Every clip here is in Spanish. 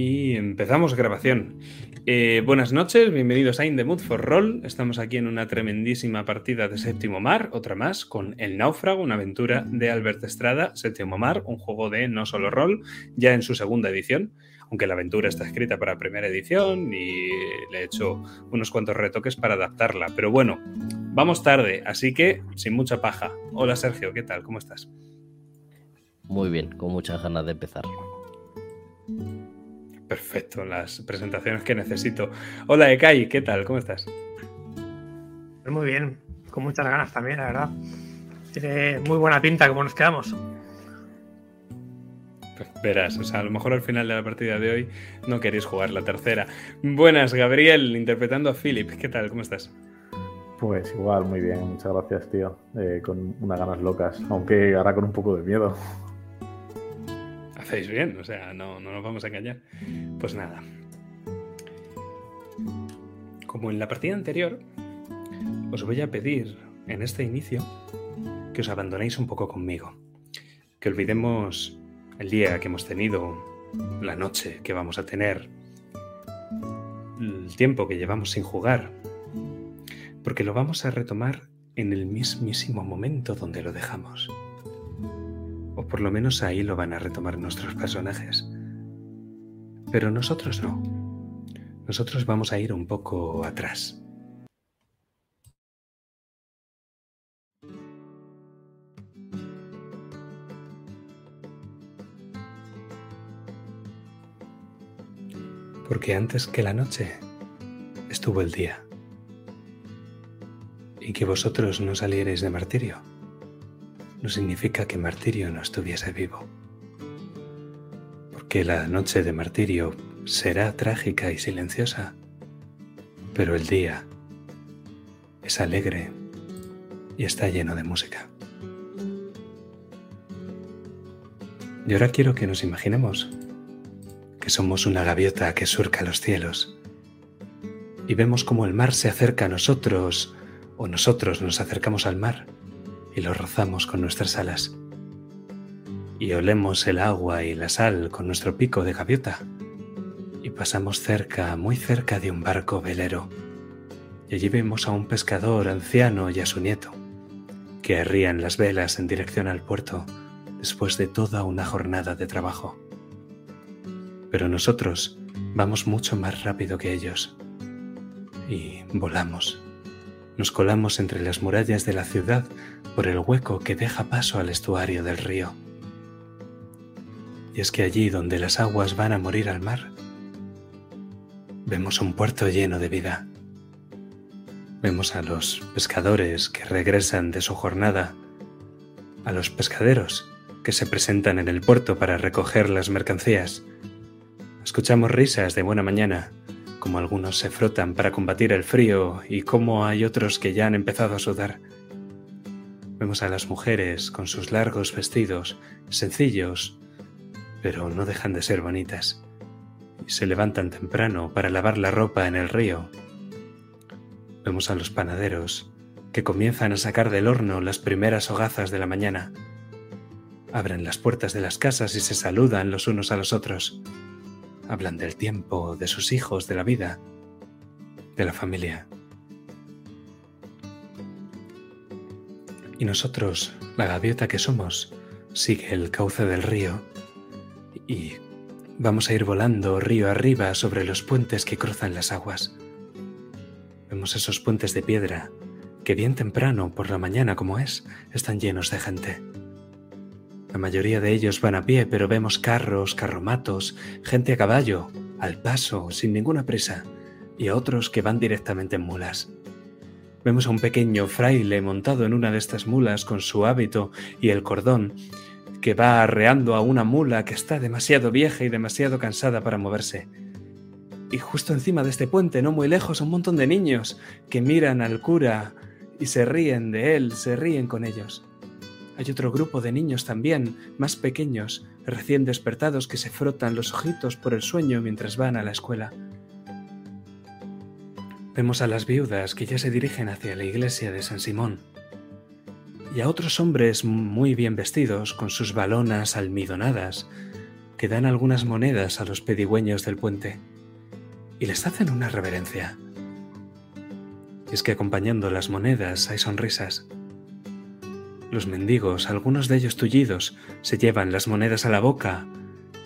Y empezamos grabación. Eh, buenas noches, bienvenidos a In the Mood for Roll. Estamos aquí en una tremendísima partida de Séptimo Mar, otra más, con El Náufrago, una aventura de Albert Estrada, Séptimo Mar, un juego de no solo rol, ya en su segunda edición, aunque la aventura está escrita para primera edición y le he hecho unos cuantos retoques para adaptarla. Pero bueno, vamos tarde, así que sin mucha paja. Hola Sergio, ¿qué tal? ¿Cómo estás? Muy bien, con muchas ganas de empezar. Perfecto, las presentaciones que necesito. Hola Ekai, ¿qué tal? ¿Cómo estás? Pues muy bien, con muchas ganas también, la verdad. Tiene muy buena pinta como nos quedamos. Pues verás, o sea, a lo mejor al final de la partida de hoy no queréis jugar la tercera. Buenas, Gabriel, interpretando a Philip. ¿Qué tal? ¿Cómo estás? Pues igual, muy bien, muchas gracias, tío. Eh, con unas ganas locas, aunque ahora con un poco de miedo hacéis bien, o sea, no, no nos vamos a engañar. Pues nada. Como en la partida anterior, os voy a pedir en este inicio que os abandonéis un poco conmigo. Que olvidemos el día que hemos tenido, la noche que vamos a tener, el tiempo que llevamos sin jugar. Porque lo vamos a retomar en el mismísimo momento donde lo dejamos. O por lo menos ahí lo van a retomar nuestros personajes. Pero nosotros no. Nosotros vamos a ir un poco atrás. Porque antes que la noche estuvo el día. Y que vosotros no salierais de martirio no significa que Martirio no estuviese vivo. Porque la noche de Martirio será trágica y silenciosa, pero el día es alegre y está lleno de música. Y ahora quiero que nos imaginemos que somos una gaviota que surca los cielos y vemos como el mar se acerca a nosotros o nosotros nos acercamos al mar y lo rozamos con nuestras alas. Y olemos el agua y la sal con nuestro pico de gaviota. Y pasamos cerca, muy cerca de un barco velero. Y allí vemos a un pescador anciano y a su nieto, que arrían las velas en dirección al puerto después de toda una jornada de trabajo. Pero nosotros vamos mucho más rápido que ellos y volamos nos colamos entre las murallas de la ciudad por el hueco que deja paso al estuario del río. Y es que allí donde las aguas van a morir al mar, vemos un puerto lleno de vida. Vemos a los pescadores que regresan de su jornada, a los pescaderos que se presentan en el puerto para recoger las mercancías. Escuchamos risas de buena mañana como algunos se frotan para combatir el frío y cómo hay otros que ya han empezado a sudar. Vemos a las mujeres con sus largos vestidos, sencillos, pero no dejan de ser bonitas, y se levantan temprano para lavar la ropa en el río. Vemos a los panaderos que comienzan a sacar del horno las primeras hogazas de la mañana. Abren las puertas de las casas y se saludan los unos a los otros. Hablan del tiempo, de sus hijos, de la vida, de la familia. Y nosotros, la gaviota que somos, sigue el cauce del río y vamos a ir volando río arriba sobre los puentes que cruzan las aguas. Vemos esos puentes de piedra que bien temprano, por la mañana como es, están llenos de gente. La mayoría de ellos van a pie, pero vemos carros, carromatos, gente a caballo, al paso, sin ninguna prisa, y a otros que van directamente en mulas. Vemos a un pequeño fraile montado en una de estas mulas con su hábito y el cordón, que va arreando a una mula que está demasiado vieja y demasiado cansada para moverse. Y justo encima de este puente, no muy lejos, un montón de niños que miran al cura y se ríen de él, se ríen con ellos. Hay otro grupo de niños también, más pequeños, recién despertados, que se frotan los ojitos por el sueño mientras van a la escuela. Vemos a las viudas que ya se dirigen hacia la iglesia de San Simón. Y a otros hombres muy bien vestidos, con sus balonas almidonadas, que dan algunas monedas a los pedigüeños del puente y les hacen una reverencia. Es que acompañando las monedas hay sonrisas. Los mendigos, algunos de ellos tullidos, se llevan las monedas a la boca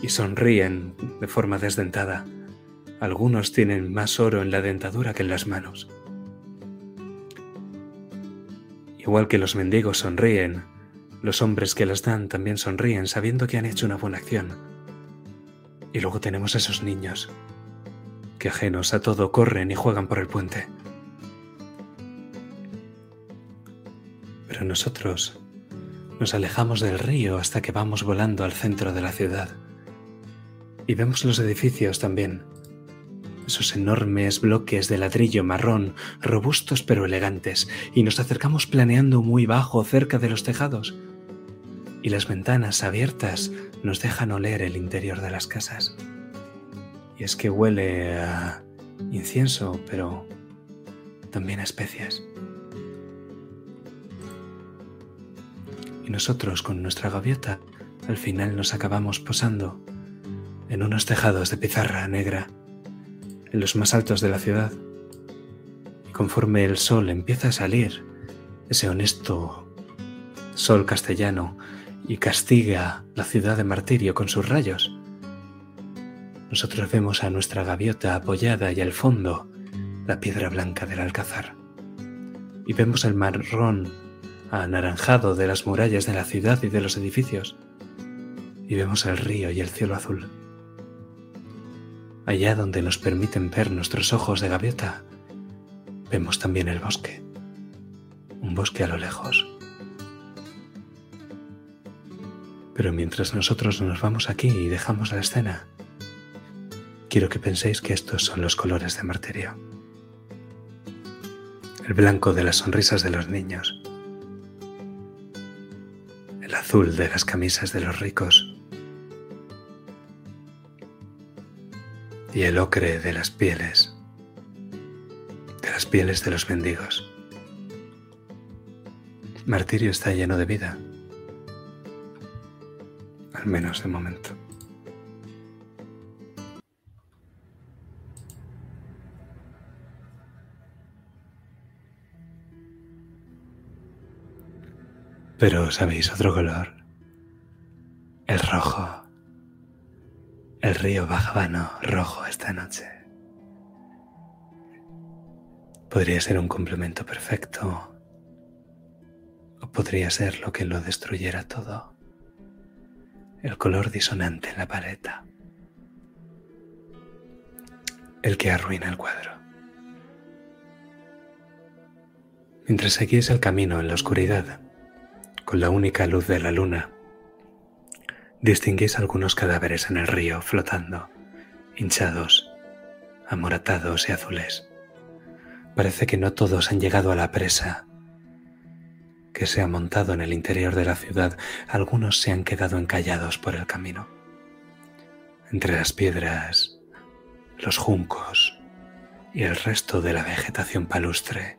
y sonríen de forma desdentada. Algunos tienen más oro en la dentadura que en las manos. Igual que los mendigos sonríen, los hombres que las dan también sonríen sabiendo que han hecho una buena acción. Y luego tenemos esos niños, que ajenos a todo corren y juegan por el puente. Pero nosotros nos alejamos del río hasta que vamos volando al centro de la ciudad. Y vemos los edificios también, esos enormes bloques de ladrillo marrón, robustos pero elegantes, y nos acercamos planeando muy bajo cerca de los tejados. Y las ventanas abiertas nos dejan oler el interior de las casas. Y es que huele a incienso, pero también a especias. Nosotros con nuestra gaviota al final nos acabamos posando en unos tejados de pizarra negra en los más altos de la ciudad. Y conforme el sol empieza a salir, ese honesto sol castellano, y castiga la ciudad de martirio con sus rayos, nosotros vemos a nuestra gaviota apoyada y al fondo la piedra blanca del alcázar. Y vemos el marrón anaranjado de las murallas de la ciudad y de los edificios. Y vemos el río y el cielo azul. Allá donde nos permiten ver nuestros ojos de gaviota, vemos también el bosque, un bosque a lo lejos. Pero mientras nosotros nos vamos aquí y dejamos la escena, quiero que penséis que estos son los colores de martirio. El blanco de las sonrisas de los niños, el azul de las camisas de los ricos, y el ocre de las pieles, de las pieles de los mendigos. Martirio está lleno de vida, al menos de momento. Pero ¿sabéis otro color? El rojo. El río Bajavano rojo esta noche. Podría ser un complemento perfecto o podría ser lo que lo destruyera todo. El color disonante en la paleta. El que arruina el cuadro. Mientras seguís el camino en la oscuridad, con la única luz de la luna, distinguís algunos cadáveres en el río flotando, hinchados, amoratados y azules. Parece que no todos han llegado a la presa que se ha montado en el interior de la ciudad. Algunos se han quedado encallados por el camino. Entre las piedras, los juncos y el resto de la vegetación palustre.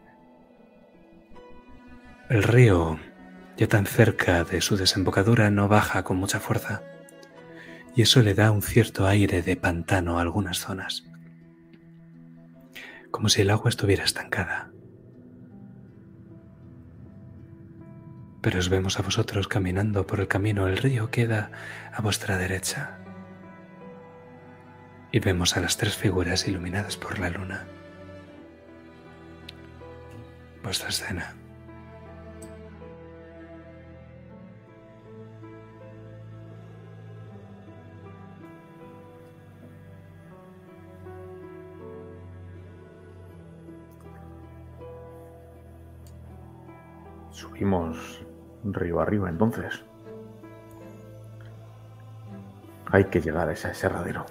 El río ya tan cerca de su desembocadura no baja con mucha fuerza, y eso le da un cierto aire de pantano a algunas zonas, como si el agua estuviera estancada. Pero os vemos a vosotros caminando por el camino, el río queda a vuestra derecha, y vemos a las tres figuras iluminadas por la luna. Vuestra escena. Subimos río arriba entonces. Hay que llegar a ese serradero.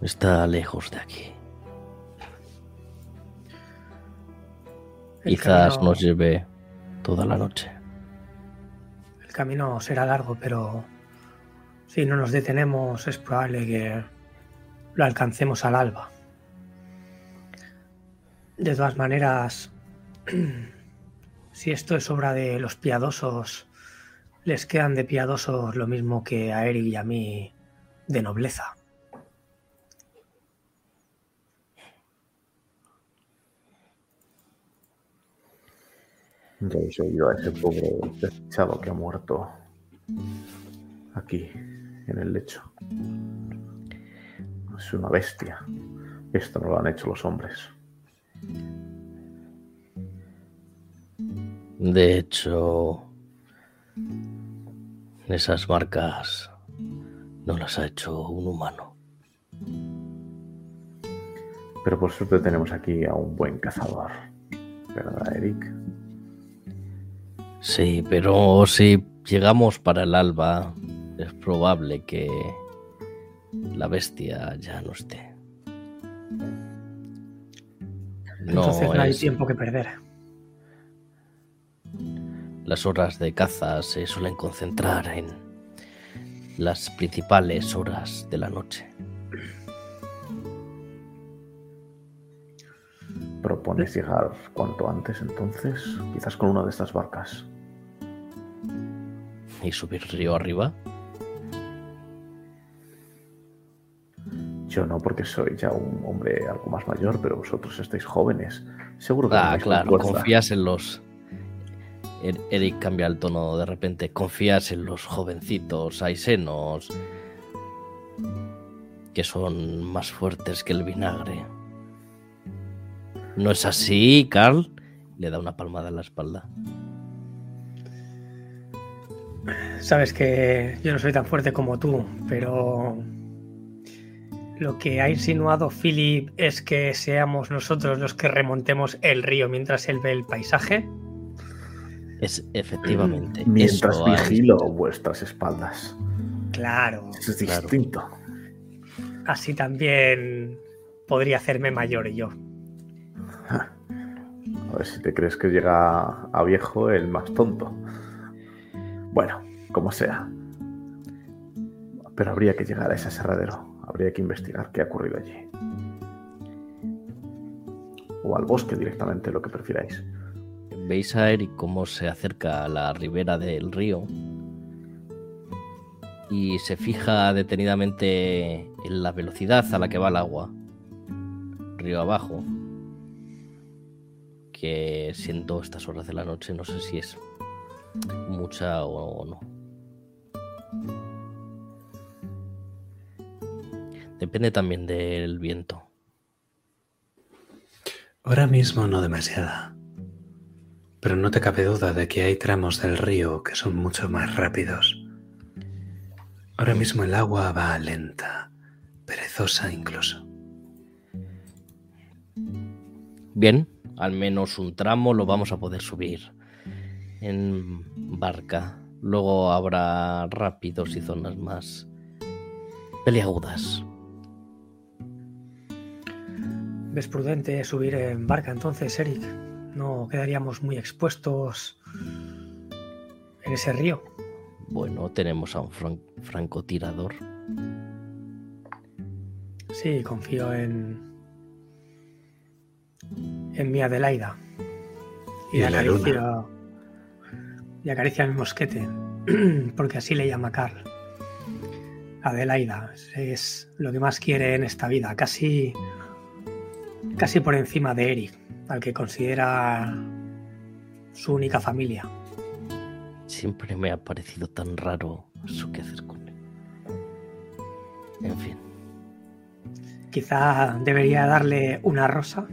Está lejos de aquí. El Quizás camino- nos lleve toda la noche. El camino será largo, pero si no nos detenemos es probable que lo alcancemos al alba. De todas maneras, si esto es obra de los piadosos, les quedan de piadosos lo mismo que a Eric y a mí de nobleza. Ya habéis oído a ese pobre desdichado que ha muerto aquí, en el lecho. Es una bestia. Esto no lo han hecho los hombres. De hecho, esas marcas no las ha hecho un humano. Pero por suerte tenemos aquí a un buen cazador. ¿Verdad, Eric? Sí, pero si llegamos para el alba, es probable que la bestia ya no esté. Entonces no hay es- tiempo que perder. Las horas de caza se suelen concentrar en las principales horas de la noche. ¿Propones llegar cuanto antes entonces? Quizás con una de estas barcas. y subir río arriba. Yo no, porque soy ya un hombre algo más mayor, pero vosotros estáis jóvenes. Seguro que Ah, claro, fuerza. confías en los. Er- Eric cambia el tono de repente. Confías en los jovencitos aisenos que son más fuertes que el vinagre. ¿No es así, Carl? Le da una palmada en la espalda. Sabes que yo no soy tan fuerte como tú, pero lo que ha insinuado Philip es que seamos nosotros los que remontemos el río mientras él ve el paisaje. Es efectivamente. Mientras eso ha- vigilo vuestras espaldas. Claro, Eso es Claro. distinto. así también podría hacerme mayor yo. A ver si te crees que llega a viejo el más tonto. Bueno, como sea. Pero habría que llegar a ese aserradero. Habría que investigar qué ha ocurrido allí. O al bosque directamente, lo que prefiráis. Veis a Eric cómo se acerca a la ribera del río y se fija detenidamente en la velocidad a la que va el agua, río abajo, que siendo estas horas de la noche no sé si es mucha o no. Depende también del viento. Ahora mismo no demasiada. Pero no te cabe duda de que hay tramos del río que son mucho más rápidos. Ahora mismo el agua va lenta, perezosa incluso. Bien, al menos un tramo lo vamos a poder subir en barca. Luego habrá rápidos y zonas más peliagudas. ¿Ves prudente subir en barca entonces, Eric? No quedaríamos muy expuestos en ese río. Bueno, tenemos a un fran- francotirador. Sí, confío en. en mi Adelaida. Y en la acaricio. Y acaricia mi mosquete. Porque así le llama Carl. Adelaida. Es lo que más quiere en esta vida. Casi. Casi por encima de Eric, al que considera su única familia. Siempre me ha parecido tan raro eso que hacer con él. En fin, Quizá debería darle una rosa.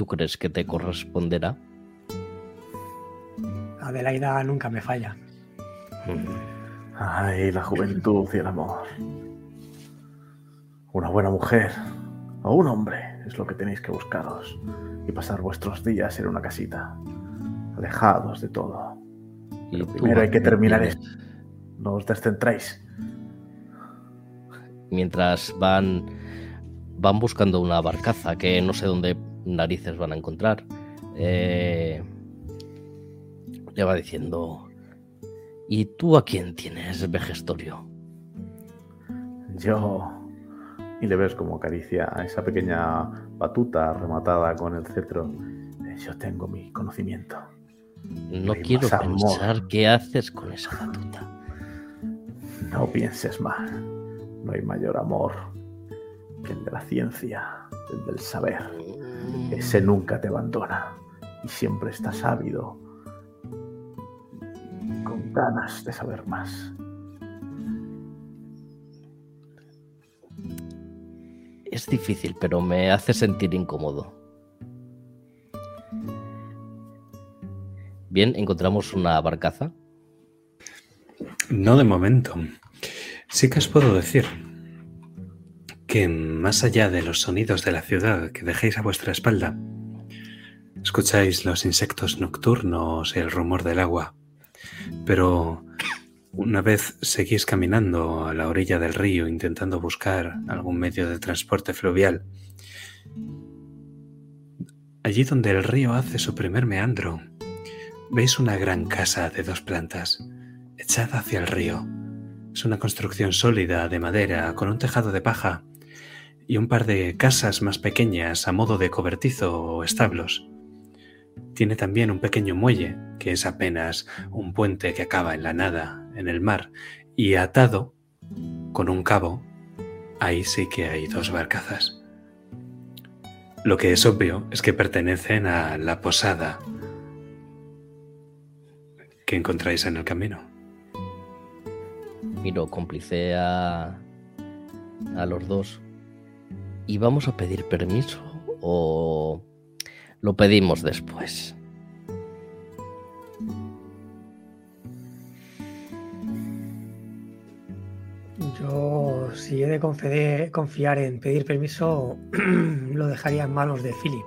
¿tú crees que te corresponderá? Adelaida nunca me falla. Ay, la juventud y el amor. Una buena mujer o un hombre es lo que tenéis que buscaros y pasar vuestros días en una casita, alejados de todo. Y Pero primero hay que terminar esto. No os descentréis. mientras van van buscando una barcaza que no sé dónde narices van a encontrar eh, le va diciendo ¿y tú a quién tienes vejestorio? Yo. Y le ves como acaricia a esa pequeña batuta rematada con el cetro. Yo tengo mi conocimiento. No quiero más pensar qué haces con esa batuta. No pienses mal. No hay mayor amor que el de la ciencia, el del saber. Ese nunca te abandona y siempre estás ávido, con ganas de saber más. Es difícil, pero me hace sentir incómodo. Bien, encontramos una barcaza. No de momento. Sí que os puedo decir que más allá de los sonidos de la ciudad que dejéis a vuestra espalda, escucháis los insectos nocturnos y el rumor del agua. Pero una vez seguís caminando a la orilla del río intentando buscar algún medio de transporte fluvial, allí donde el río hace su primer meandro, veis una gran casa de dos plantas, echada hacia el río. Es una construcción sólida de madera con un tejado de paja y un par de casas más pequeñas a modo de cobertizo o establos. Tiene también un pequeño muelle, que es apenas un puente que acaba en la nada, en el mar, y atado con un cabo, ahí sí que hay dos barcazas. Lo que es obvio es que pertenecen a la posada que encontráis en el camino. Miro cómplice a, a los dos. ¿Y vamos a pedir permiso o lo pedimos después? Yo, si he de confiar en pedir permiso, lo dejaría en manos de Philip.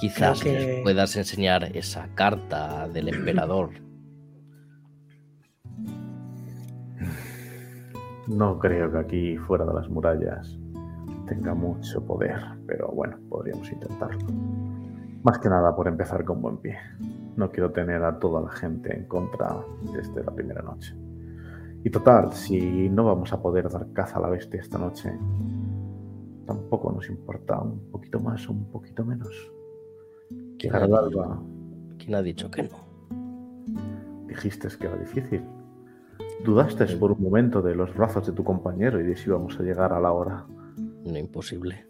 Quizás les puedas enseñar esa carta del emperador. No creo que aquí, fuera de las murallas, tenga mucho poder, pero bueno, podríamos intentarlo. Más que nada por empezar con buen pie. No quiero tener a toda la gente en contra desde la primera noche. Y total, si no vamos a poder dar caza a la bestia esta noche, tampoco nos importa un poquito más o un poquito menos. ¿Quién ha, dicho, quién ha dicho que no? dijiste que era difícil. Dudaste por un momento de los brazos de tu compañero y de si íbamos a llegar a la hora. No imposible.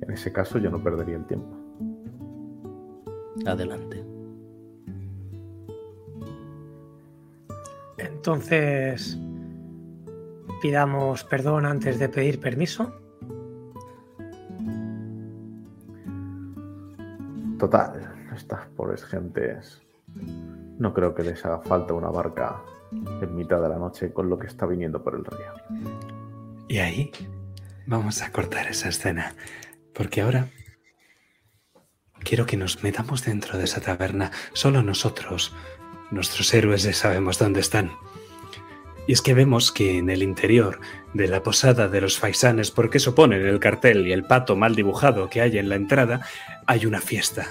En ese caso yo no perdería el tiempo. Adelante. Entonces, pidamos perdón antes de pedir permiso. Total, estas pobres gentes. No creo que les haga falta una barca en mitad de la noche con lo que está viniendo por el río. Y ahí vamos a cortar esa escena, porque ahora quiero que nos metamos dentro de esa taberna, solo nosotros. Nuestros héroes ya sabemos dónde están. Y es que vemos que en el interior de la posada de los faisanes, porque eso pone en el cartel y el pato mal dibujado que hay en la entrada, hay una fiesta.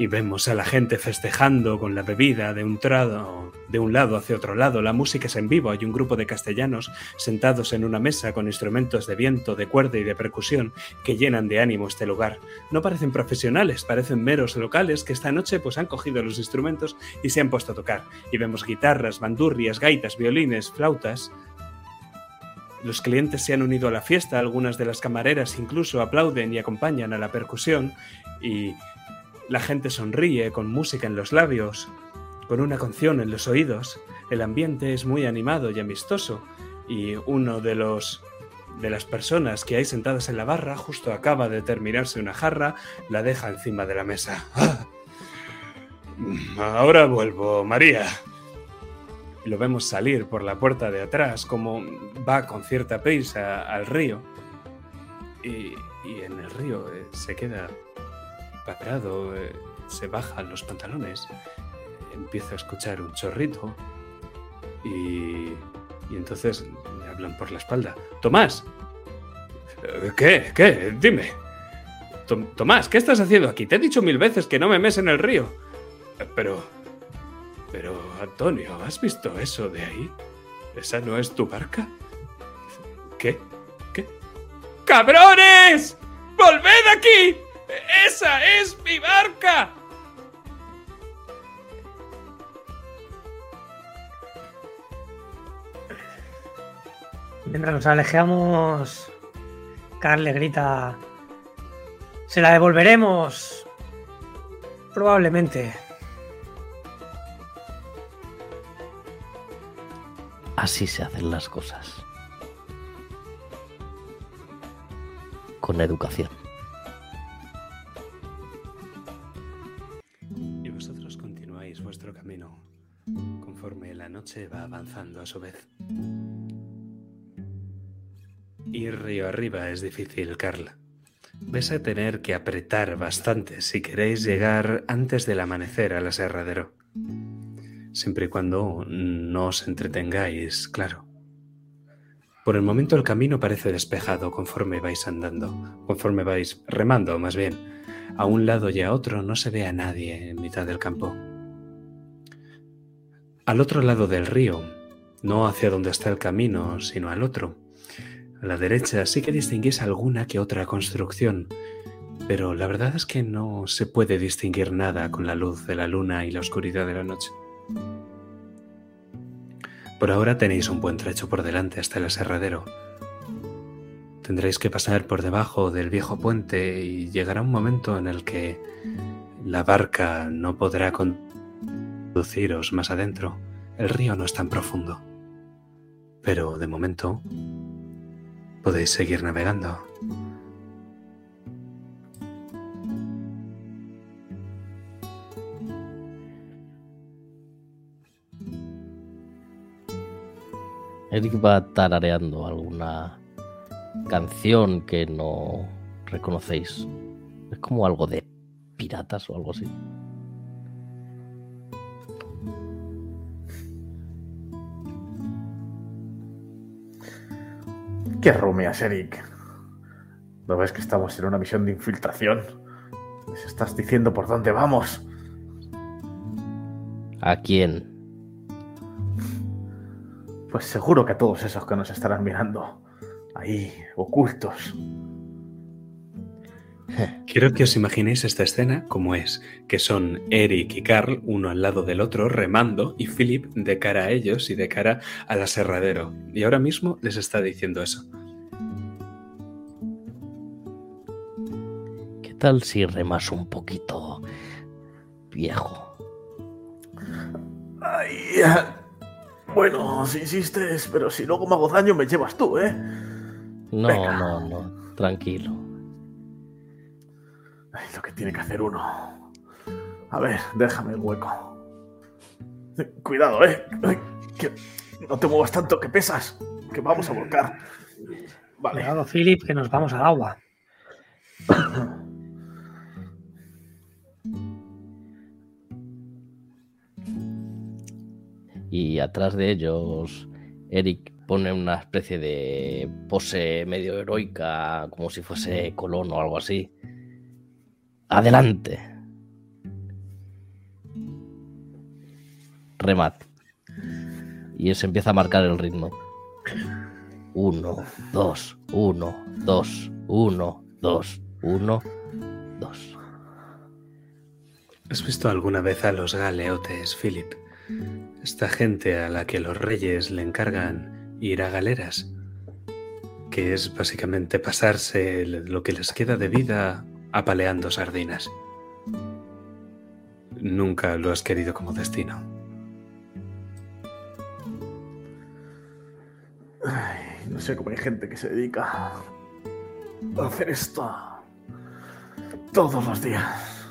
Y vemos a la gente festejando con la bebida de un trado, de un lado hacia otro lado. La música es en vivo. Hay un grupo de castellanos sentados en una mesa con instrumentos de viento, de cuerda y de percusión que llenan de ánimo este lugar. No parecen profesionales, parecen meros locales que esta noche pues han cogido los instrumentos y se han puesto a tocar. Y vemos guitarras, bandurrias, gaitas, violines, flautas. Los clientes se han unido a la fiesta, algunas de las camareras incluso aplauden y acompañan a la percusión y la gente sonríe con música en los labios, con una canción en los oídos. El ambiente es muy animado y amistoso y uno de los de las personas que hay sentadas en la barra justo acaba de terminarse una jarra, la deja encima de la mesa. ¡Ah! Ahora vuelvo, María. Lo vemos salir por la puerta de atrás, como va con cierta prisa al río. Y, y en el río eh, se queda eh, se bajan los pantalones, empieza a escuchar un chorrito y, y entonces le hablan por la espalda. Tomás, "Eh, ¿qué? ¿Qué? Dime. Tom- Tomás, ¿qué estás haciendo aquí? Te he dicho mil veces que no me mes en el río. "Eh, Pero, pero, Antonio, ¿has visto eso de ahí? ¿Esa no es tu barca? ¿Qué? ¿Qué? ¡Cabrones! ¡Volved aquí! ¡Esa es mi barca! Mientras nos alejamos, Carl le grita: Se la devolveremos. Probablemente. Así se hacen las cosas. Con educación. Noche va avanzando a su vez. Ir río arriba es difícil, Carla. Vais a tener que apretar bastante si queréis llegar antes del amanecer al aserradero. Siempre y cuando no os entretengáis, claro. Por el momento el camino parece despejado conforme vais andando, conforme vais remando más bien. A un lado y a otro no se ve a nadie en mitad del campo. Al otro lado del río, no hacia donde está el camino, sino al otro, a la derecha sí que distinguís alguna que otra construcción, pero la verdad es que no se puede distinguir nada con la luz de la luna y la oscuridad de la noche. Por ahora tenéis un buen trecho por delante hasta el aserradero. Tendréis que pasar por debajo del viejo puente y llegará un momento en el que la barca no podrá más adentro. El río no es tan profundo. Pero de momento podéis seguir navegando. Eric va tarareando alguna canción que no reconocéis. Es como algo de piratas o algo así. ¿Qué rumias, Eric? ¿No ves que estamos en una misión de infiltración? ¿Les estás diciendo por dónde vamos? ¿A quién? Pues seguro que a todos esos que nos estarán mirando. Ahí, ocultos. Quiero que os imaginéis esta escena como es, que son Eric y Carl uno al lado del otro remando y Philip de cara a ellos y de cara al aserradero. Y ahora mismo les está diciendo eso. ¿Qué tal si remas un poquito viejo? Ay, bueno, si insistes, pero si luego me hago daño me llevas tú, ¿eh? No, Venga. no, no. Tranquilo. Ay, lo que tiene que hacer uno. A ver, déjame el hueco. Cuidado, ¿eh? Ay, que no te muevas tanto, que pesas. Que vamos a volcar. Vale. Cuidado, Philip, que nos vamos al agua. Y atrás de ellos, Eric pone una especie de pose medio heroica, como si fuese Colón o algo así. Adelante. Remad. Y se empieza a marcar el ritmo. Uno, dos, uno, dos, uno, dos, uno, dos. ¿Has visto alguna vez a los galeotes, Philip? Esta gente a la que los reyes le encargan ir a galeras, que es básicamente pasarse lo que les queda de vida apaleando sardinas. Nunca lo has querido como destino. Ay, no sé cómo hay gente que se dedica a hacer esto todos los días.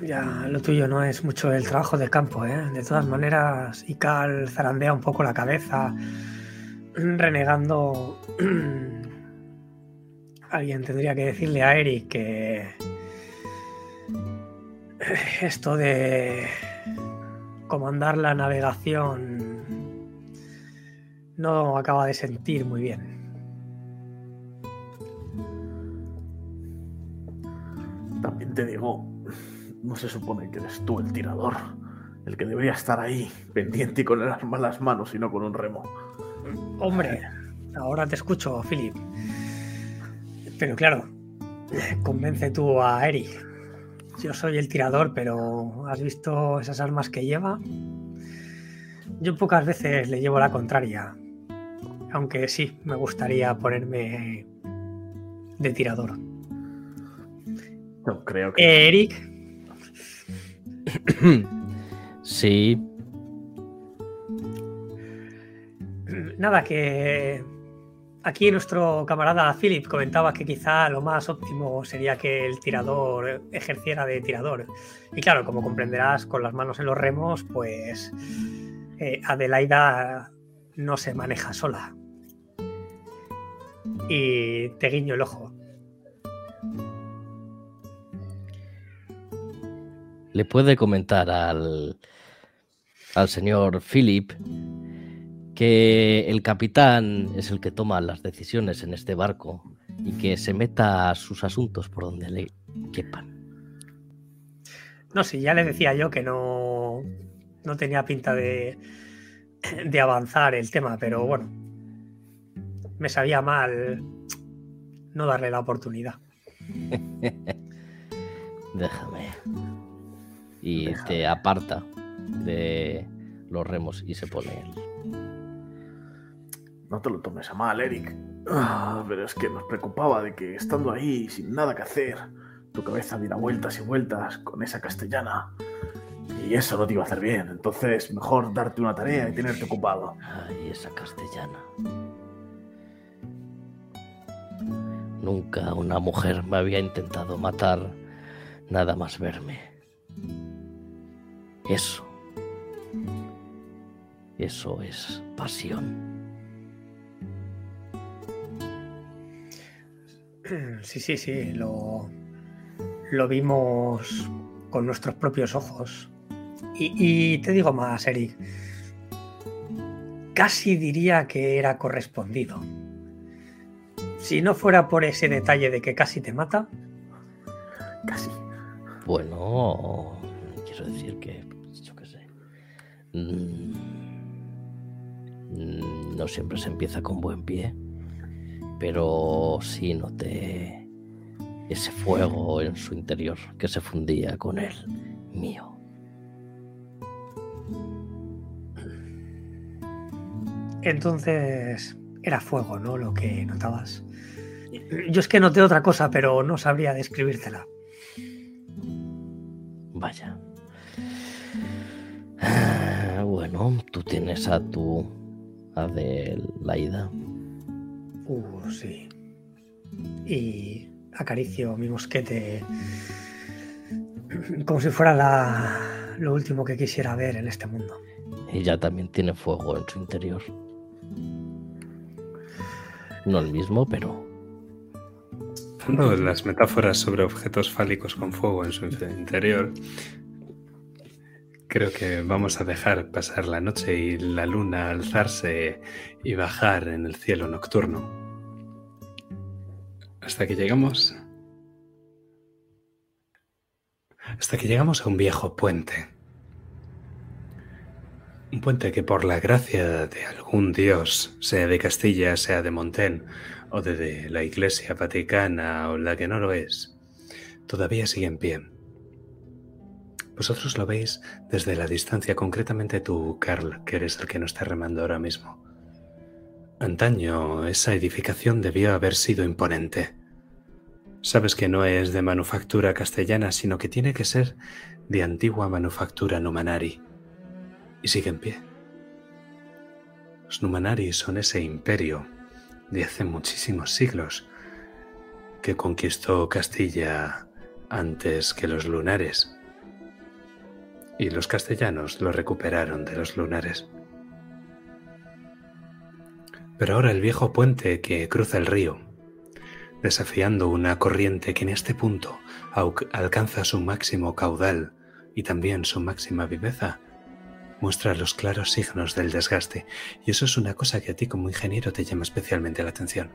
Ya, lo tuyo no es mucho el trabajo de campo, ¿eh? De todas maneras, Ical zarandea un poco la cabeza, renegando. Alguien tendría que decirle a Eric que esto de comandar la navegación no acaba de sentir muy bien. También te digo, no se supone que eres tú el tirador, el que debería estar ahí, pendiente y con las manos y no con un remo. Hombre, ahora te escucho, Philip. Pero claro, convence tú a Eric. Yo soy el tirador, pero ¿has visto esas armas que lleva? Yo pocas veces le llevo la contraria. Aunque sí, me gustaría ponerme de tirador. No creo que. Eric. Sí, Nada, que aquí nuestro camarada Philip comentaba que quizá lo más óptimo sería que el tirador ejerciera de tirador. Y claro, como comprenderás, con las manos en los remos, pues eh, Adelaida no se maneja sola. Y te guiño el ojo. le puede comentar al, al señor Philip que el capitán es el que toma las decisiones en este barco y que se meta a sus asuntos por donde le quepan. No sé, ya le decía yo que no, no tenía pinta de, de avanzar el tema, pero bueno, me sabía mal no darle la oportunidad. Déjame. Y Déjame. te aparta de los remos y se pone él. No te lo tomes a mal, Eric. Ah, pero es que nos preocupaba de que estando ahí, sin nada que hacer, tu cabeza diera vueltas y vueltas con esa castellana. Y eso no te iba a hacer bien. Entonces, mejor darte una tarea y tenerte ocupado. Ay, esa castellana. Nunca una mujer me había intentado matar nada más verme. Eso. Eso es pasión. Sí, sí, sí, lo, lo vimos con nuestros propios ojos. Y, te digo más, Eric. Casi diría que era correspondido. Si no fuera por ese detalle de que casi te mata, Casi. Bueno, quiero decir que, yo qué sé. mm, mm, No siempre se empieza con buen pie, pero sí noté ese fuego en su interior que se fundía con el mío. entonces era fuego, ¿no? Lo que notabas. Yo es que noté otra cosa, pero no sabría describírtela. Vaya. Ah, Bueno, tú tienes a tu Adelaida. Uh, sí. Y acaricio mi mosquete como si fuera la- lo último que quisiera ver en este mundo. Ella también tiene fuego en su interior. No el mismo, pero Usando las metáforas sobre objetos fálicos con fuego en su interior, creo que vamos a dejar pasar la noche y la luna alzarse y bajar en el cielo nocturno. Hasta que llegamos. Hasta que llegamos a un viejo puente. Un puente que por la gracia de algún dios, sea de Castilla, sea de Montén, o de, de la Iglesia Vaticana o la que no lo es, todavía sigue en pie. Vosotros lo veis desde la distancia, concretamente tú, Carl, que eres el que no está remando ahora mismo. Antaño esa edificación debió haber sido imponente. Sabes que no es de manufactura castellana, sino que tiene que ser de antigua manufactura numanari. Y sigue en pie. Los numanari son ese imperio de hace muchísimos siglos que conquistó Castilla antes que los lunares. Y los castellanos lo recuperaron de los lunares. Pero ahora el viejo puente que cruza el río, desafiando una corriente que en este punto alcanza su máximo caudal y también su máxima viveza, muestra los claros signos del desgaste, y eso es una cosa que a ti como ingeniero te llama especialmente la atención.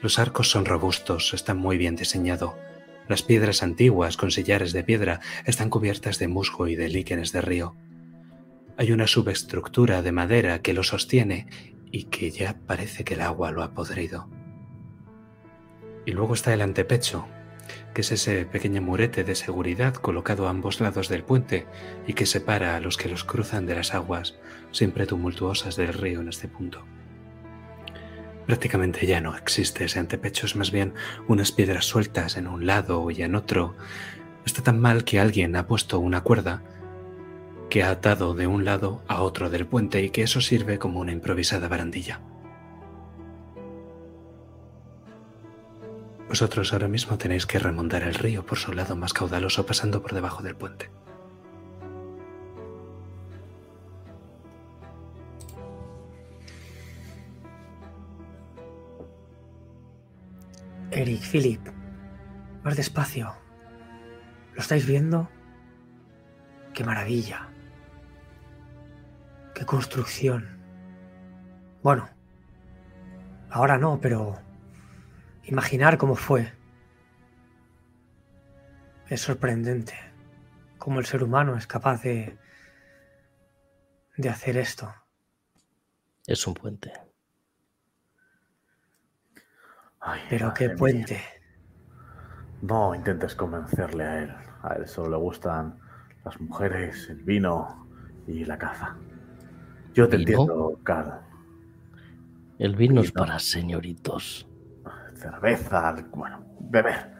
Los arcos son robustos, están muy bien diseñados. Las piedras antiguas con sillares de piedra están cubiertas de musgo y de líquenes de río. Hay una subestructura de madera que lo sostiene y que ya parece que el agua lo ha podrido. Y luego está el antepecho, que es ese pequeño murete de seguridad colocado a ambos lados del puente y que separa a los que los cruzan de las aguas siempre tumultuosas del río en este punto. Prácticamente ya no existe ese antepecho, es más bien unas piedras sueltas en un lado y en otro. Está tan mal que alguien ha puesto una cuerda que ha atado de un lado a otro del puente y que eso sirve como una improvisada barandilla. Vosotros ahora mismo tenéis que remontar el río por su lado más caudaloso pasando por debajo del puente. Eric, Philip, más despacio. ¿Lo estáis viendo? ¡Qué maravilla! ¡Qué construcción! Bueno, ahora no, pero imaginar cómo fue. Es sorprendente cómo el ser humano es capaz de, de hacer esto. Es un puente. Ay, Pero qué mía. puente. No intentes convencerle a él. A él solo le gustan las mujeres, el vino y la caza. Yo te ¿Vino? entiendo, Carl. El vino es para señoritos. Cerveza, bueno, beber.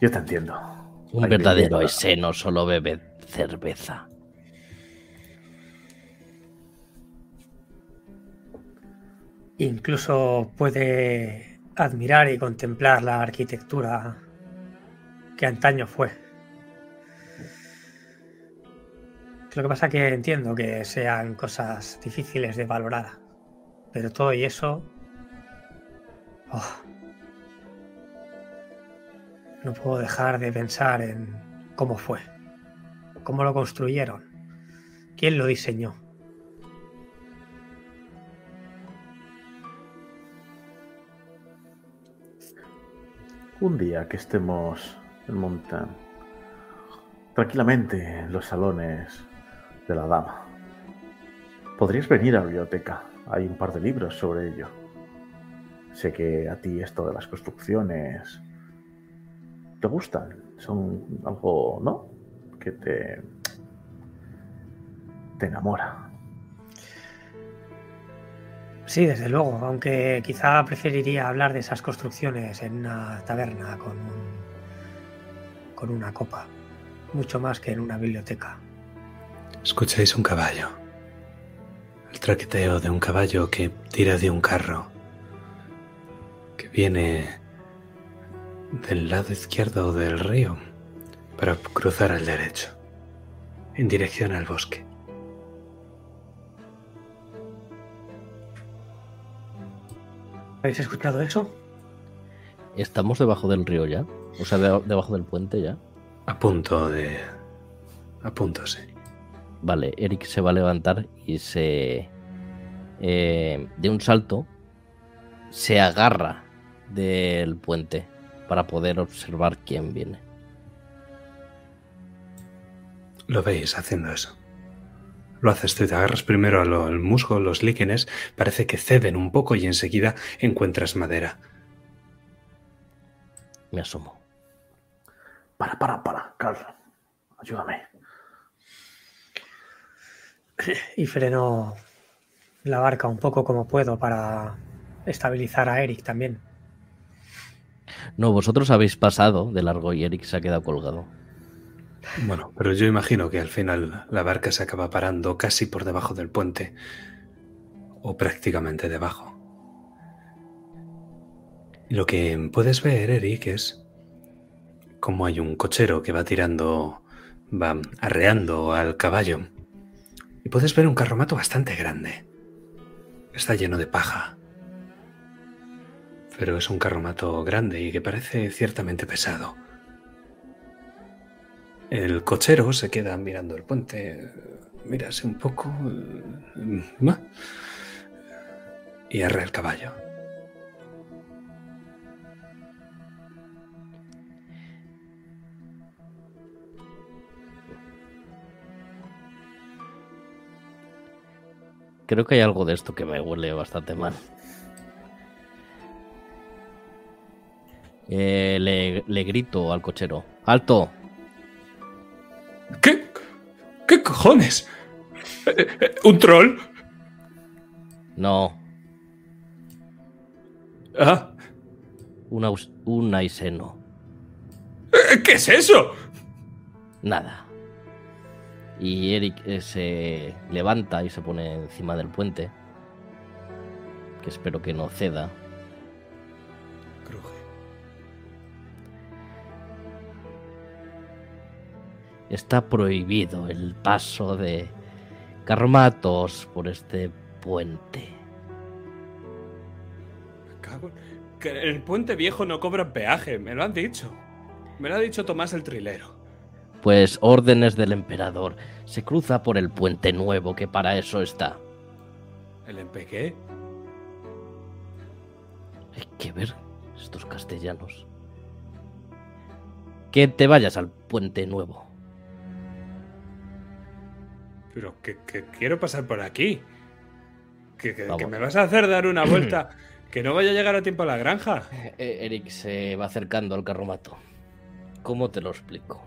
Yo te entiendo. Un Hay verdadero que- ese no solo bebe cerveza. Incluso puede admirar y contemplar la arquitectura que antaño fue. Lo que pasa que entiendo que sean cosas difíciles de valorar, pero todo y eso... oh, no puedo dejar de pensar en cómo fue, cómo lo construyeron, quién lo diseñó. Un día que estemos en Montan, tranquilamente en los salones de la dama, podrías venir a la biblioteca. Hay un par de libros sobre ello. Sé que a ti esto de las construcciones te gustan. Son algo, ¿no? Que te, te enamora. Sí, desde luego, aunque quizá preferiría hablar de esas construcciones en una taberna con, un- con una copa, mucho más que en una biblioteca. Escucháis un caballo. El traqueteo de un caballo que tira de un carro. Que viene del lado izquierdo del río para cruzar al derecho. En dirección al bosque. ¿Habéis escuchado eso? ¿Estamos debajo del río ya? O sea, de- debajo del puente ya. A punto de... A punto, sí. Vale, Eric se va a levantar y se... eh, de un salto se agarra del puente para poder observar quién viene. Lo veis haciendo eso. Lo haces tú, te agarras primero al al musgo, los líquenes, parece que ceden un poco y enseguida encuentras madera. Me asomo. Para, para, para, Carl. Ayúdame. Y freno la barca un poco como puedo para estabilizar a Eric también. No, vosotros habéis pasado de largo y Eric se ha quedado colgado. Bueno, pero yo imagino que al final la barca se acaba parando casi por debajo del puente. O prácticamente debajo. Lo que puedes ver, Eric, es como hay un cochero que va tirando, va arreando al caballo. Y puedes ver un carromato bastante grande. Está lleno de paja. Pero es un carromato grande y que parece ciertamente pesado. El cochero se queda mirando el puente, mírase un poco eh, y arrea el caballo. creo que hay algo de esto que me huele bastante mal. Eh, le, le grito al cochero. ¡Alto! ¿Qué? ¿Qué cojones? ¿Un troll? No, Ah, un, aus- un aiseno. eh, ¿Qué es eso? Nada. Y Eric eh, se levanta y se pone encima del puente. Que espero que no ceda. Está prohibido el paso de carromatos por este puente. Cago Que el puente viejo no cobra peaje, me lo han dicho. Me lo ha dicho Tomás el trilero. Pues órdenes del emperador. Se cruza por el puente nuevo que para eso está. ¿El empequé? Hay que ver estos castellanos. Que te vayas al puente nuevo. Pero que, que quiero pasar por aquí. Que, que- me vas a hacer dar una vuelta. que no vaya a llegar a tiempo a la granja. Eh, Eric se va acercando al carromato. ¿Cómo te lo explico?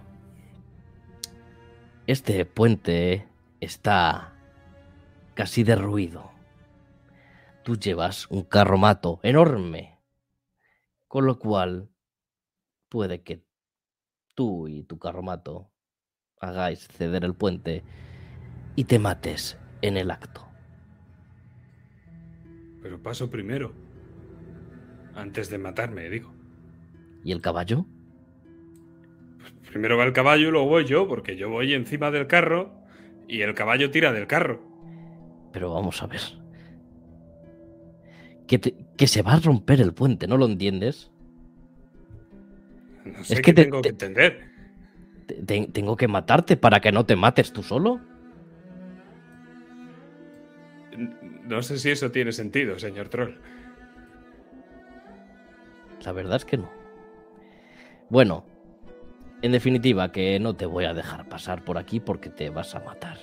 Este puente está casi derruido. Tú llevas un carromato enorme, con lo cual puede que tú y tu carromato hagáis ceder el puente y te mates en el acto. Pero paso primero. Antes de matarme, digo. ¿Y el caballo? Primero va el caballo y luego voy yo, porque yo voy encima del carro y el caballo tira del carro. Pero vamos a ver. Que, te- que se va a romper el puente, ¿no lo entiendes? No sé Es qué que te- tengo te- que entender. Te- te- tengo que matarte para que no te mates tú solo. No sé si eso tiene sentido, señor Troll. La verdad es que no. Bueno, en definitiva, que no te voy a dejar pasar por aquí porque te vas a matar.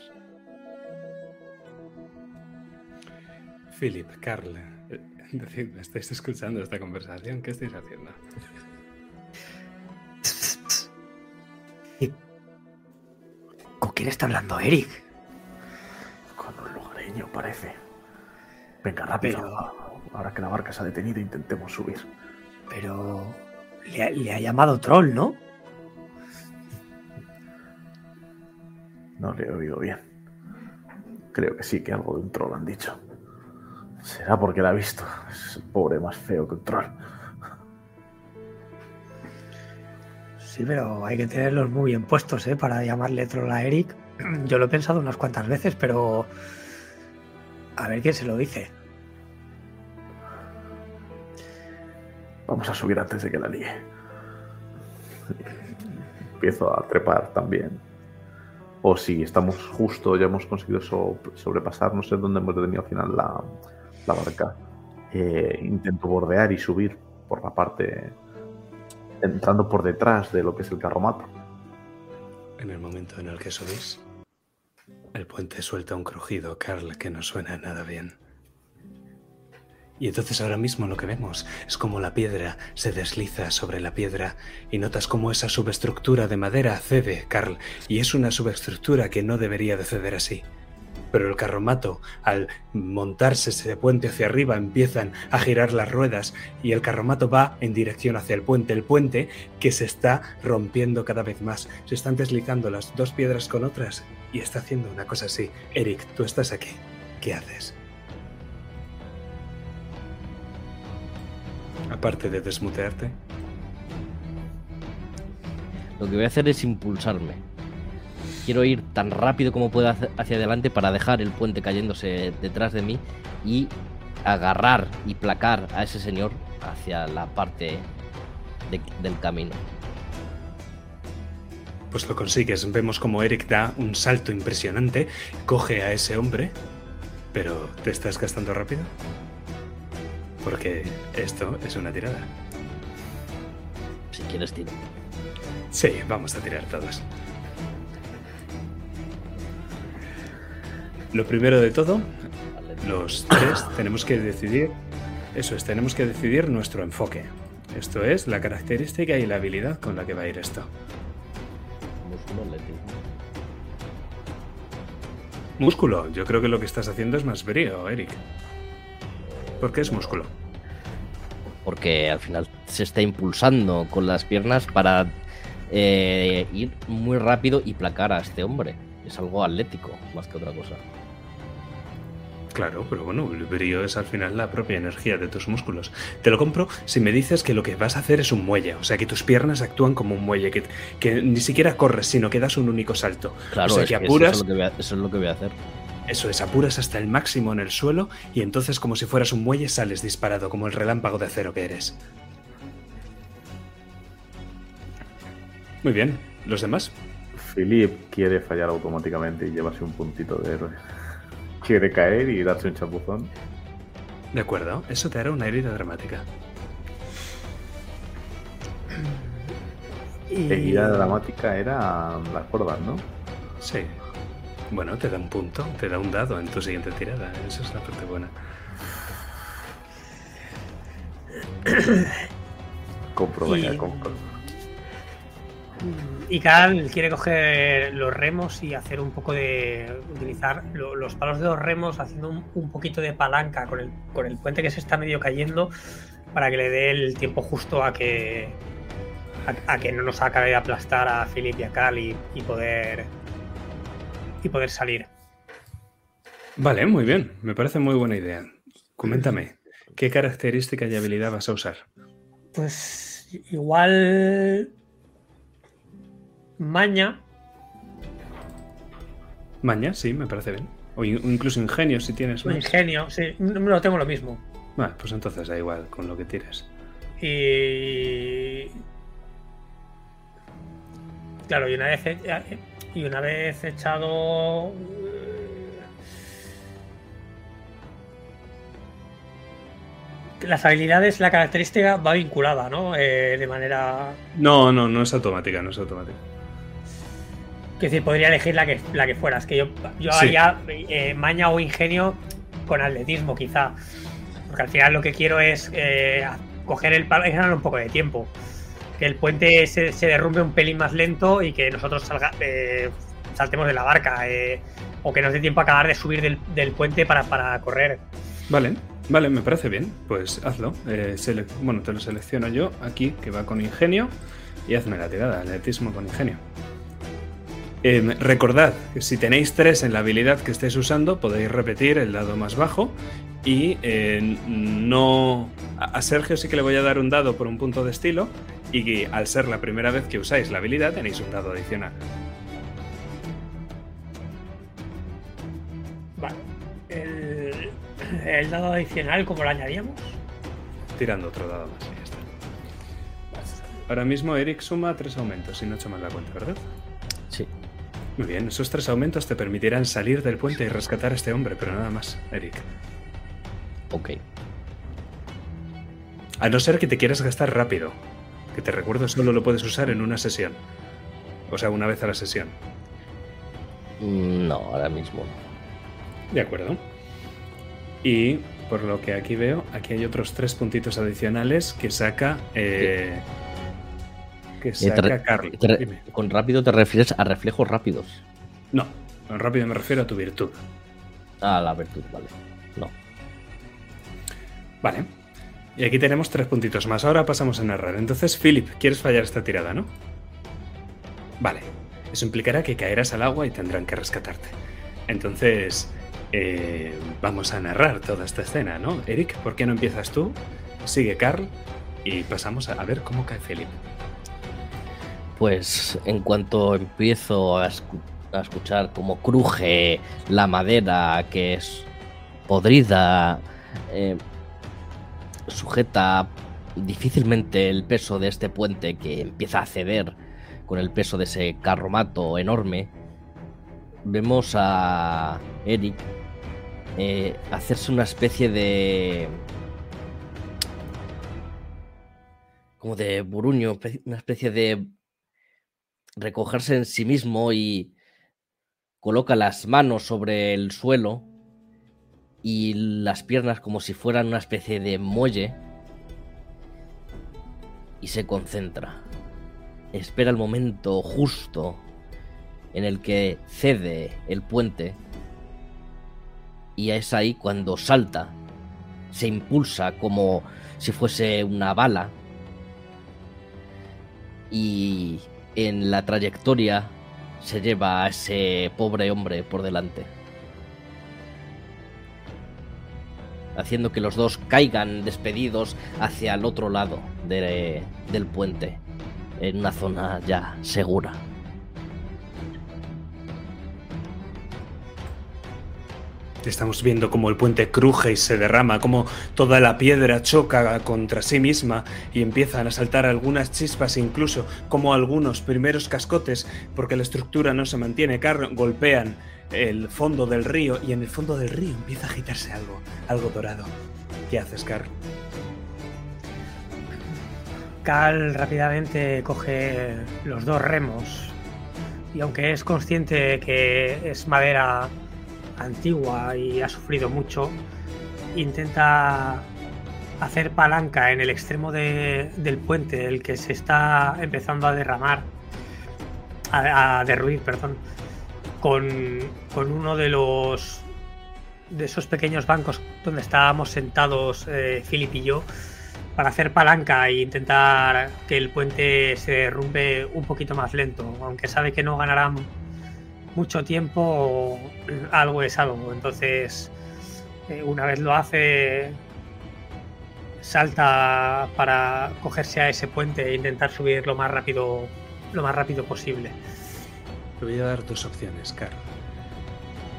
Philip, Carl, eh, decidme, ¿estáis escuchando esta conversación? ¿Qué estáis haciendo? ¿Con quién está hablando Eric? Con un lugareño, parece. Venga, rápido. Pero- Ahora que la barca se ha detenido, intentemos subir. Pero le ha, le ha llamado troll, ¿no? No le he oído bien. Creo que sí, que algo de un troll han dicho. Será porque la ha visto. Es el pobre más feo que un troll. Sí, pero hay que tenerlos muy bien puestos, ¿eh? Para llamarle troll a Eric. Yo lo he pensado unas cuantas veces, pero... A ver quién se lo dice. Vamos a subir antes de que la líe. Empiezo a trepar también. O si estamos justo, ya hemos conseguido so- sobrepasar, no sé dónde hemos detenido al final la, la barca. Eh, intento bordear y subir por la parte, entrando por detrás de lo que es el carromato. En el momento en el que subís, el puente suelta un crujido, Carl, que no suena nada bien. Y entonces ahora mismo lo que vemos es como la piedra se desliza sobre la piedra y notas como esa subestructura de madera cede, Carl, y es una subestructura que no debería de ceder así. Pero el carromato, al montarse ese puente hacia arriba, empiezan a girar las ruedas y el carromato va en dirección hacia el puente. El puente que se está rompiendo cada vez más. Se están deslizando las dos piedras con otras y está haciendo una cosa así. Eric, tú estás aquí. ¿Qué haces? Aparte de desmutearte. Lo que voy a hacer es impulsarme. Quiero ir tan rápido como pueda hacia- adelante para dejar el puente cayéndose detrás de mí y agarrar y placar a ese señor hacia la parte de- del camino. Pues lo consigues. Vemos como Eric da un salto impresionante, coge a ese hombre, pero ¿te estás gastando rápido? Porque esto es una tirada. Si quieres, tiro. Sí, vamos a tirar todos. Lo primero de todo, los tres tenemos que decidir, eso es, tenemos que decidir nuestro enfoque. Esto es la característica y la habilidad con la que va a ir esto. Músculo atlético. Músculo, yo creo que lo que estás haciendo es más brío, Eric. ¿Por qué es músculo? Porque al final se está impulsando con las piernas para eh, ir muy rápido y placar a este hombre. Es algo atlético, más que otra cosa. Claro, pero bueno, el brío es al final la propia energía de tus músculos. Te lo compro si me dices que lo que vas a hacer es un muelle, o sea, que tus piernas actúan como un muelle, que, que ni siquiera corres, sino que das un único salto. Claro, o sea, es que que apuras, Eso, es lo que voy a, eso es lo que voy a hacer. eso es, apuras hasta el máximo en el suelo y entonces como si fueras un muelle sales disparado, como el relámpago de acero que eres. Muy bien, ¿los demás? Philip quiere fallar automáticamente y llevarse un puntito de héroe. Quiere caer y darse un chapuzón. De acuerdo, eso te hará una herida dramática. Y... Herida dramática era las cuerdas, ¿no? Sí. Bueno, te da un punto, te da un dado en tu siguiente tirada. Esa es la parte buena. Compro, Y- venga, compro. Y Carl quiere coger los remos y hacer un poco de. utilizar lo- los palos de los remos haciendo un, un poquito de palanca con el, con el puente que se está medio cayendo para que le dé el tiempo justo a que. a, a que no nos acabe de aplastar a Philip y a Carl y, y poder. y poder salir. Vale, muy bien. Me parece muy buena idea. Coméntame, ¿qué característica y habilidad vas a usar? Pues igual. Maña. Maña, sí, me parece bien. O in- incluso ingenio si tienes más. ingenio, sí, no lo tengo lo mismo. Vale, pues entonces da igual con lo que tires. Y. Claro, y una vez, he- y una vez echado. Las habilidades, la característica va vinculada, ¿no? Eh, de manera. No, no, no es automática, no es automática. Que decir, podría elegir la que, la que fueras. Que yo, yo Sí. haría eh, maña o ingenio con atletismo, quizá. Porque al final lo que quiero es eh, coger el palo y ganar un poco de tiempo. Que el puente se, se derrumbe un pelín más lento y que nosotros salga, eh, saltemos de la barca. eh, o que nos dé tiempo a acabar de subir del, del puente para, para correr. Vale, vale, me parece bien. Pues hazlo. Eh, bueno, te lo selecciono yo aquí, que va con ingenio. Y hazme la tirada, atletismo con ingenio. Eh, recordad que si tenéis tres en la habilidad que estéis usando, podéis repetir el dado más bajo. Y eh, no. A Sergio sí que le voy a dar un dado por un punto de estilo. Y que al ser la primera vez que usáis la habilidad, tenéis un dado adicional. Vale. El, el dado adicional, ¿cómo lo añadíamos? Tirando otro dado más. ya está. Ahora mismo Eric suma tres aumentos, si no he hecho mal la cuenta, ¿verdad? Sí. Muy bien, esos tres aumentos te permitirán salir del puente y rescatar a este hombre, pero nada más, Eric. Ok. A no ser que te quieras gastar rápido. Que te recuerdo, solo lo puedes usar en una sesión. O sea, una vez a la sesión. No, ahora mismo no. De acuerdo. Y por lo que aquí veo, aquí hay otros tres puntitos adicionales que saca. eh, que saca Dime. con rápido te refieres a reflejos rápidos. No, en rápido me refiero a tu virtud. Ah, la virtud, vale. No. Vale. Y aquí tenemos tres puntitos más. Ahora pasamos a narrar. Entonces, Philip, quieres fallar esta tirada, ¿no? Vale. Eso implicará que caerás al agua y tendrán que rescatarte. Entonces, eh, vamos a narrar toda esta escena, ¿no? Eric, ¿por qué no empiezas tú? Sigue Carl y pasamos a, a ver cómo cae Philip. Pues en cuanto empiezo a, escu- a escuchar cómo cruje la madera que es podrida, eh, sujeta difícilmente el peso de este puente que empieza a ceder con el peso de ese carromato enorme, vemos a Eric eh, hacerse una especie de... como de buruño, una especie de recogerse en sí mismo y coloca las manos sobre el suelo y las piernas como si fueran una especie de muelle y se concentra. Espera el momento justo en el que cede el puente y es ahí cuando salta, se impulsa como si fuese una bala y en la trayectoria se lleva a ese pobre hombre por delante. Haciendo que los dos caigan despedidos hacia el otro lado del puente, en una zona ya segura. Estamos viendo cómo el puente cruje y se derrama, cómo toda la piedra choca contra sí misma y empiezan a saltar algunas chispas, incluso como algunos primeros cascotes, porque la estructura no se mantiene, golpean el fondo del río y en el fondo del río empieza a agitarse algo, algo dorado. ¿Qué haces, Carl? Carl rápidamente coge los dos remos y aunque es consciente que es madera antigua y ha sufrido mucho, intenta hacer palanca en el extremo del puente, el que se está empezando a derramar, a, derruir, perdón, con, uno de los de esos pequeños bancos donde estábamos sentados eh, Philip y yo para hacer palanca e intentar que el puente se derrumbe un poquito más lento, aunque sabe que no ganará mucho tiempo, algo es algo. Entonces, eh, una vez lo hace, salta para cogerse a ese puente e intentar subir lo más rápido, lo más rápido posible. Te voy a dar dos opciones, Carl.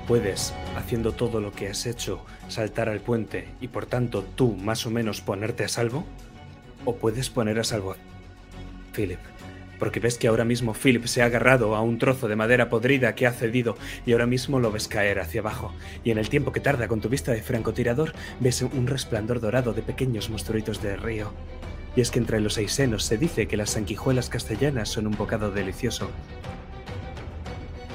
Puedes, haciendo todo lo que has hecho, saltar al puente y por tanto tú más o menos ponerte a salvo, o puedes poner a salvo a Philip porque ves que ahora mismo Philip se ha agarrado a un trozo de madera podrida que ha cedido y ahora mismo lo ves caer hacia abajo. Y en el tiempo que tarda con tu vista de francotirador, ves un resplandor dorado de pequeños monstruitos de río. Y es que entre los seis senos se dice que las sanguijuelas castellanas son un bocado delicioso.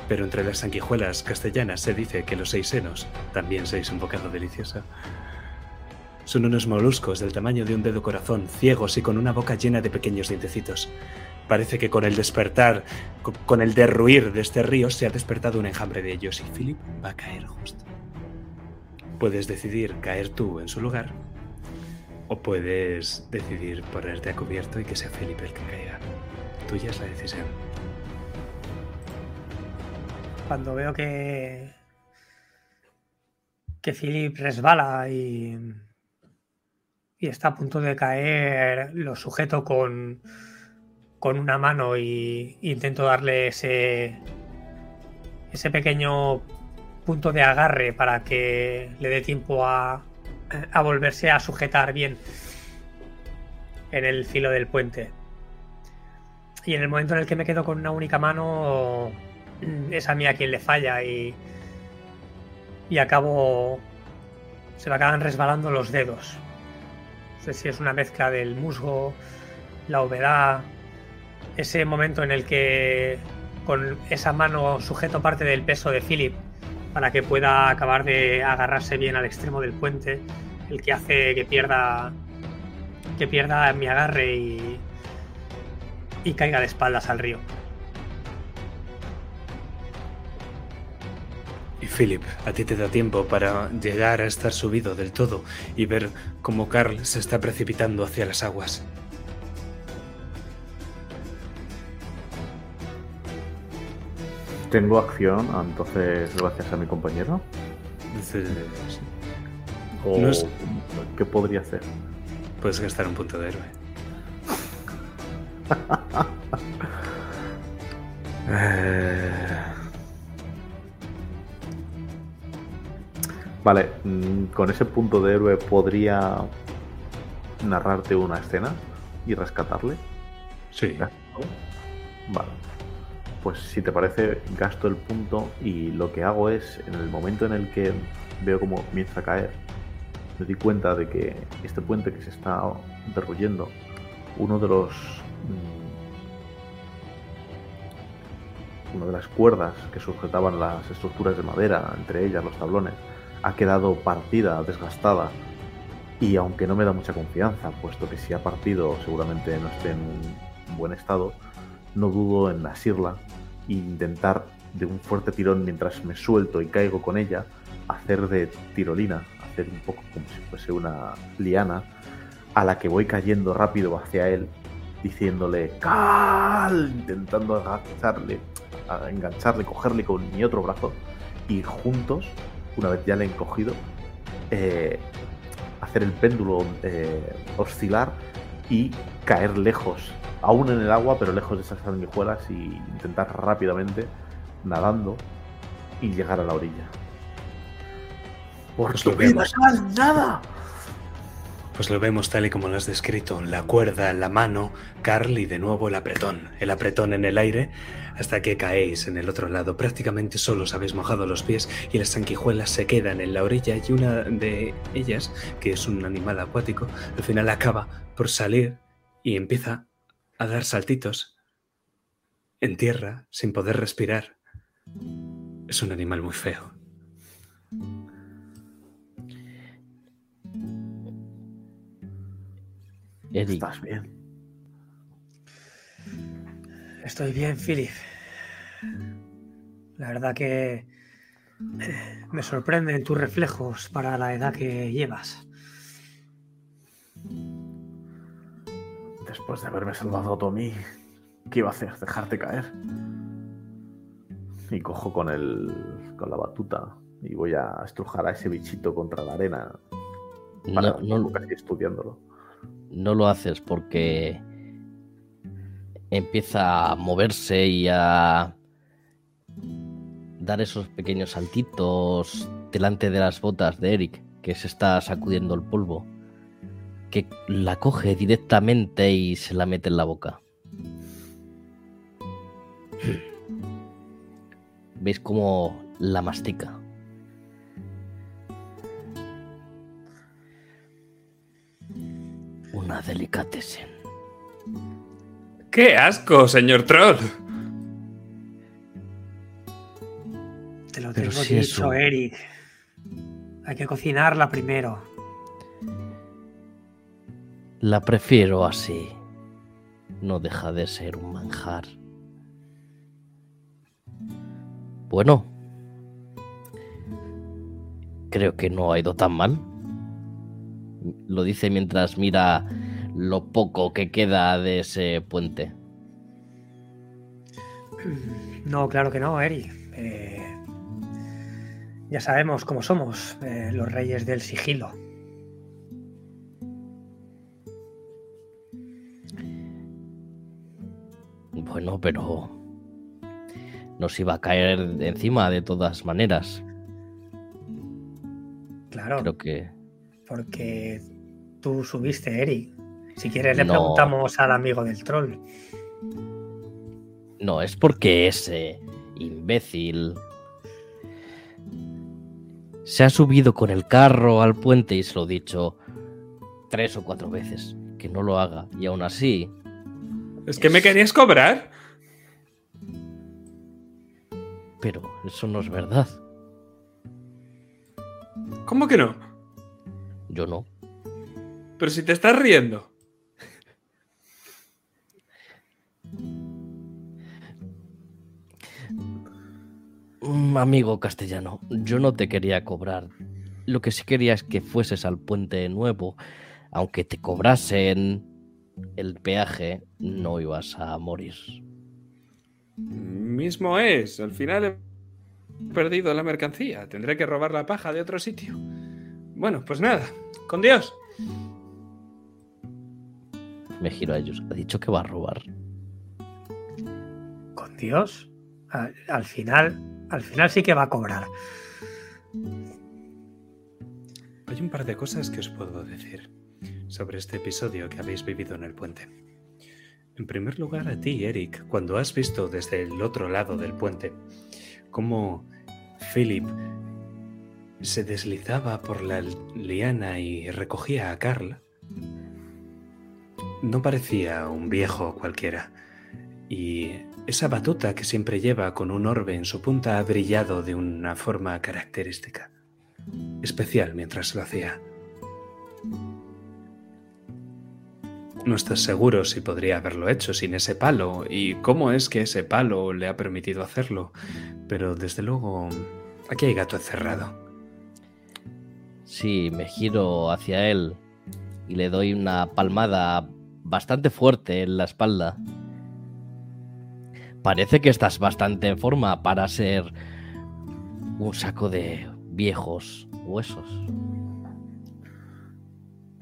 Pero entre las sanguijuelas castellanas se dice que los seis senos también sois un bocado delicioso. Son unos moluscos del tamaño de un dedo corazón, ciegos y con una boca llena de pequeños dientecitos. Parece que con el despertar, con el derruir de este río, se ha despertado un enjambre de ellos y Philip va a caer justo. Puedes decidir caer tú en su lugar o puedes decidir ponerte a cubierto y que sea Philip el que caiga. Tuya es la decisión. Cuando veo que que Philip resbala y y está a punto de caer, lo sujeto con, con una mano y intento darle ese, ese pequeño punto de agarre para que le dé tiempo a, a volverse a sujetar bien en el filo del puente. Y en el momento en el que me quedo con una única mano, es a mí a quien le falla y, y acabo... Se me acaban resbalando los dedos sé si es una mezcla del musgo, la humedad, ese momento en el que con esa mano sujeto parte del peso de Philip para que pueda acabar de agarrarse bien al extremo del puente, el que hace que pierda que pierda mi agarre y, y caiga de espaldas al río. Philip, a ti te da tiempo para llegar a estar subido del todo y ver cómo Carl se está precipitando hacia las aguas. Tengo acción, entonces gracias a mi compañero. ¿O qué podría hacer? Puedes gastar un punto de héroe. eh... Vale, mm, con ese punto de héroe podría narrarte una escena y rescatarle. Sí. Vale. Pues si te parece, gasto el punto y lo que hago es, en el momento en el que veo cómo comienza a caer, me di cuenta de que este puente que se está derruyendo, uno de los... Mm, una de las cuerdas que sujetaban las estructuras de madera, entre ellas los tablones, ha quedado partida, desgastada. Y aunque no me da mucha confianza, puesto que si ha partido seguramente no esté en un buen estado, no dudo en asirla intentar de un fuerte tirón mientras me suelto y caigo con ella, hacer de tirolina, hacer un poco como si fuese una liana, a la que voy cayendo rápido hacia él, diciéndole ¡Cal! intentando agacharle, engancharle, cogerle con mi otro brazo y juntos, una vez ya le he encogido, eh, hacer el péndulo eh, oscilar y caer lejos, aún en el agua, pero lejos de esas sanguijuelas y intentar rápidamente, nadando, y llegar a la orilla. Por Pues lo vemos. nada! Pues lo vemos tal y como lo has descrito, la cuerda en la mano, Carl y de nuevo el apretón, el apretón en el aire, hasta que caéis en el otro lado. Prácticamente solos habéis mojado los pies y las sanguijuelas se quedan en la orilla y una de ellas, que es un animal acuático, al final acaba por salir y empieza a dar saltitos en tierra sin poder respirar. Es un animal muy feo. Eric, Estás bien. Estoy bien, Philip. La verdad que eh, me sorprenden tus reflejos para la edad que llevas. Después de haberme salvado a Tommy, ¿qué iba a hacer? ¿Dejarte caer? Y cojo con el. con la batuta y voy a estrujar a ese bichito contra la arena. Para, no, no, casi estudiándolo. no lo haces porque empieza a moverse y a dar esos pequeños saltitos delante de las botas de Eric, que se está sacudiendo el polvo, que la coge directamente y se la mete en la boca. ¿Veis cómo la mastica? Una delicatessen. ¡Qué asco, señor Troll! Te lo Pero tengo si dicho, un- Eric. Hay que cocinarla primero. La prefiero así. No deja de ser un manjar. Bueno. Creo que no ha ido tan mal. Lo dice mientras mira lo poco que queda de ese puente. No, claro que no, Eric. Eh, ya sabemos cómo somos, eh, los reyes del sigilo. Bueno, pero nos iba a caer encima de todas maneras. Claro, Creo que porque tú subiste, Eric. Si quieres le No. preguntamos al amigo del troll. No, es porque ese imbécil se ha subido con el carro al puente y se lo he dicho tres o cuatro veces que no lo haga. Y aún así, ¿Es que me querías cobrar? pero eso no es verdad. ¿Cómo que no? Yo no. Pero si te estás riendo. Mm, Amigo castellano, yo no te quería cobrar. Lo que sí quería es que fueses al puente nuevo. Aunque te cobrasen el peaje, no ibas a morir. Mismo es. Al final he perdido la mercancía. Tendré que robar la paja de otro sitio. Bueno, pues nada. Con Dios. Me giro a ellos. Ha dicho que va a robar. Con Dios. Al, al final, al final sí que va a cobrar. Hay un par de cosas que os puedo decir sobre este episodio que habéis vivido en el puente. En primer lugar, a ti, Eric, cuando has visto desde el otro lado del puente cómo Philip se deslizaba por la liana y recogía a Carl, no parecía un viejo cualquiera. Y esa batuta que siempre lleva con un orbe en su punta ha brillado de una forma característica. especial mientras lo hacía. No estás seguro si podría haberlo hecho sin ese palo y cómo es que ese palo le ha permitido hacerlo, pero desde luego aquí hay gato encerrado. Sí, me giro hacia él y le doy una palmada bastante fuerte en la espalda. Parece que estás bastante en forma para ser un saco de viejos huesos.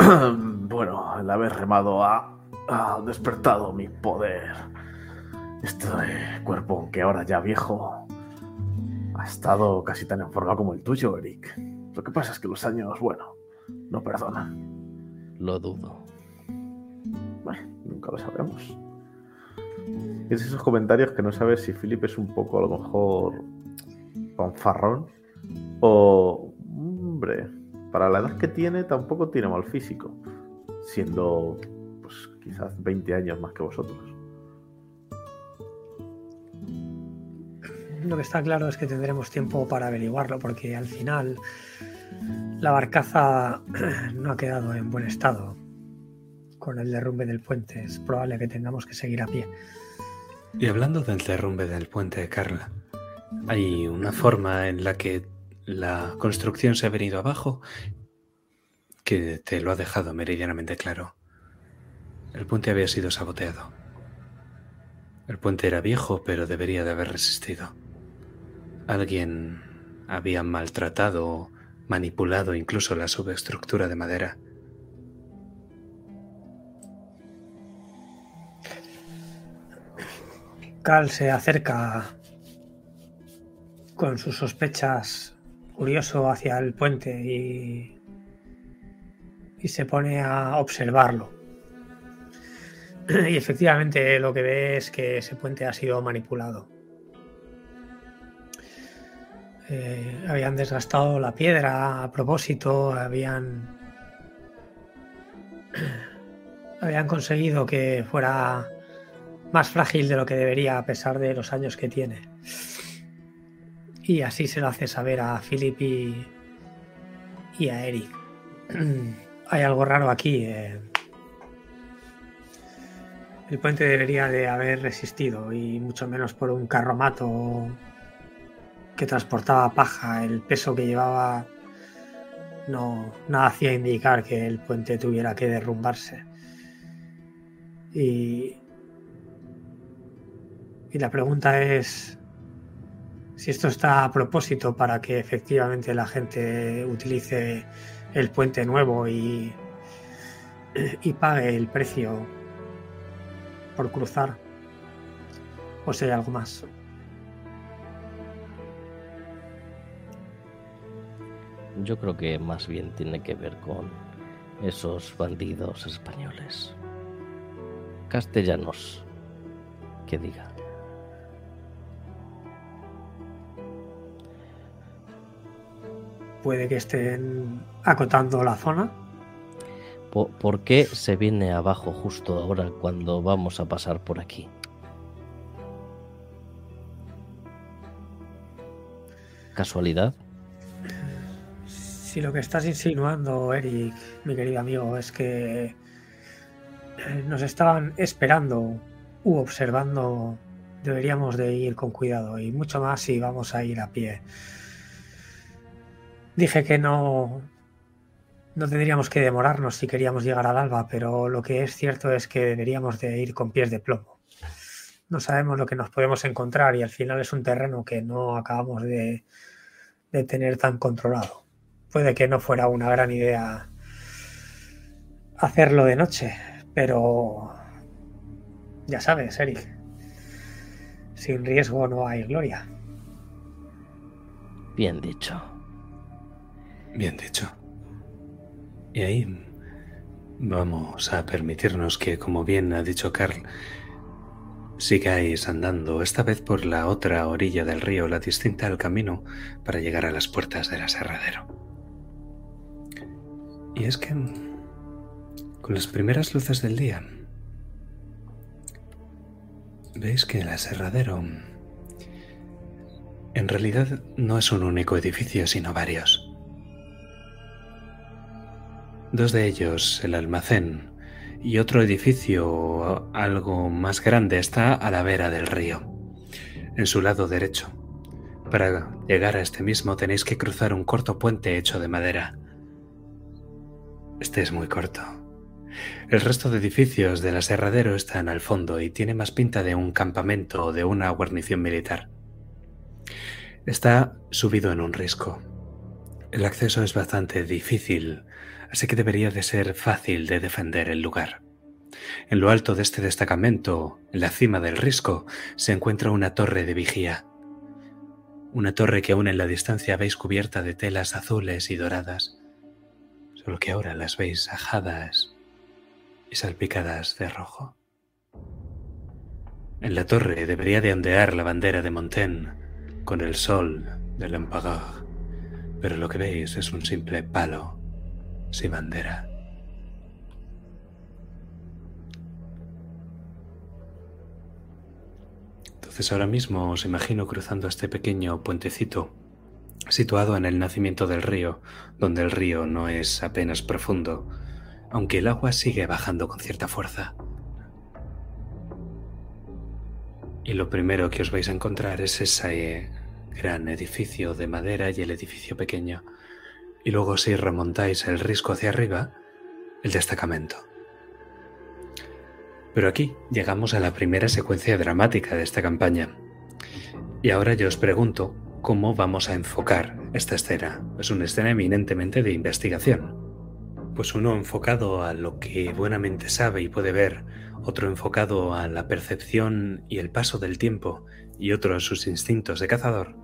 bueno, el haber remado ha, ha despertado mi poder. Este cuerpo, aunque ahora ya viejo, ha estado casi tan en forma como el tuyo, Eric. Lo que pasa es que los años, bueno, no perdonan. Lo dudo. Bueno, nunca lo sabremos. Es esos comentarios que no sabes si Philip es un poco a lo mejor fanfarrón o... Hombre, para la edad que tiene tampoco tiene mal físico, siendo pues quizás 20 años más que vosotros. Lo que está claro es que tendremos tiempo para averiguarlo porque al final la barcaza no ha quedado en buen estado con el derrumbe del puente. Es probable que tengamos que seguir a pie. Y hablando del derrumbe del puente de Carla, hay una forma en la que la construcción se ha venido abajo que te lo ha dejado meridianamente claro. El puente había sido saboteado. El puente era viejo, pero debería de haber resistido. Alguien había maltratado o manipulado incluso la subestructura de madera. Cal se acerca con sus sospechas curioso hacia el puente y, y se pone a observarlo. Y efectivamente lo que ve es que ese puente ha sido manipulado. Eh, habían desgastado la piedra a propósito, habían habían conseguido que fuera más frágil de lo que debería a pesar de los años que tiene. Y así se lo hace saber a Philip y, a Eric. Hay algo raro aquí. eh. El puente debería de haber resistido y mucho menos por un carromato que transportaba paja. El peso que llevaba no nada hacía indicar que el puente tuviera que derrumbarse. Y, y la pregunta es si esto está a propósito para que efectivamente la gente utilice el puente nuevo y, y pague el precio por cruzar. O si hay algo más. Yo creo que más bien tiene que ver con esos bandidos españoles. Castellanos, que diga. Puede que estén acotando la zona. Po- ¿Por qué se viene abajo justo ahora cuando vamos a pasar por aquí? ¿Casualidad? Si lo que estás insinuando, Eric, mi querido amigo, es que eh, nos estaban esperando u observando, deberíamos de ir con cuidado y mucho más si vamos a ir a pie. Dije que no, no tendríamos que demorarnos si queríamos llegar al alba, pero lo que es cierto es que deberíamos de ir con pies de plomo. No sabemos lo que nos podemos encontrar y al final es un terreno que no acabamos de, de tener tan controlado. Puede que no fuera una gran idea hacerlo de noche, pero ya sabes, Eric, sin riesgo no hay gloria. Bien dicho. Bien dicho. Y ahí vamos a permitirnos que, como bien ha dicho Carl, sigáis andando, esta vez por la otra orilla del río, la distinta al camino, para llegar a las puertas del aserradero. Y es que, con las primeras luces del día, veis que el aserradero en realidad no es un único edificio, sino varios. Dos de ellos, el almacén, y otro edificio algo más grande está a la vera del río, en su lado derecho. Para llegar a este mismo tenéis que cruzar un corto puente hecho de madera. Este es muy corto. El resto de edificios del aserradero están al fondo y tiene más pinta de un campamento o de una guarnición militar. Está subido en un risco. El acceso es bastante difícil así que debería de ser fácil de defender el lugar. En lo alto de este destacamento, en la cima del risco, se encuentra una torre de vigía. Una torre que aún en la distancia veis cubierta de telas azules y doradas, solo que ahora las veis ajadas y salpicadas de rojo. En la torre debería de ondear la bandera de Montaigne con el sol del Empagor, pero lo que veis es un simple palo sin bandera. Entonces ahora mismo os imagino cruzando este pequeño puentecito situado en el nacimiento del río, donde el río no es apenas profundo, aunque el agua sigue bajando con cierta fuerza. Y lo primero que os vais a encontrar es ese gran edificio de madera y el edificio pequeño y luego si remontáis el risco hacia arriba, el destacamento. Pero aquí llegamos a la primera secuencia dramática de esta campaña. Y ahora yo os pregunto cómo vamos a enfocar esta escena. Es una escena eminentemente de investigación. Pues uno enfocado a lo que buenamente sabe y puede ver, otro enfocado a la percepción y el paso del tiempo, y otro a sus instintos de cazador,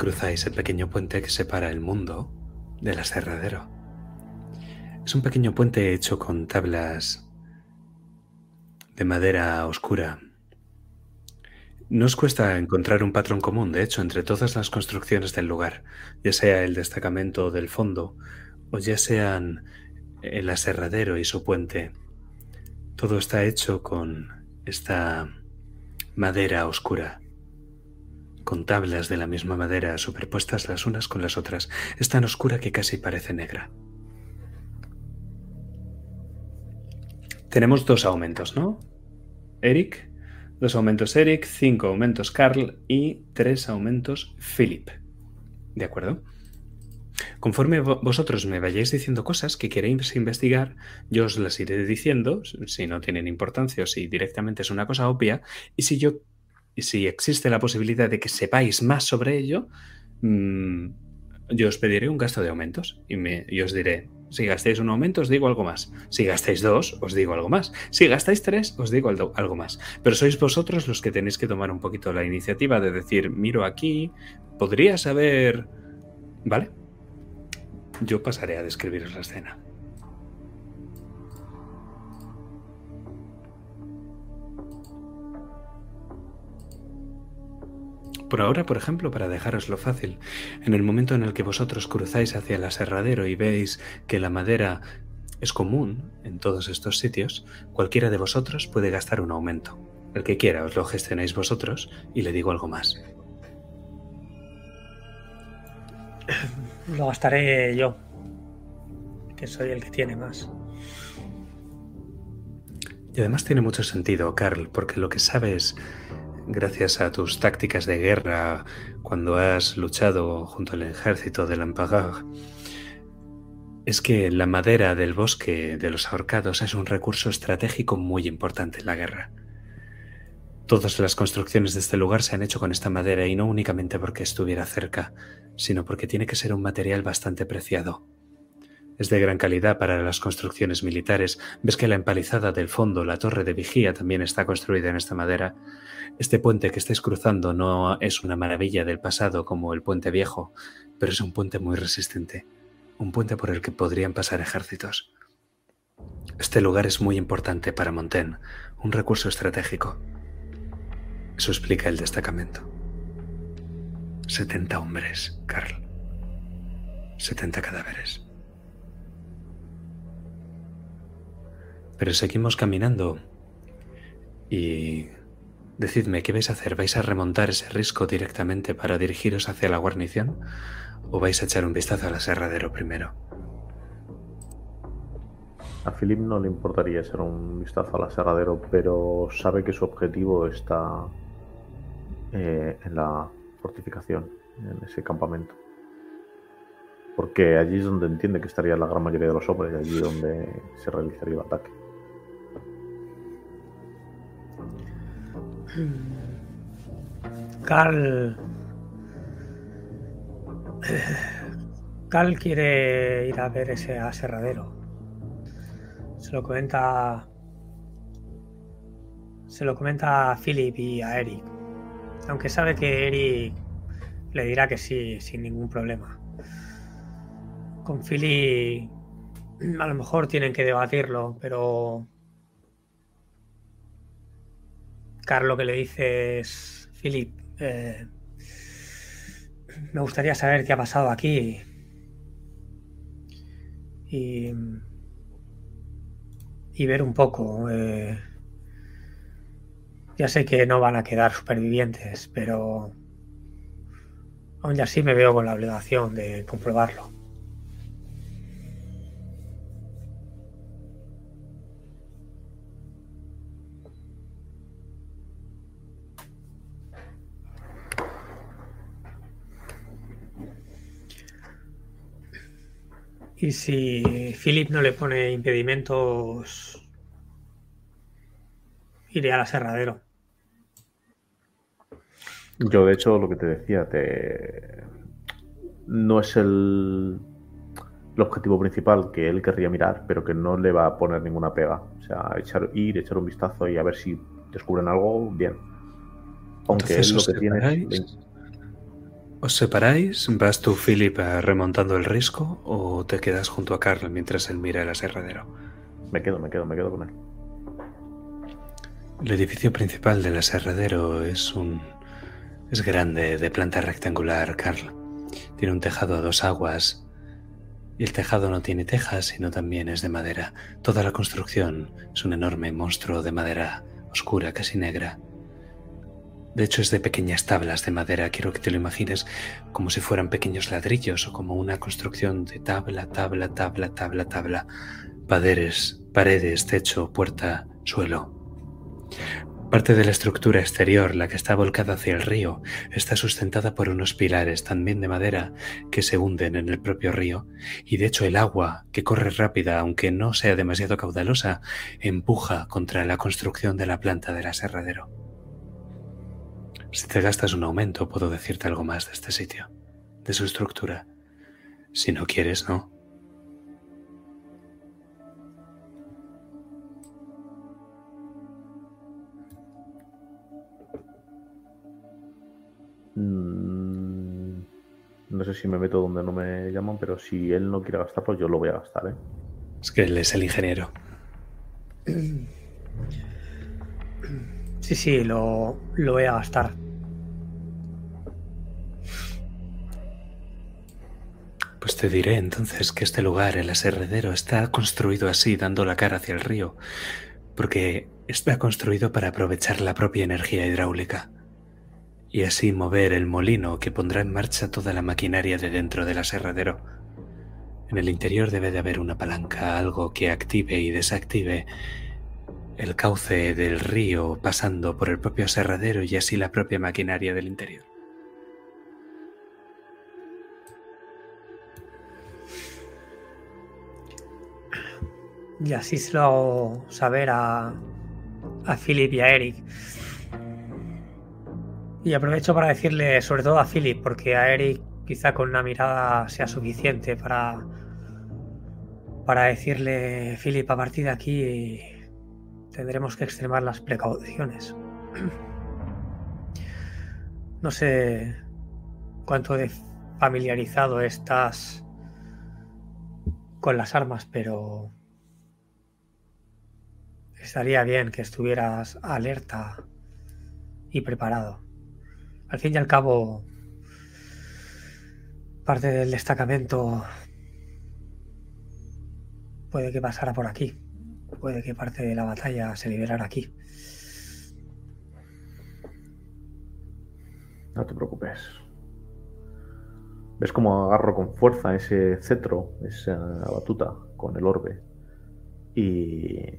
cruzáis el pequeño puente que separa el mundo del aserradero. Es un pequeño puente hecho con tablas de madera oscura. No os cuesta encontrar un patrón común, de hecho, entre todas las construcciones del lugar, ya sea el destacamento del fondo o ya sean el aserradero y su puente. Todo está hecho con esta madera oscura con tablas de la misma madera superpuestas las unas con las otras. Es tan oscura que casi parece negra. Tenemos dos aumentos, ¿no? Eric, dos aumentos Eric, cinco aumentos Carl y tres aumentos Philip. ¿De acuerdo? Conforme vosotros me vayáis diciendo cosas que queréis investigar, yo os las iré diciendo, si no tienen importancia o si directamente es una cosa obvia, y si yo si existe la posibilidad de que sepáis más sobre ello, mm, yo os pediré un gasto de aumentos y, me, os diré, si gastáis un aumento os digo algo más, si gastáis dos os digo algo más, si gastáis tres os digo algo más, pero sois vosotros los que tenéis que tomar un poquito la iniciativa de decir, miro aquí, podría saber... ¿Vale? Yo pasaré a describiros la escena. Por ahora, por ejemplo, para dejaroslo fácil, en el momento en el que vosotros cruzáis hacia el aserradero y veis que la madera es común en todos estos sitios, cualquiera de vosotros puede gastar un aumento. El que quiera os lo gestionáis vosotros y le digo algo más. Lo gastaré yo, que soy el que tiene más. Y además tiene mucho sentido, Carl, porque lo que sabes gracias a tus tácticas de guerra cuando has luchado junto al ejército del Empagag, es que la madera del bosque de los ahorcados es un recurso estratégico muy importante en la guerra. Todas las construcciones de este lugar se han hecho con esta madera y no únicamente porque estuviera cerca, sino porque tiene que ser un material bastante preciado. Es de gran calidad para las construcciones militares. Ves que la empalizada del fondo, la torre de vigía, también está construida en esta madera. Este puente que estáis cruzando no es una maravilla del pasado como el puente viejo, pero es un puente muy resistente. Un puente por el que podrían pasar ejércitos. Este lugar es muy importante para Montaigne, un recurso estratégico. Eso explica el destacamento. 70 hombres, Carl. 70 cadáveres. Pero seguimos caminando. Y decidme, ¿qué vais a hacer? ¿Vais a remontar ese risco directamente para dirigiros hacia la guarnición? ¿O vais a echar un vistazo al aserradero primero? A Philip no le importaría echar un vistazo al aserradero, pero sabe que su objetivo está eh, en la fortificación, en ese campamento. Porque allí es donde entiende que estaría la gran mayoría de los hombres, allí donde se realizaría el ataque. Carl. Carl quiere ir a ver ese aserradero. Se lo comenta. Se lo comenta a Philip y a Eric. Aunque sabe que Eric le dirá que sí, sin ningún problema. Con Philip a lo mejor tienen que debatirlo, pero Carl lo que le dice es, Philip, eh, me gustaría saber qué ha pasado aquí. Y, y ver un poco. eh, ya sé que no van a quedar supervivientes, pero aún así me veo con la obligación de comprobarlo. Y si Philip no le pone impedimentos, iré al aserradero. Yo, de hecho, lo que te decía, te... no es el... el objetivo principal que él querría mirar, pero que no le va a poner ninguna pega. O sea, echar, ir, echar un vistazo y a ver si descubren algo, bien. Aunque Entonces, él lo ¿os que tiene es... ¿Os separáis? ¿Vas tú, Philip, remontando el risco o te quedas junto a Carl mientras él mira el aserradero? Me quedo, me quedo, me quedo con él. El edificio principal del aserradero es un... es grande, de planta rectangular, Carl. Tiene un tejado a dos aguas. Y el tejado no tiene tejas, sino también es de madera. Toda la construcción es un enorme monstruo de madera oscura, casi negra. De hecho, es de pequeñas tablas de madera. Quiero que te lo imagines como si fueran pequeños ladrillos o como una construcción de tabla, tabla, tabla, tabla, tabla. Paredes, paredes, techo, puerta, suelo. Parte de la estructura exterior, la que está volcada hacia el río, está sustentada por unos pilares también de madera que se hunden en el propio río, y de hecho el agua, que corre rápida aunque no sea demasiado caudalosa, empuja contra la construcción de la planta del aserradero. Si te gastas un aumento, puedo decirte algo más de este sitio, de su estructura. Si no quieres, no. Mm, No sé si me meto donde no me llaman, pero si él no quiere gastarlo, yo lo voy a gastar, ¿eh? Es que él es el ingeniero. Sí, sí, lo, lo voy a gastar. Pues te diré entonces que este lugar, el aserradero, está construido así, dando la cara hacia el río, porque está construido para aprovechar la propia energía hidráulica y así mover el molino que pondrá en marcha toda la maquinaria de dentro del aserradero. En el interior debe de haber una palanca, algo que active y desactive el cauce del río pasando por el propio aserradero y así la propia maquinaria del interior. Y así se lo hago saber a, a Philip y a Eric. Y aprovecho para decirle, sobre todo a Philip, porque a Eric quizá con una mirada sea suficiente para, para decirle, Philip, a partir de aquí tendremos que extremar las precauciones. No sé cuánto de familiarizado estás con las armas, pero estaría bien que estuvieras alerta y preparado. Al fin y al cabo, parte del destacamento puede que pasara por aquí. Puede que parte de la batalla se liberara aquí. No te preocupes. ¿Ves cómo agarro con fuerza ese cetro, esa batuta, con el orbe? y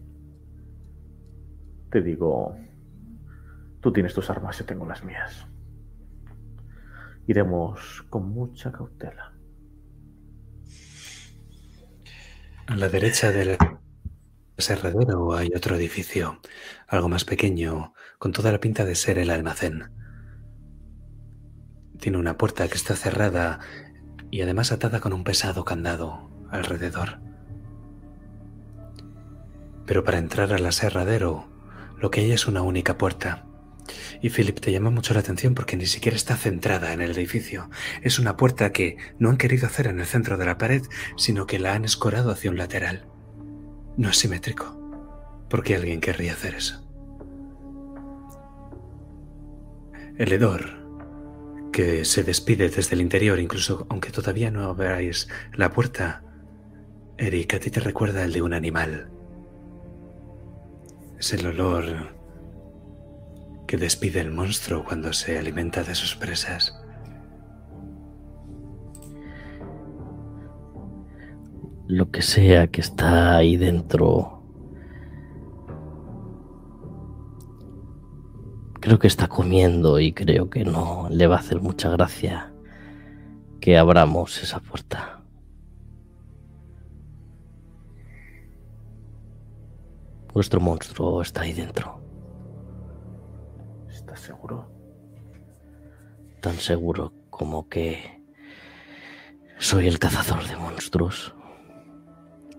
te digo, tú tienes tus armas, yo tengo las mías. Iremos con mucha cautela. A la derecha del aserradero hay otro edificio, algo más pequeño, con toda la pinta de ser el almacén. Tiene una puerta que está cerrada y además atada con un pesado candado alrededor. Pero para entrar al aserradero, lo que hay es una única puerta. Y Philip te llama mucho la atención porque ni siquiera está centrada en el edificio. Es una puerta que no han querido hacer en el centro de la pared, sino que la han escorado hacia un lateral. No es simétrico. ¿Por qué alguien querría hacer eso? El hedor, que se despide desde el interior, incluso aunque todavía no veáis la puerta, Eric, a ti te recuerda el de un animal. Es el olor que despide el monstruo cuando se alimenta de sus presas. Lo que sea que está ahí dentro. Creo que está comiendo y creo que no le va a hacer mucha gracia que abramos esa puerta. Nuestro monstruo está ahí dentro. ¿Estás seguro? Tan seguro como que soy el cazador de monstruos.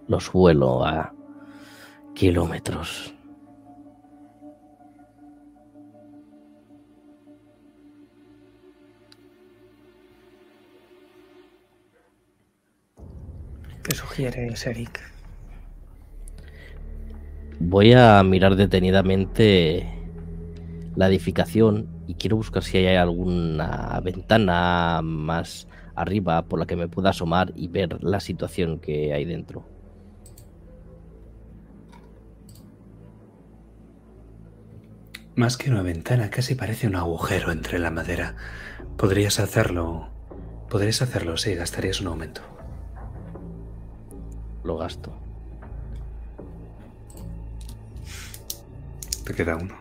Los vuelo a kilómetros. ¿Qué sugieres, Eric? Voy a mirar detenidamente la edificación y quiero buscar si hay alguna ventana más arriba por la que me pueda asomar y ver la situación que hay dentro. Más que una ventana, casi parece un agujero entre la madera. Podrías hacerlo. Podrías hacerlo, sí, gastarías un aumento. Lo gasto. Te queda uno.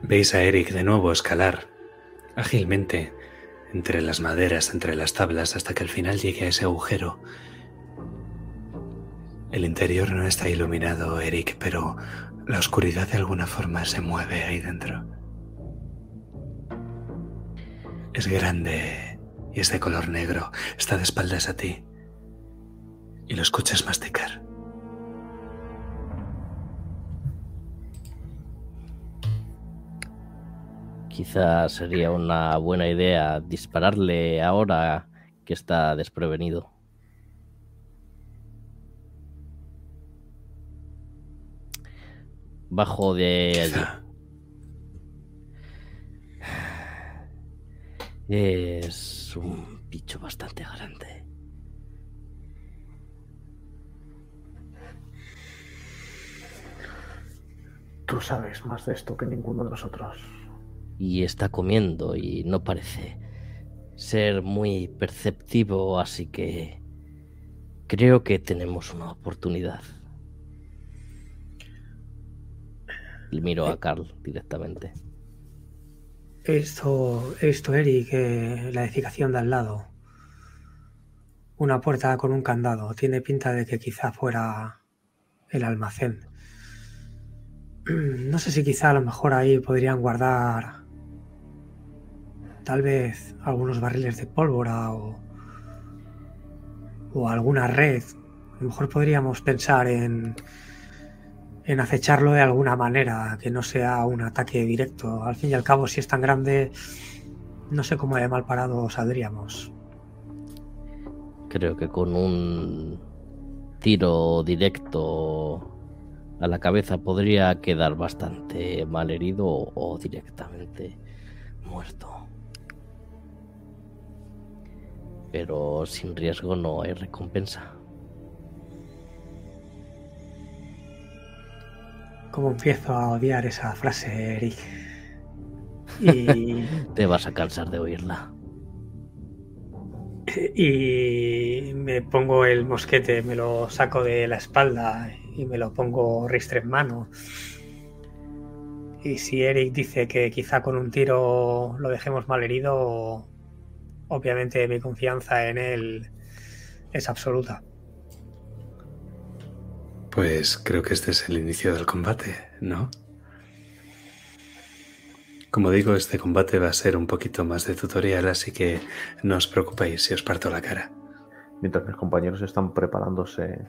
Veis a Eric de nuevo escalar ágilmente entre las maderas, entre las tablas, hasta que al final llegue a ese agujero. El interior no está iluminado, Eric, pero la oscuridad de alguna forma se mueve ahí dentro. Es grande y es de color negro. Está de espaldas a ti. Y lo escuchas masticar. Quizás sería una buena idea dispararle ahora que está desprevenido. Bajo de allí. Quizá. Es un bicho bastante grande. Tú sabes más de esto que ninguno de nosotros. Y está comiendo y no parece ser muy perceptivo, así que creo que tenemos una oportunidad. Le miro a Carl directamente. He visto Eric, eh, la edificación de al lado. Una puerta con un candado. Tiene pinta de que quizá fuera el almacén. No sé si quizá a lo mejor ahí podrían guardar tal vez algunos barriles de pólvora o, o alguna red. A lo mejor podríamos pensar en, en acecharlo de alguna manera, que no sea un ataque directo. Al fin y al cabo, si es tan grande, no sé cómo de mal parado saldríamos. Creo que con un tiro directo a la cabeza podría quedar bastante mal herido o directamente muerto. Pero sin riesgo no hay recompensa. Como empiezo a odiar esa frase, Eric. Y Te vas a cansar de oírla. Y me pongo el mosquete, me lo saco de la espalda y me lo pongo ristre en mano. Y si Eric dice que quizá con un tiro lo dejemos mal herido, obviamente mi confianza en él es absoluta. Pues creo que este es el inicio del combate, ¿no? Como digo, este combate va a ser un poquito más de tutorial, así que no os preocupéis si os parto la cara. Mientras mis compañeros están preparándose,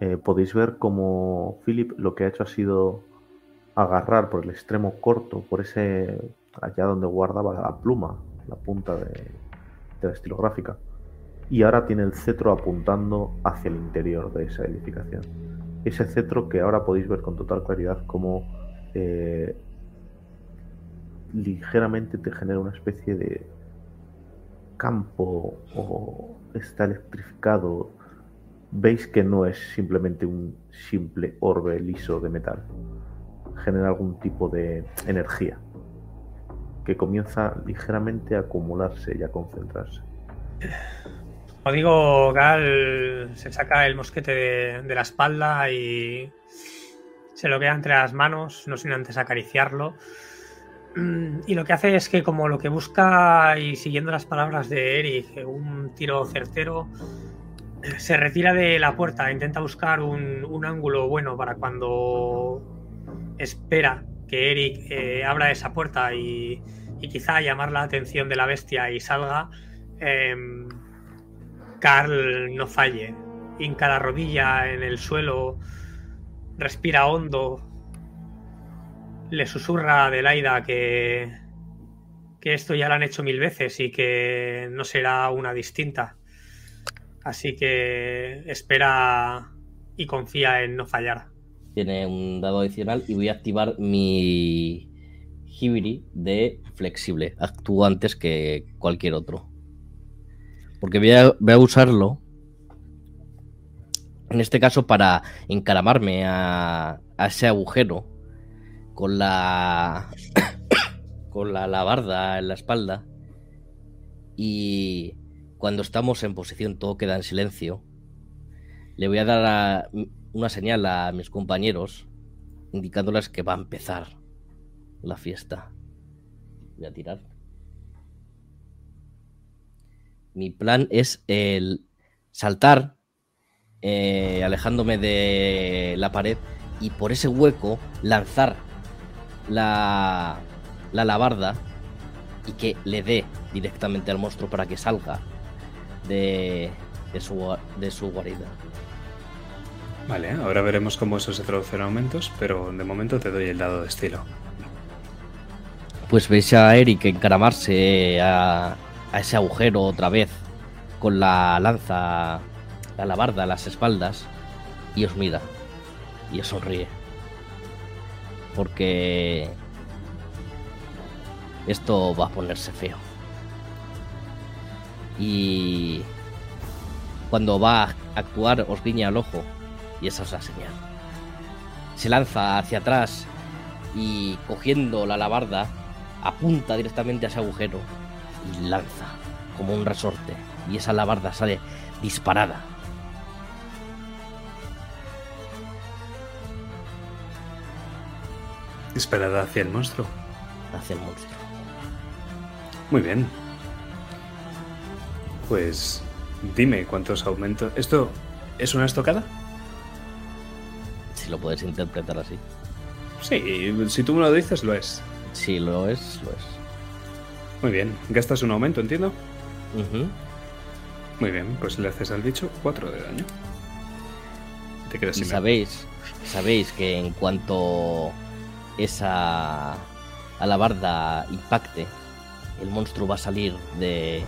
eh, podéis ver cómo Philip lo que ha hecho ha sido agarrar por el extremo corto, por ese allá donde guardaba la pluma, la punta de, la estilográfica, y ahora tiene el cetro apuntando hacia el interior de esa edificación. Ese cetro que ahora podéis ver con total claridad como eh, ligeramente te genera una especie de campo o está electrificado. Veis que no es simplemente un simple orbe liso de metal. Genera algún tipo de energía que comienza ligeramente a acumularse y a concentrarse. Como digo, Gal se saca el mosquete de, la espalda y se lo queda entre las manos, no sin antes acariciarlo. Mm, y lo que hace es que como lo que busca, y siguiendo las palabras de Eric, un tiro certero, se retira de la puerta, intenta buscar un, ángulo bueno para cuando espera que Eric eh, abra esa puerta y, quizá llamar la atención de la bestia y salga, em, Carl no falle. Hinca la rodilla en el suelo, respira hondo, le susurra a Adelaida que, que esto ya lo han hecho mil veces y que no será una distinta. Así que espera y confía en no fallar. Tiene un dado adicional y voy a activar mi Hibiri de flexible. Actúo antes que cualquier otro. Porque voy a, voy a usarlo en este caso para encaramarme a, a ese agujero con la con la alabarda en la espalda. Y cuando estamos en posición todo queda en silencio le voy a dar una señal a mis compañeros indicándoles que va a empezar la fiesta. Voy a tirar mi plan es el saltar eh, alejándome de la pared y por ese hueco lanzar la, la alabarda y que le dé directamente al monstruo para que salga de, de, su, de su guarida. Vale, ahora veremos cómo eso se traduce en aumentos, pero de momento te doy el dado de estilo. Pues veis a Eric encaramarse a, a ese agujero otra vez con la lanza, la alabarda a las espaldas y os mira y os sonríe porque esto va a ponerse feo. Y cuando va a actuar os guiña el ojo y esa es la señal. Se lanza hacia atrás y cogiendo la alabarda apunta directamente a ese agujero y lanza como un resorte y esa alabarda sale disparada Disparada hacia el monstruo. Hacia el monstruo. Muy bien. Pues dime cuántos aumentos. ¿Esto es una estocada? Si lo puedes interpretar así. Sí, si tú me lo dices, lo es. Si lo es, lo es. Muy bien. ¿Gastas un aumento, entiendo? Muy bien, pues le haces al bicho 4 de daño. Te quedas y sabéis, sabéis que en cuanto esa alabarda impacte, el monstruo va a salir de,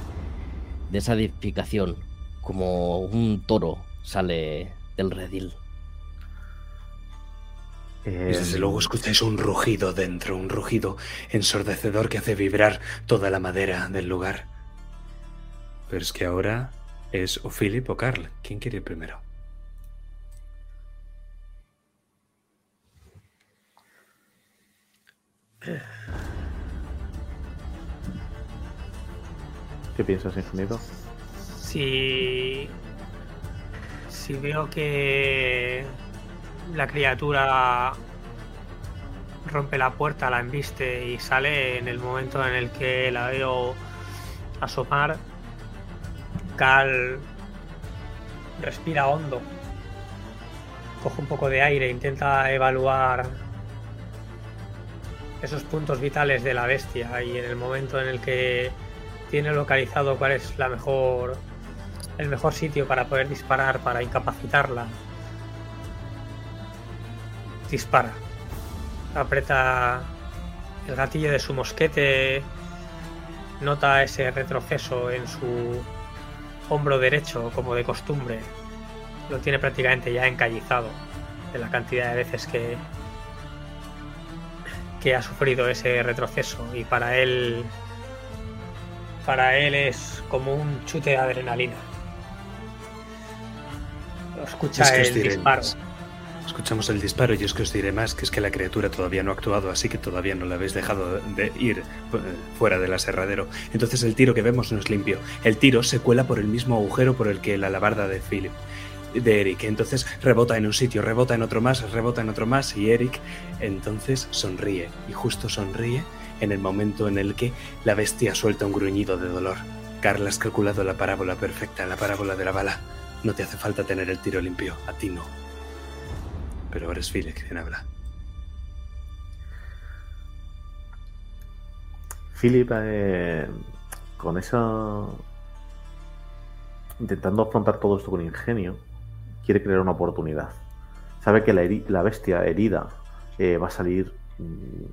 de esa edificación como un toro sale del redil. Desde luego escucháis un rugido dentro, un rugido ensordecedor que hace vibrar toda la madera del lugar. Pero es que ahora es o Philip o Carl. ¿Quién quiere ir primero? ¿Qué piensas, ingeniero? Si. Si veo que la criatura rompe la puerta, la embiste y sale en el momento en el que la veo asomar, Cal respira hondo, coge un poco de aire, intenta evaluar esos puntos vitales de la bestia y en el momento en el que tiene localizado cuál es la mejor el mejor sitio para poder disparar para incapacitarla dispara. Aprieta el gatillo de su mosquete. Nota ese retroceso en su hombro derecho como de costumbre. Lo tiene prácticamente ya encallizado de la cantidad de veces que que ha sufrido ese retroceso. Y para él para él es como un chute de adrenalina. Escucha Es que os el disparo. Escuchamos el disparo y es que os diré más, que es que la criatura todavía no ha actuado, así que todavía no la habéis dejado de ir eh, fuera del aserradero. Entonces el tiro que vemos no es limpio. El tiro se cuela por el mismo agujero por el que la alabarda de Philip, de Eric. Entonces rebota en un sitio, rebota en otro más, rebota en otro más y Eric entonces sonríe. Y justo sonríe en el momento en el que la bestia suelta un gruñido de dolor. Carla has calculado la parábola perfecta, la parábola de la bala. No te hace falta tener el tiro limpio, a ti no. Pero ahora es Philip quien habla. Philip, eh, con esa. intentando afrontar todo esto con ingenio, quiere crear una oportunidad. Sabe que la, bestia herida eh, va a salir mm,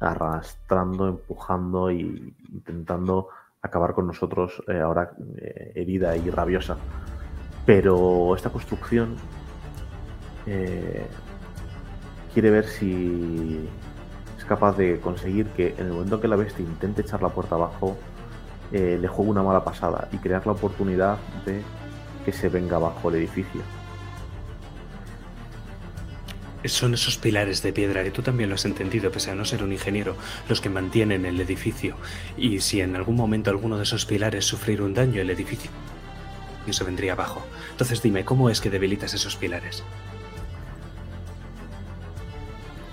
arrastrando, empujando y intentando acabar con nosotros eh, ahora herida y rabiosa. Pero esta construcción eh, quiere ver si es capaz de conseguir que en el momento que la bestia intente echar la puerta abajo, eh, le juegue una mala pasada y crear la oportunidad de que se venga bajo el edificio. Son esos pilares de piedra que tú también lo has entendido, pese a no ser un ingeniero, los que mantienen el edificio. Y si en algún momento alguno de esos pilares sufriera un daño, el edificio se vendría abajo. Entonces dime, ¿cómo es que debilitas esos pilares?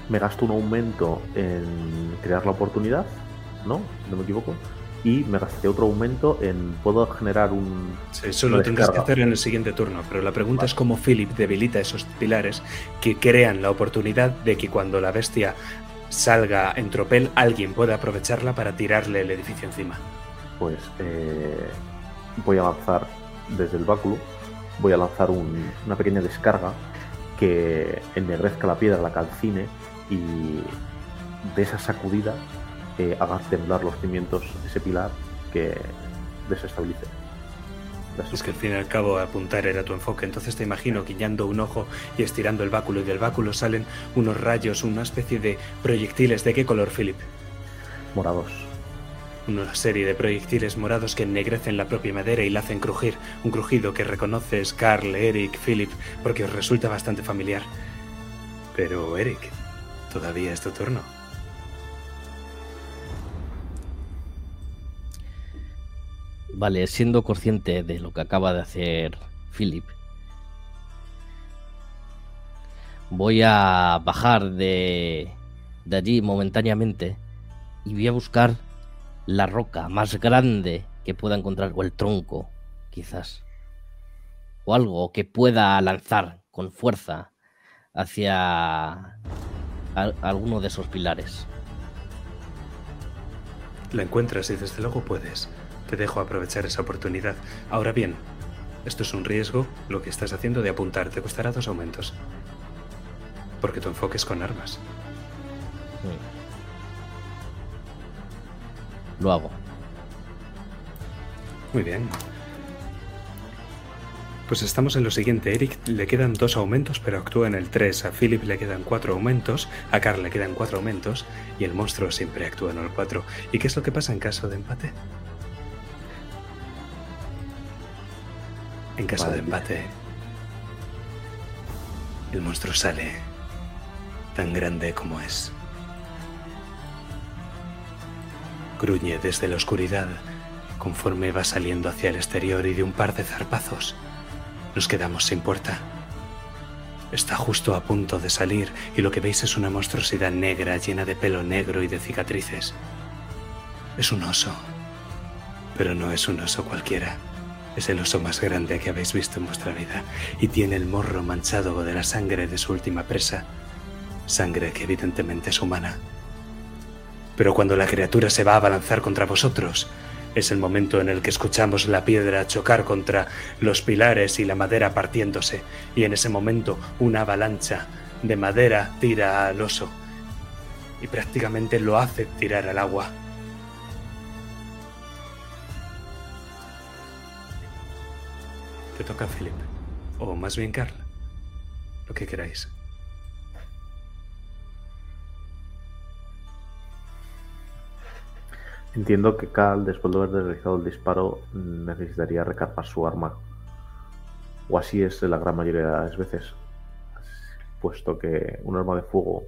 Me gasto un aumento en crear la oportunidad, ¿no? No me equivoco. Y me gasté otro aumento en puedo generar un Sí, Eso lo tendrás que hacer en el siguiente turno, pero la pregunta Vale. es cómo Philip debilita esos pilares que crean la oportunidad de que cuando la bestia salga en tropel, alguien pueda aprovecharla para tirarle el edificio encima. pues eh, voy a lanzar desde el báculo, voy a lanzar un- una pequeña descarga que ennegrezca la piedra, la calcine y de esa sacudida eh, haga temblar los cimientos de ese pilar que desestabilice. Es que al fin y al cabo apuntar era tu enfoque, entonces te imagino guiñando un ojo y estirando el báculo y del báculo salen unos rayos, una especie de proyectiles. ¿De qué color, Philip? Morados. Una serie de proyectiles morados que ennegrecen la propia madera y la hacen crujir. Un crujido que reconoces Carl, Eric, Philip, porque os resulta bastante familiar. Pero, Eric, todavía es tu turno. Vale, siendo consciente de lo que acaba de hacer Philip, voy a bajar de, de allí momentáneamente y voy a buscar la roca más grande que pueda encontrar, o el tronco, quizás, o algo que pueda lanzar con fuerza hacia al- alguno de esos pilares. La encuentras y desde luego puedes. Te dejo aprovechar esa oportunidad. Ahora bien, esto es un riesgo, lo que estás haciendo de apuntar. Te costará dos aumentos. Porque tu enfoque es con armas. Mm. Lo hago. Muy bien. Pues estamos en lo siguiente. Eric le quedan dos aumentos, pero actúa en el 3. A Philip le quedan cuatro aumentos. A Carl le quedan cuatro aumentos. Y el monstruo siempre actúa en el 4. ¿Y qué es lo que pasa en caso de empate? En caso de empate, el monstruo sale tan grande como es. Gruñe desde la oscuridad conforme va saliendo hacia el exterior y de un par de zarpazos nos quedamos sin puerta. Está justo a punto de salir y lo que veis es una monstruosidad negra llena de pelo negro y de cicatrices. Es un oso, pero no es un oso cualquiera. Es el oso más grande que habéis visto en vuestra vida y tiene el morro manchado de la sangre de su última presa, sangre que evidentemente es humana. Pero cuando la criatura se va a abalanzar contra vosotros, es el momento en el que escuchamos la piedra chocar contra los pilares y la madera partiéndose, y en ese momento una avalancha de madera tira al oso y prácticamente lo hace tirar al agua. Te toca, Philip. O más bien, Carl. Lo que queráis. Entiendo que Cal, después de haber realizado el disparo, necesitaría recargar su arma. O así es la gran mayoría de las veces. Puesto que un arma de fuego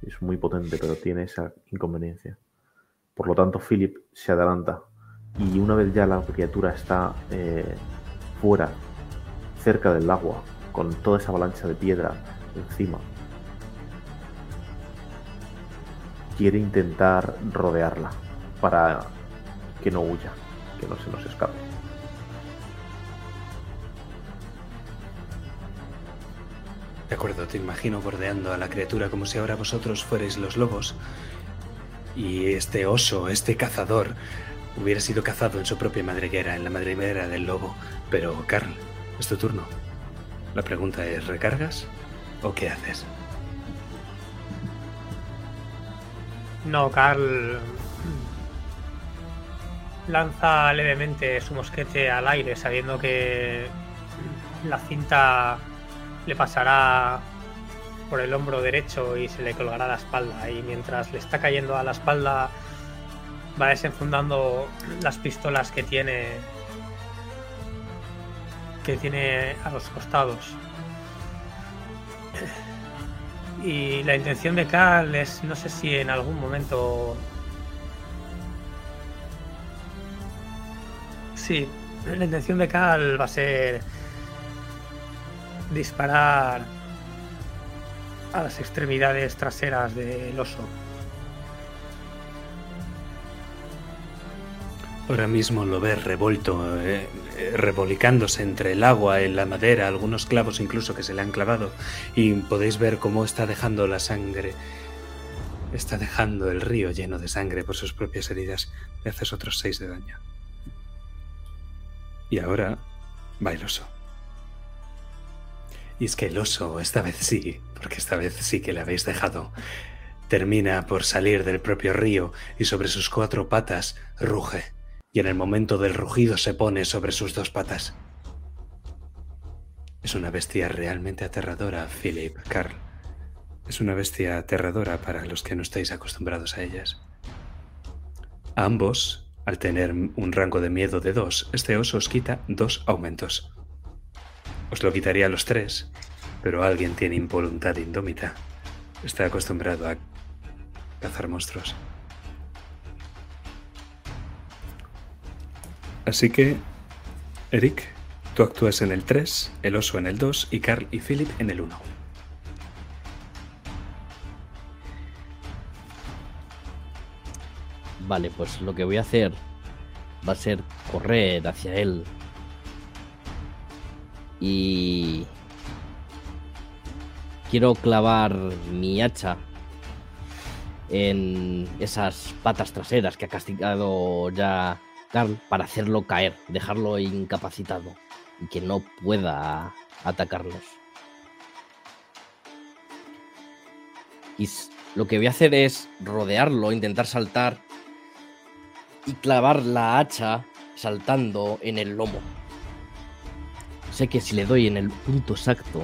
es muy potente, pero tiene esa inconveniencia. Por lo tanto, Philip se adelanta. Y una vez ya la criatura está eh, fuera, cerca del agua, con toda esa avalancha de piedra encima, quiere intentar rodearla para que no huya, que no se nos escape. De acuerdo, te imagino bordeando a la criatura como si ahora vosotros fuerais los lobos y este oso, este cazador, hubiera sido cazado en su propia madriguera, en la madriguera del lobo. Pero, Carl, es tu turno. La pregunta es, ¿recargas o qué haces? No, Carl lanza levemente su mosquete al aire, sabiendo que la cinta le pasará por el hombro derecho y se le colgará la espalda. Y mientras le está cayendo a la espalda, va desenfundando las pistolas que tiene que tiene a los costados. Y la intención de Carl es, no sé si en algún momento Sí, la intención de Cal va a ser disparar a las extremidades traseras del oso. Ahora mismo lo ves revuelto, eh, eh, revolicándose entre el agua y la madera, algunos clavos incluso que se le han clavado, y podéis ver cómo está dejando la sangre, está dejando el río lleno de sangre por sus propias heridas. Le haces otros seis de daño. Y ahora va el oso. Y es que el oso, esta vez sí, porque esta vez sí que le habéis dejado, termina por salir del propio río y sobre sus cuatro patas ruge. Y en el momento del rugido se pone sobre sus dos patas. Es una bestia realmente aterradora, Philip, Carl. Es una bestia aterradora para los que no estáis acostumbrados a ellas. Ambos al tener un rango de miedo de 2, este oso os quita dos aumentos. Os lo quitaría a los tres, pero alguien tiene involuntad indómita. Está acostumbrado a cazar monstruos. Así que, Eric, tú actúas en el 3, el oso en el 2 y Carl y Philip en el 1. Vale, pues lo que voy a hacer va a ser correr hacia él. Y quiero clavar mi hacha en esas patas traseras que ha castigado ya Carl para hacerlo caer, dejarlo incapacitado y que no pueda atacarnos. Y lo que voy a hacer es rodearlo, intentar saltar y clavar la hacha saltando en el lomo. Sé que si le doy en el punto exacto,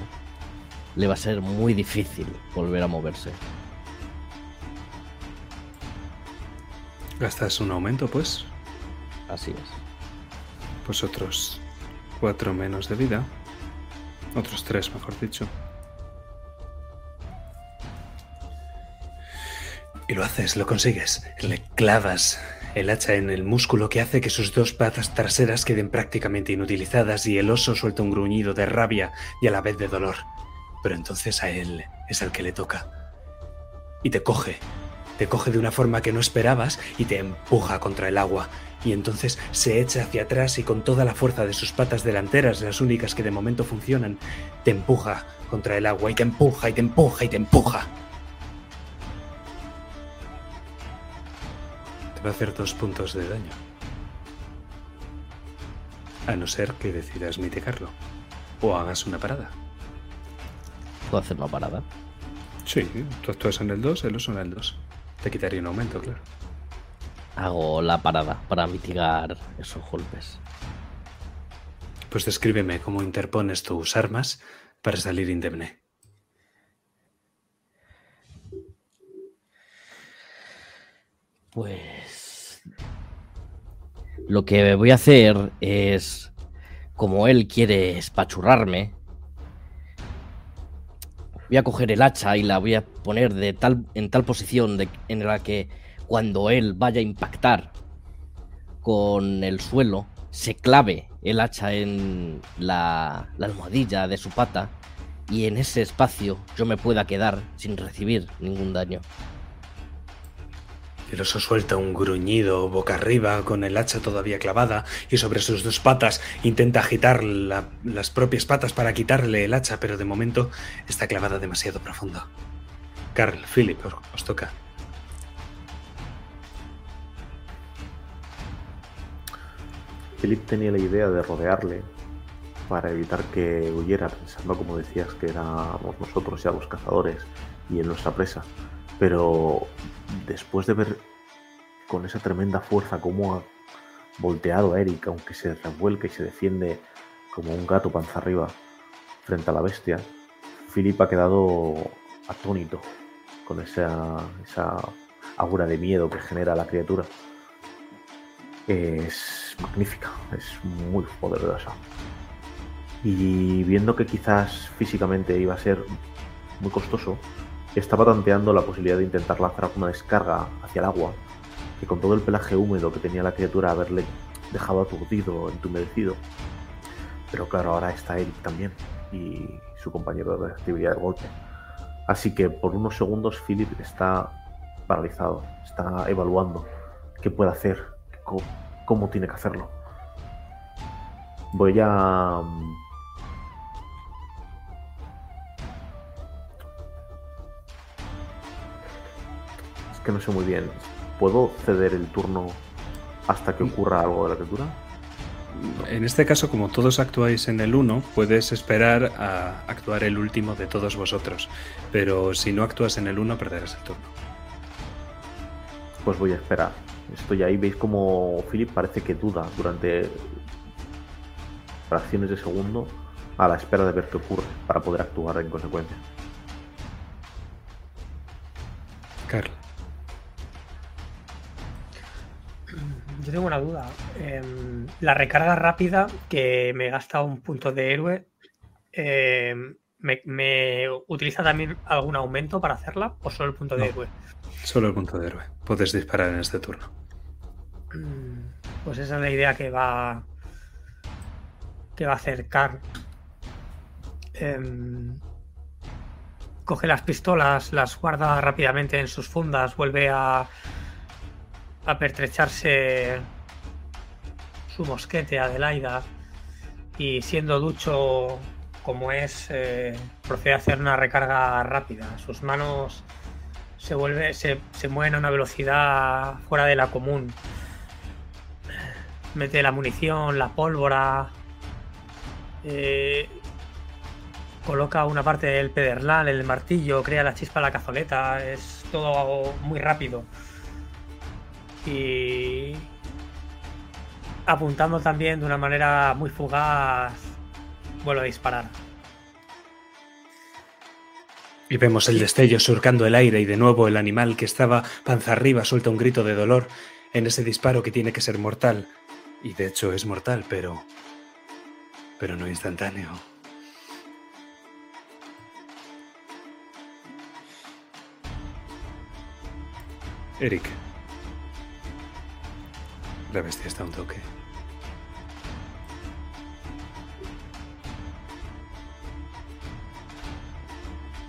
le va a ser muy difícil volver a moverse. ¿Gastas un aumento, pues? Así es. Pues otros cuatro menos de vida. Otros tres, mejor dicho. Y lo haces, lo consigues. Le clavas el hacha en el músculo que hace que sus dos patas traseras queden prácticamente inutilizadas y el oso suelta un gruñido de rabia y a la vez de dolor. Pero entonces a él es al que le toca. Y te coge, te coge de una forma que no esperabas y te empuja contra el agua. Y entonces se echa hacia atrás y con toda la fuerza de sus patas delanteras, las únicas que de momento funcionan, te empuja contra el agua y te empuja y te empuja y te empuja. Va a hacer dos puntos de daño. A no ser que decidas mitigarlo. O hagas una parada. ¿Puedo hacer una parada? Sí, tú actúas en el 2, él oso en el 2. Te quitaría un aumento, claro. Hago la parada para mitigar esos golpes. Pues descríbeme cómo interpones tus armas para salir indemne. Pues lo que voy a hacer es, como él quiere espachurrarme, voy a coger el hacha y la voy a poner de tal, en tal posición de, en la que cuando él vaya a impactar con el suelo, se clave el hacha en la, la almohadilla de su pata y en ese espacio yo me pueda quedar sin recibir ningún daño. El oso suelta un gruñido boca arriba con el hacha todavía clavada y sobre sus dos patas intenta agitar las propias patas para quitarle el hacha, pero de momento está clavada demasiado profundo. Carl, Philip, os toca. Philip tenía la idea de rodearle para evitar que huyera, pensando, como decías, que éramos nosotros ya los cazadores y en nuestra presa. Pero después de ver con esa tremenda fuerza cómo ha volteado a Eric, aunque se revuelca y se defiende como un gato panza arriba frente a la bestia, Philip ha quedado atónito con esa, esa aura de miedo que genera la criatura. Es magnífica, es muy poderosa. Y viendo que quizás físicamente iba a ser muy costoso, estaba tanteando la posibilidad de intentar lanzar una descarga hacia el agua, que con todo el pelaje húmedo que tenía la criatura haberle dejado aturdido, entumecido. Pero claro, ahora está Eric también y su compañero de actividad de golpe. Así que por unos segundos Philip está paralizado, está evaluando qué puede hacer, cómo, cómo tiene que hacerlo. Voy a que no sé muy bien. ¿Puedo ceder el turno hasta que ocurra algo de la criatura? En este caso, como todos actuáis en el 1, puedes esperar a actuar el último de todos vosotros. Pero si no actúas en el 1, perderás el turno. Pues voy a esperar. Estoy ahí, veis como Philip parece que duda durante fracciones de segundo a la espera de ver qué ocurre para poder actuar en consecuencia. Carl. Yo tengo una duda. Em, la recarga rápida, que me gasta un punto de héroe, em, me, utiliza también algún aumento para hacerla o solo el punto de héroe? Solo el punto de héroe. Puedes disparar en este turno. Mm, pues esa es la idea que va. que va a hacer Carl. Em, coge las pistolas, las guarda rápidamente en sus fundas, vuelve a a pertrecharse su mosquete Adelaida y siendo ducho como es, eh, procede a hacer una recarga rápida. Sus manos se, vuelve, se, mueven a una velocidad fuera de la común. Mete la munición, la pólvora, eh, coloca una parte del pedernal, el martillo, crea la chispa la cazoleta, es todo muy rápido y apuntando también de una manera muy fugaz, vuelvo a disparar. Y vemos el destello surcando el aire y de nuevo el animal que estaba panza arriba suelta un grito de dolor en ese disparo que tiene que ser mortal. Y de hecho es mortal, pero... pero no instantáneo. Eric. La bestia está un toque.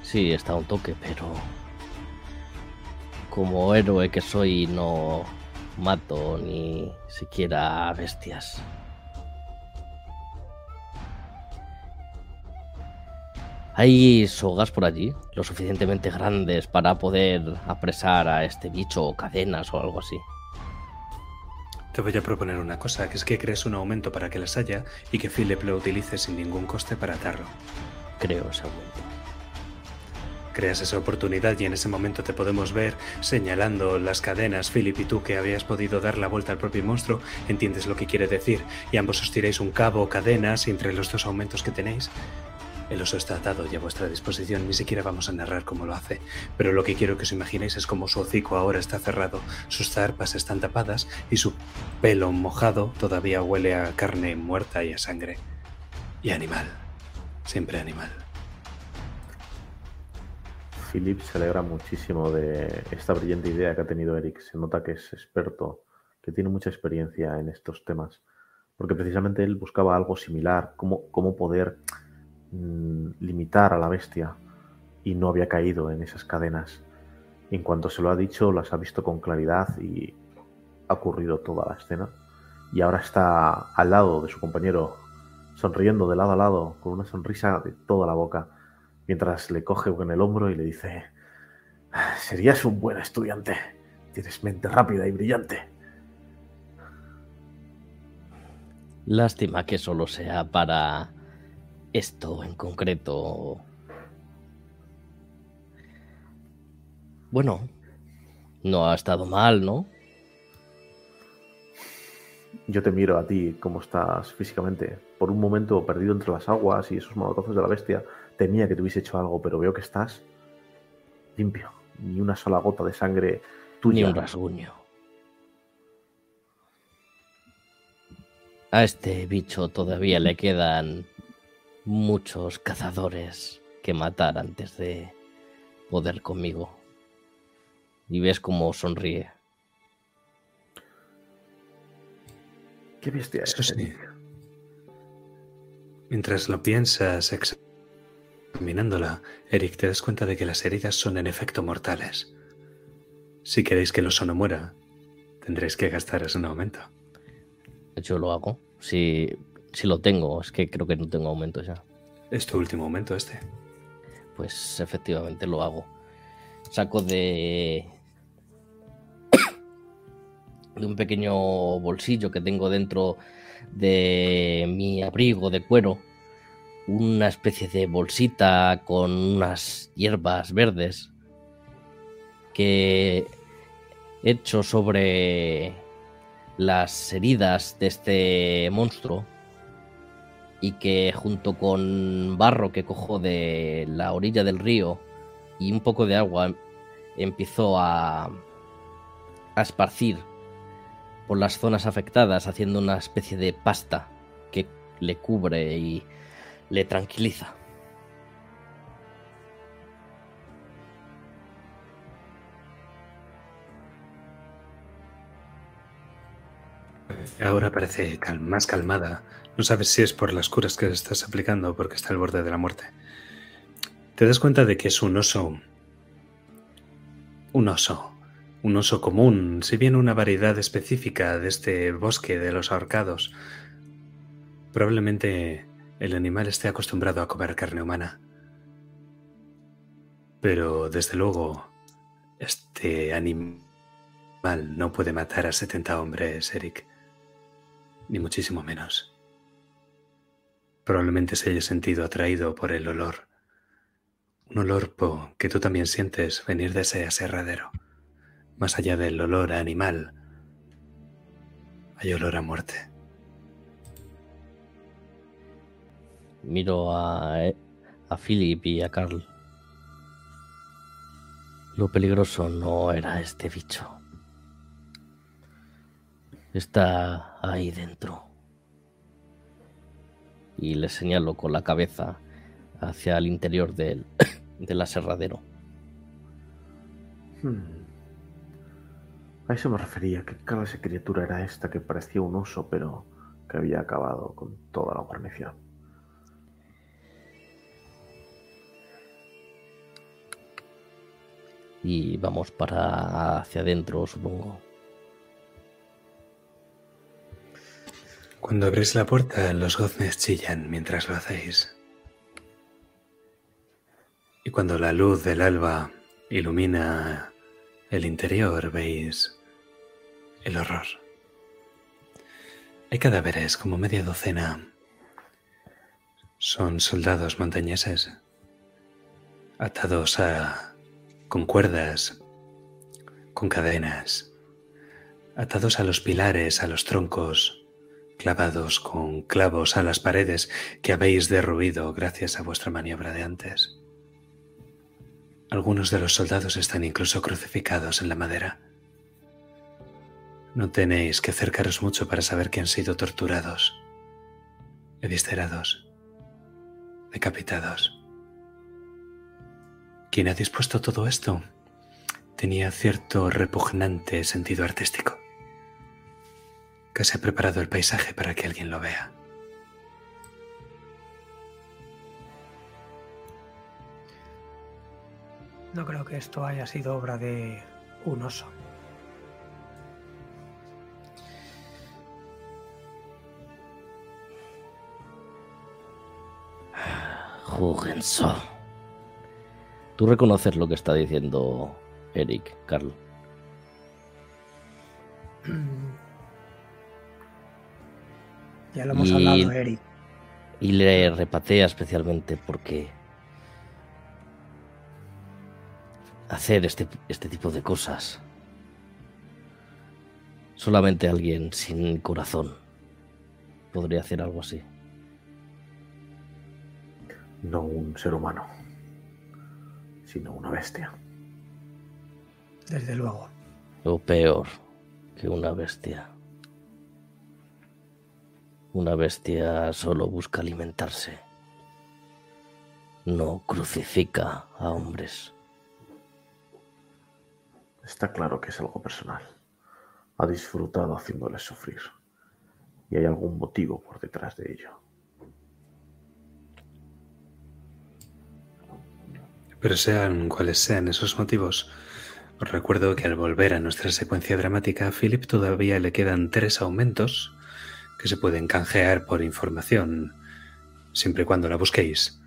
Sí, está un toque, pero como héroe que soy no mato ni siquiera bestias. ¿Hay sogas por allí? Lo suficientemente grandes para poder apresar a este bicho o cadenas o algo así. Te voy a proponer una cosa, que es que crees un aumento para que las haya y que Philip lo utilice sin ningún coste para atarlo. Creo ese aumento. Creas esa oportunidad y en ese momento te podemos ver señalando las cadenas, Philip y tú, que habías podido dar la vuelta al propio monstruo, entiendes lo que quiere decir, y ambos os tiráis un cabo o cadenas entre los dos aumentos que tenéis. El oso está atado y a vuestra disposición, ni siquiera vamos a narrar cómo lo hace, pero lo que quiero que os imaginéis es cómo su hocico ahora está cerrado, sus zarpas están tapadas y su pelo mojado todavía huele a carne muerta y a sangre. Y animal, siempre animal. Philip se alegra muchísimo de esta brillante idea que ha tenido Eric. Se nota que es experto, que tiene mucha experiencia en estos temas, porque precisamente él buscaba algo similar, cómo, cómo poder limitar a la bestia y no había caído en esas cadenas. En cuanto se lo ha dicho, las ha visto con claridad y ha ocurrido toda la escena. Y ahora está al lado de su compañero, sonriendo de lado a lado, con una sonrisa de toda la boca mientras le coge en el hombro y le dice, serías un buen estudiante, tienes mente rápida y brillante. Lástima que solo sea para esto en concreto. Bueno, no ha estado mal, ¿no? Yo te miro a ti, cómo estás físicamente. Por un momento perdido entre las aguas y esos molotazos de la bestia, temía que te hubiese hecho algo, pero veo que estás limpio. Ni una sola gota de sangre tuya. Ni un rasguño. A este bicho todavía le quedan muchos cazadores que matar antes de poder conmigo. Y ves cómo sonríe. ¿Qué bestia es? Eso sí. Mientras lo piensas, examinándola, Eric, te das cuenta de que las heridas son en efecto mortales. Si queréis que el oso no muera, tendréis que gastar ese aumento. Yo lo hago. Si, si lo tengo, es que creo que no tengo aumento ya. Es tu último aumento este. Pues efectivamente lo hago. Saco de. de un pequeño bolsillo que tengo dentro de mi abrigo de cuero. Una especie de bolsita con unas hierbas verdes que he hecho sobre las heridas de este monstruo y que junto con barro que cojo de la orilla del río y un poco de agua empiezo a, a esparcir por las zonas afectadas haciendo una especie de pasta que le cubre y le tranquiliza. Ahora parece más calmada. No sabes si es por las curas que estás aplicando o porque está al borde de la muerte. Te das cuenta de que es un oso. Un oso. Un oso común, si bien una variedad específica de este bosque de los ahorcados. Probablemente el animal esté acostumbrado a comer carne humana. Pero desde luego, este animal no puede matar a 70 hombres, Eric ni muchísimo menos. Probablemente se haya sentido atraído por el olor. Un olor po, que tú también sientes venir de ese aserradero. Más allá del olor a animal, hay olor a muerte. Miro a, a Philip y a Carl. Lo peligroso no era este bicho. Está ahí dentro. Y le señalo con la cabeza hacia el interior del, del aserradero. Hmm. A eso me refería. ¿Qué clase de criatura era esta que parecía un oso, pero que había acabado con toda la guarnición? Y vamos para hacia adentro, supongo. Cuando abrís la puerta, los goznes chillan mientras lo hacéis. Y cuando la luz del alba ilumina el interior, veis el horror. Hay cadáveres, como media docena. Son soldados montañeses, atados a, con cuerdas, con cadenas, atados a los pilares, a los troncos, clavados con clavos a las paredes que habéis derruido gracias a vuestra maniobra de antes. Algunos de los soldados están incluso crucificados en la madera. No tenéis que acercaros mucho para saber que han sido torturados, eviscerados, decapitados. Quien ha dispuesto todo esto tenía cierto repugnante sentido artístico que se ha preparado el paisaje para que alguien lo vea. No creo que esto haya sido obra de un oso. Jugenso. Tú reconoces lo que está diciendo Eric, Carl. Ya lo hemos Y- hablado, Eric. Y le repatea especialmente porque hacer este, este tipo de cosas solamente alguien sin corazón podría hacer algo así. No un ser humano, sino una bestia. Desde luego. O peor que una bestia. Una bestia solo busca alimentarse. No crucifica a hombres. Está claro que es algo personal. Ha disfrutado haciéndoles sufrir. Y hay algún motivo por detrás de ello. Pero sean cuales sean esos motivos, os recuerdo que al volver a nuestra secuencia dramática, a Philip todavía le quedan tres aumentos que se pueden canjear por información, siempre y cuando la busquéis.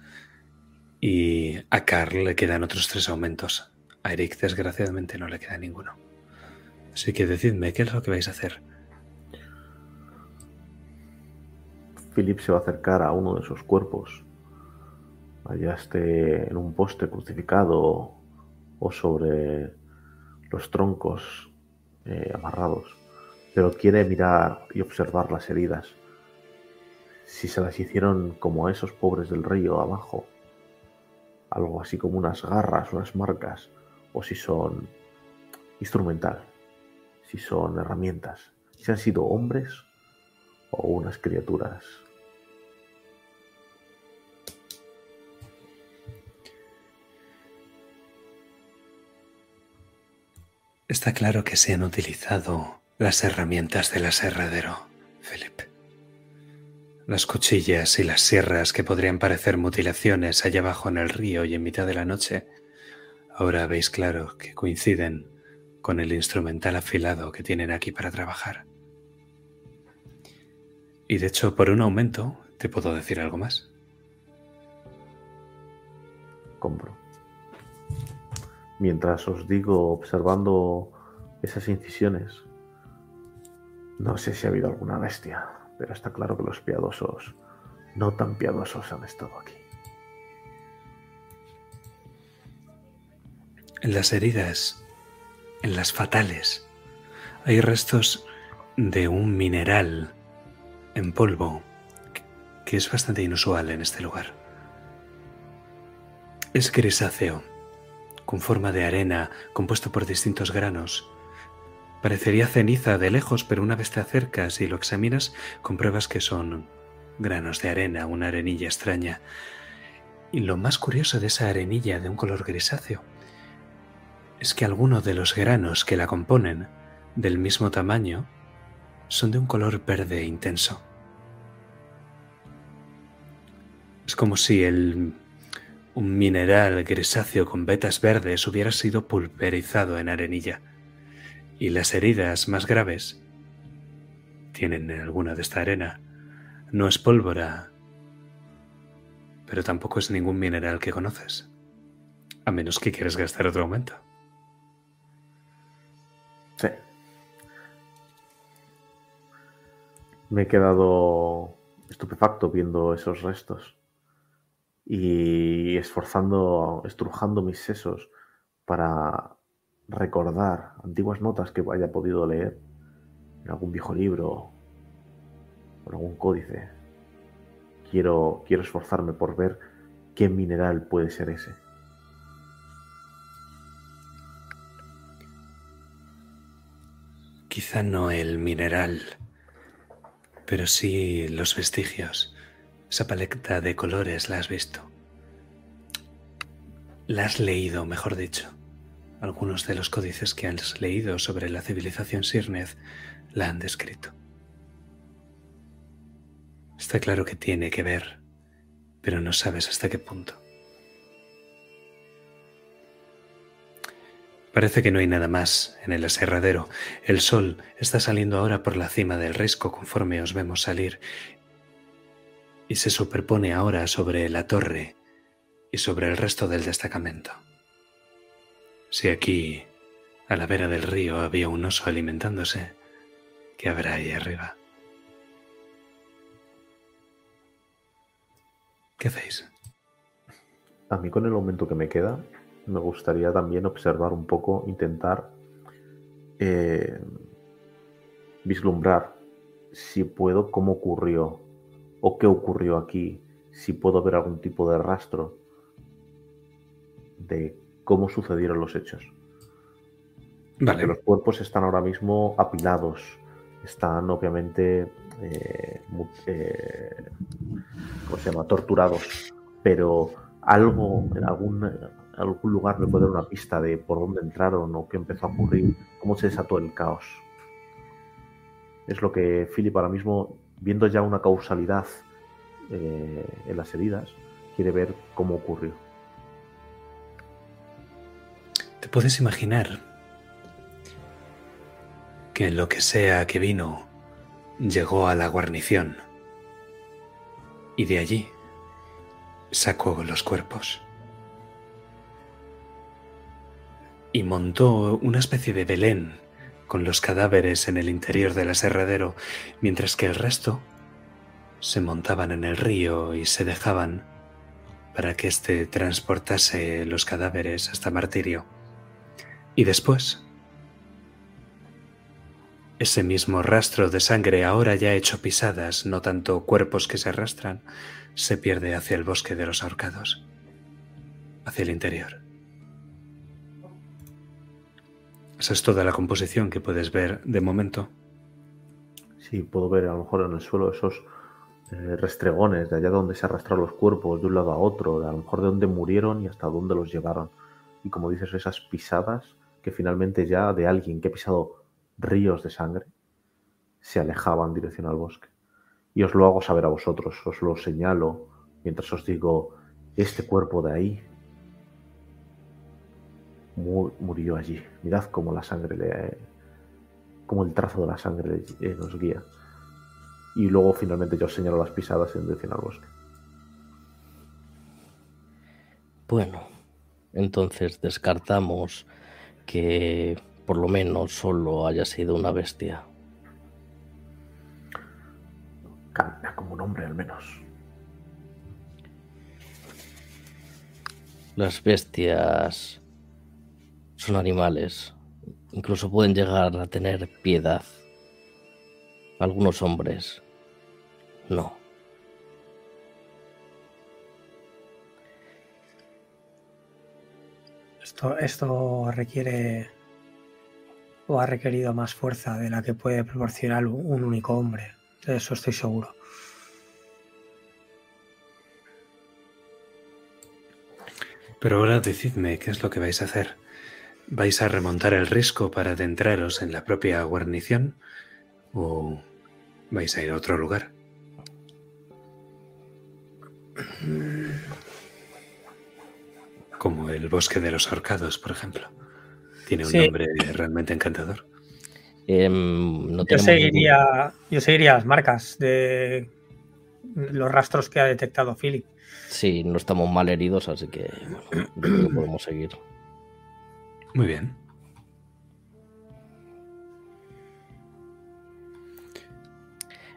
Y a Carl le quedan otros tres aumentos. A Eric, desgraciadamente, no le queda ninguno. Así que decidme, ¿qué es lo que vais a hacer? Philip se va a acercar a uno de esos cuerpos. Allá esté en un poste crucificado o sobre los troncos eh, amarrados. Pero quiere mirar y observar las heridas. Si se las hicieron como a esos pobres del río abajo. Algo así como unas garras, unas marcas. O si son instrumental. Si son herramientas. Si han sido hombres o unas criaturas. Está claro que se han utilizado las herramientas del aserradero, Philip. Las cuchillas y las sierras que podrían parecer mutilaciones allá abajo en el río y en mitad de la noche, ahora veis claro que coinciden con el instrumental afilado que tienen aquí para trabajar. Y de hecho, por un aumento, te puedo decir algo más. compro. Mientras os digo, observando esas incisiones, no sé si ha habido alguna bestia, pero está claro que los piadosos, no tan piadosos, han estado aquí. En las heridas, en las fatales, hay restos de un mineral en polvo que es bastante inusual en este lugar. Es grisáceo, con forma de arena, compuesto por distintos granos. Parecería ceniza de lejos, pero una vez te acercas y lo examinas, compruebas que son granos de arena, una arenilla extraña. Y lo más curioso de esa arenilla de un color grisáceo es que alguno de los granos que la componen del mismo tamaño, son de un color verde intenso. Es como si el, un mineral grisáceo con vetas verdes hubiera sido pulverizado en arenilla y las heridas más graves tienen alguna de esta arena. No es pólvora, pero tampoco es ningún mineral que conoces, a menos que quieras gastar otro aumento. Sí. Me he quedado estupefacto viendo esos restos y esforzando, estrujando mis sesos para recordar antiguas notas que haya podido leer en algún viejo libro o en algún códice. Quiero, quiero esforzarme por ver qué mineral puede ser ese. Quizá no el mineral, pero sí los vestigios. Esa paleta de colores la has visto. La has leído, mejor dicho. Algunos de los códices que has leído sobre la civilización Sirnez la han descrito. Está claro que tiene que ver, pero no sabes hasta qué punto. Parece que no hay nada más en el aserradero. El sol está saliendo ahora por la cima del risco conforme os vemos salir y se superpone ahora sobre la torre y sobre el resto del destacamento. Si aquí, a la vera del río, había un oso alimentándose, ¿qué habrá ahí arriba? ¿Qué hacéis? A mí con el momento que me queda, me gustaría también observar un poco, intentar eh, vislumbrar si puedo cómo ocurrió o qué ocurrió aquí, si puedo ver algún tipo de rastro de cómo sucedieron los hechos. Vale. los cuerpos están ahora mismo apilados, están obviamente, eh, eh, ¿cómo se llama?, torturados, pero algo en algún, algún lugar me puede dar una pista de por dónde entraron o qué empezó a ocurrir, cómo se desató el caos. Es lo que Philip ahora mismo viendo ya una causalidad eh, en las heridas, quiere ver cómo ocurrió. ¿Te puedes imaginar que lo que sea que vino llegó a la guarnición y de allí sacó los cuerpos? Y montó una especie de Belén con los cadáveres en el interior del aserradero, mientras que el resto se montaban en el río y se dejaban para que éste transportase los cadáveres hasta Martirio. Y después, ese mismo rastro de sangre ahora ya hecho pisadas, no tanto cuerpos que se arrastran, se pierde hacia el bosque de los ahorcados, hacia el interior. Esa es toda la composición que puedes ver de momento. Sí, puedo ver a lo mejor en el suelo esos eh, restregones de allá donde se arrastraron los cuerpos de un lado a otro, de a lo mejor de dónde murieron y hasta dónde los llevaron. Y como dices, esas pisadas que finalmente ya de alguien que ha pisado ríos de sangre se alejaban en dirección al bosque. Y os lo hago saber a vosotros, os lo señalo mientras os digo, este cuerpo de ahí murió allí. Mirad cómo la sangre le. cómo el trazo de la sangre nos guía. Y luego finalmente yo señalo las pisadas en dirección al bosque. Bueno, entonces descartamos que por lo menos solo haya sido una bestia. Camina como un hombre al menos. Las bestias son animales. Incluso pueden llegar a tener piedad. Algunos hombres no. Esto, esto requiere o ha requerido más fuerza de la que puede proporcionar un único hombre. De eso estoy seguro. Pero ahora decidme qué es lo que vais a hacer. ¿Vais a remontar el risco para adentraros en la propia guarnición o vais a ir a otro lugar? Como el bosque de los ahorcados, por ejemplo. Tiene un Sí. nombre realmente encantador. Em, no Yo seguiría, yo seguiría las marcas de los rastros que ha detectado Philip. Sí, no estamos mal heridos, así que bueno, yo creo que podemos seguir. Muy bien.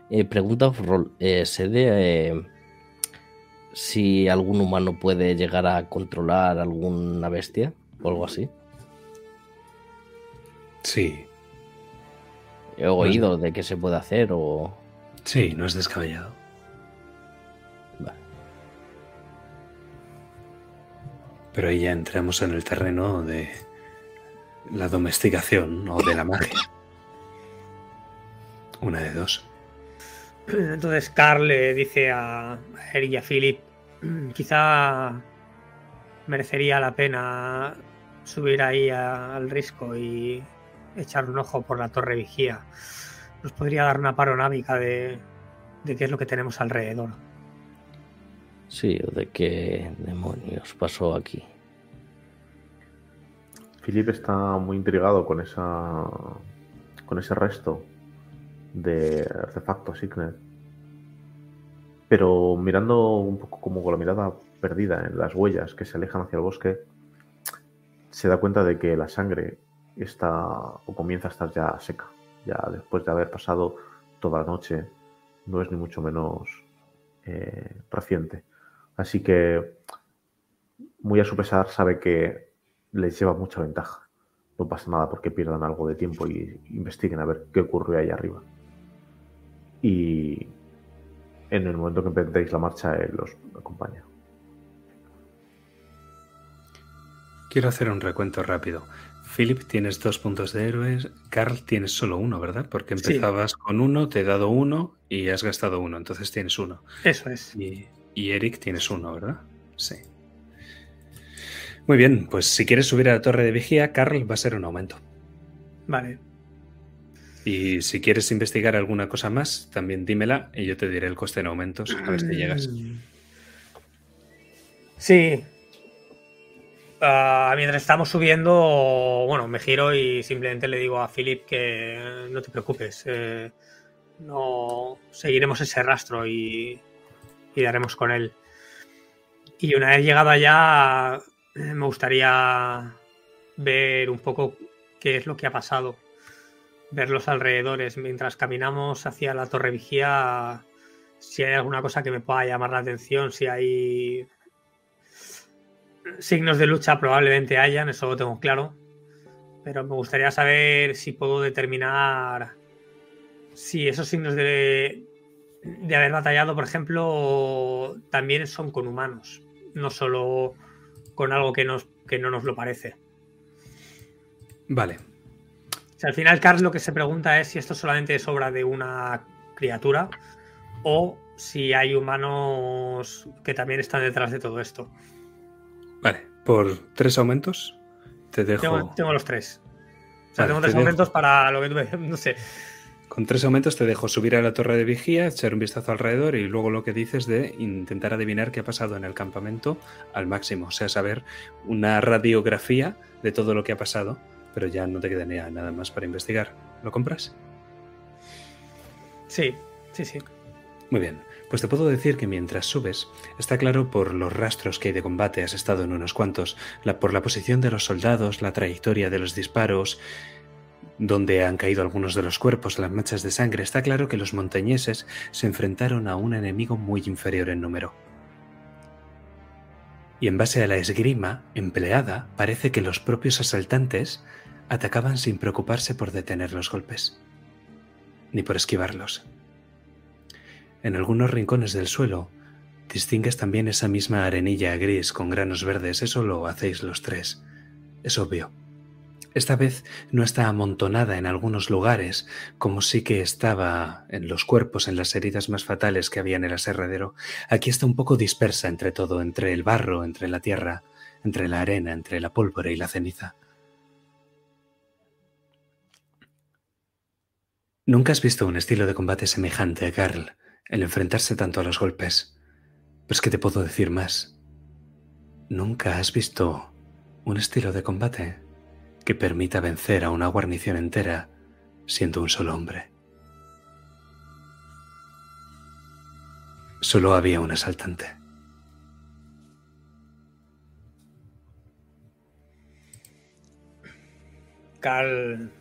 Eh, pregunta Frol, eh, ¿sé de eh, si algún humano puede llegar a controlar alguna bestia o algo así? Sí, He oído de qué se puede hacer o... sí, no es descabellado. Vale. Pero ahí ya entramos en el terreno de la domesticación o de la magia. Una de dos. Entonces Carl le dice a Eric y a Philip, "Mm, quizá merecería la pena subir ahí a- al risco y echar un ojo por la torre vigía. Nos podría dar una panorámica de, de qué es lo que tenemos alrededor. Sí, o de qué demonios pasó aquí. Philip está muy intrigado con esa con ese resto de artefacto Signet. Pero mirando un poco como con la mirada perdida en las huellas que se alejan hacia el bosque, se da cuenta de que la sangre está o comienza a estar ya seca. Ya después de haber pasado toda la noche, no es ni mucho menos eh, reciente. Así que, muy a su pesar, sabe que les lleva mucha ventaja. No pasa nada porque pierdan algo de tiempo y investiguen a ver qué ocurrió ahí arriba. Y en el momento que emprendéis la marcha, él los acompaña. Quiero hacer un recuento rápido. Philip, tienes dos puntos de héroes. Carl, tienes solo uno, ¿verdad? Porque Sí. empezabas con uno, te he dado uno y has gastado uno. Entonces tienes uno. Eso es. Y, y Eric tienes uno, ¿verdad? Sí. Muy bien, pues si quieres subir a la torre de vigía, Carl va a ser un aumento. Vale. Y si quieres investigar alguna cosa más, también dímela y yo te diré el coste en aumentos. A ver si llegas. Mm. Sí. Ah, mientras estamos subiendo, bueno, me giro y simplemente le digo a Philip que no te preocupes. eh, no seguiremos ese rastro y, y daremos con él. Y una vez llegado allá, me gustaría ver un poco qué es lo que ha pasado. Ver los alrededores. Mientras caminamos hacia la torre vigía, si hay alguna cosa que me pueda llamar la atención, si hay signos de lucha, probablemente hayan, eso lo tengo claro. Pero me gustaría saber si puedo determinar si esos signos de, de haber batallado, por ejemplo, también son con humanos, no solo con algo que, nos, que no nos lo parece. Vale, sea, al final, Carl lo que se pregunta es si esto solamente es obra de una criatura o si hay humanos que también están detrás de todo esto. vale. Por tres aumentos te dejo. Tengo, tengo los tres. O sea, Vale, tengo te tres dejo. aumentos para lo que tú me- No sé. Con tres aumentos te dejo subir a la torre de vigía, echar un vistazo alrededor y luego lo que dices de intentar adivinar qué ha pasado en el campamento al máximo. O sea, saber una radiografía de todo lo que ha pasado, pero ya no te quedaría nada más para investigar. ¿Lo compras? Sí, sí, sí. Muy bien, pues te puedo decir que mientras subes, está claro por los rastros que hay de combate, has estado en unos cuantos, la- por la posición de los soldados, la trayectoria de los disparos, donde han caído algunos de los cuerpos, las manchas de sangre, está claro que los montañeses se enfrentaron a un enemigo muy inferior en número. Y en base a la esgrima empleada, parece que los propios asaltantes atacaban sin preocuparse por detener los golpes, ni por esquivarlos. En algunos rincones del suelo distingues también esa misma arenilla gris con granos verdes, eso lo hacéis los tres. Es obvio. Esta vez no está amontonada en algunos lugares, como sí que estaba en los cuerpos, en las heridas más fatales que había en el aserradero. Aquí está un poco dispersa entre todo, entre el barro, entre la tierra, entre la arena, entre la pólvora y la ceniza. Nunca has visto un estilo de combate semejante, Carl, el enfrentarse tanto a los golpes. Pero es que te puedo decir más. Nunca has visto un estilo de combate que permita vencer a una guarnición entera siendo un solo hombre. Solo había un asaltante. Carl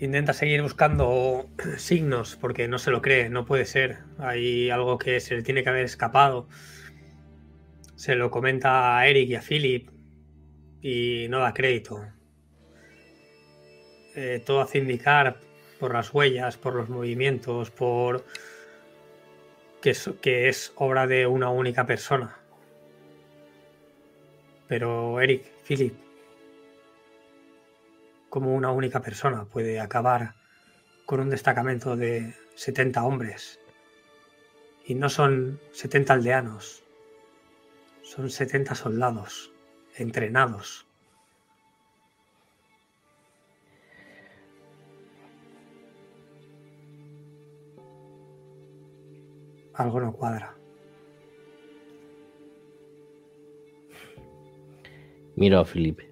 intenta seguir buscando signos porque no se lo cree, no puede ser. Hay algo que se le tiene que haber escapado. Se lo comenta a Eric y a Philip y no da crédito. Eh, todo hace indicar por las huellas, por los movimientos, por que que es obra de una única persona. Pero Eric, Philip, como una única persona puede acabar con un destacamento de 70 hombres. Y no son 70 aldeanos, son 70 soldados entrenados. Algo no cuadra. Mira a Felipe.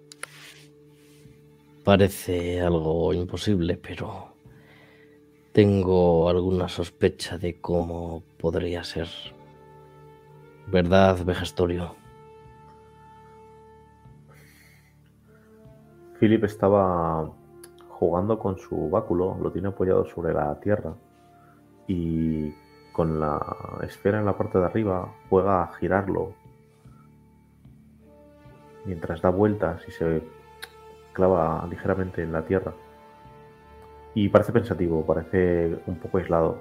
Parece algo imposible, pero tengo alguna sospecha de cómo podría ser. ¿Verdad, Vejestorio? Philip estaba jugando con su báculo, lo tiene apoyado sobre la tierra y con la esfera en la parte de arriba juega a girarlo mientras da vueltas y se clava ligeramente en la tierra. Y parece pensativo, parece un poco aislado.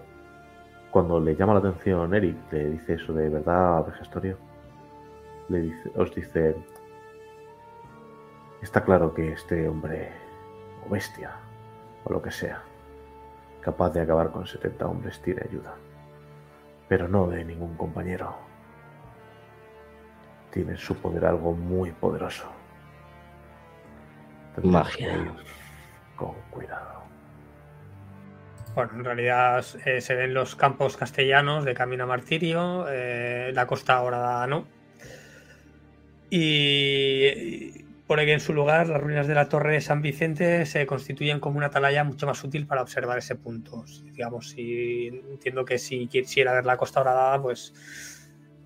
Cuando le llama la atención Eric, le dice eso de verdad, Vejestorio. Le dice, os dice, está claro que este hombre, o bestia, o lo que sea, capaz de acabar con 70 hombres, tiene ayuda. Pero no de ningún compañero. Tiene en su poder algo muy poderoso. Magia. Con cuidado. Bueno, en realidad eh, se ven los campos castellanos de Camino a Martirio, eh, la costa ahora no. Y pone que en su lugar las ruinas de la Torre de San Vicente se constituyen como una atalaya mucho más útil para observar ese punto. Digamos, si entiendo que si quisiera ver la costa horadada, pues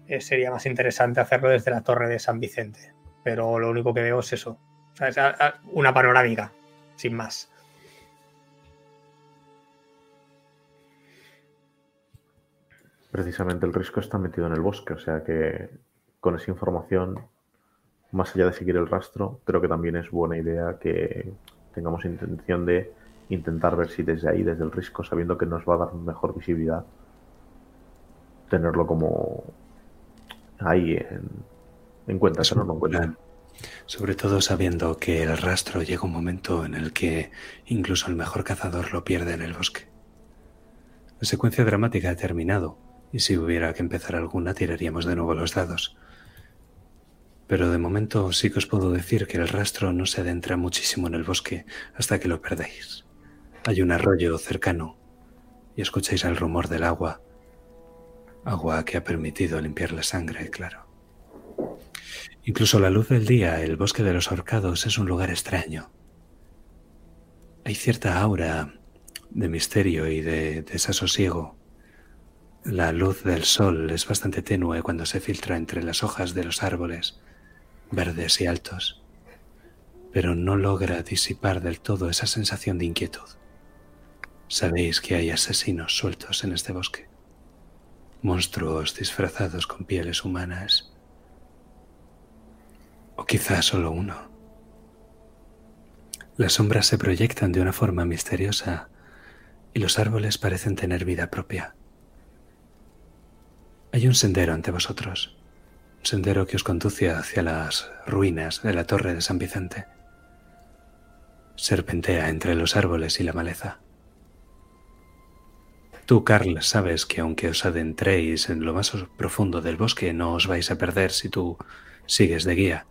eh, sería más interesante hacerlo desde la Torre de San Vicente. Pero lo único que veo es eso, una panorámica, sin más. Precisamente el risco está metido en el bosque, o sea que con esa información, más allá de seguir el rastro, creo que también es buena idea que tengamos intención de intentar ver si desde ahí, desde el risco, sabiendo que nos va a dar mejor visibilidad, tenerlo como ahí en, cuenta, tenerlo en cuenta. Sobre todo sabiendo que el rastro llega un momento en el que incluso el mejor cazador lo pierde en el bosque. La secuencia dramática ha terminado, y si hubiera que empezar alguna tiraríamos de nuevo los dados. Pero de momento sí que os puedo decir que el rastro no se adentra muchísimo en el bosque hasta que lo perdéis. Hay un arroyo cercano y escucháis el rumor del agua. Agua que ha permitido limpiar la sangre, claro. Incluso la luz del día, el bosque de los horcados es un lugar extraño. Hay cierta aura de misterio y de desasosiego. La luz del sol es bastante tenue cuando se filtra entre las hojas de los árboles, verdes y altos, pero no logra disipar del todo esa sensación de inquietud. Sabéis que hay asesinos sueltos en este bosque, monstruos disfrazados con pieles humanas o quizá solo uno. Las sombras se proyectan de una forma misteriosa y los árboles parecen tener vida propia. Hay un sendero ante vosotros, un sendero que os conduce hacia las ruinas de la torre de San Vicente. Serpentea entre los árboles y la maleza. Tú, Carl, sabes que aunque os adentréis en lo más profundo del bosque, no os vais a perder si tú sigues de guía.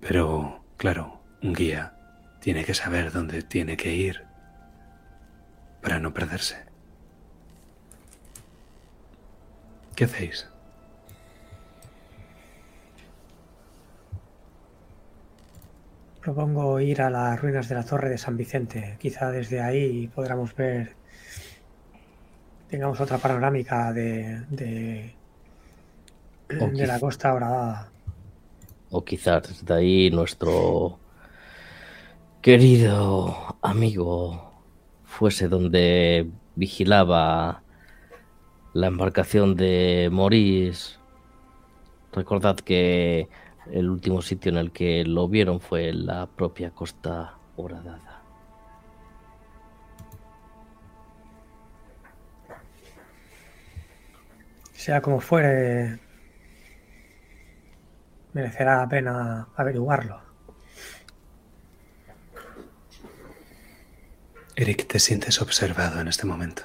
Pero, claro, un guía tiene que saber dónde tiene que ir para no perderse. ¿Qué hacéis? Propongo ir a las ruinas de la torre de San Vicente. Quizá desde ahí podamos ver, tengamos otra panorámica de, de, la costa horadada. O quizás desde ahí nuestro querido amigo fuese donde vigilaba la embarcación de Maurice. Recordad que el último sitio en el que lo vieron fue la propia costa horadada. Sea como fuere, merecerá la pena averiguarlo. Eric, te sientes observado en este momento.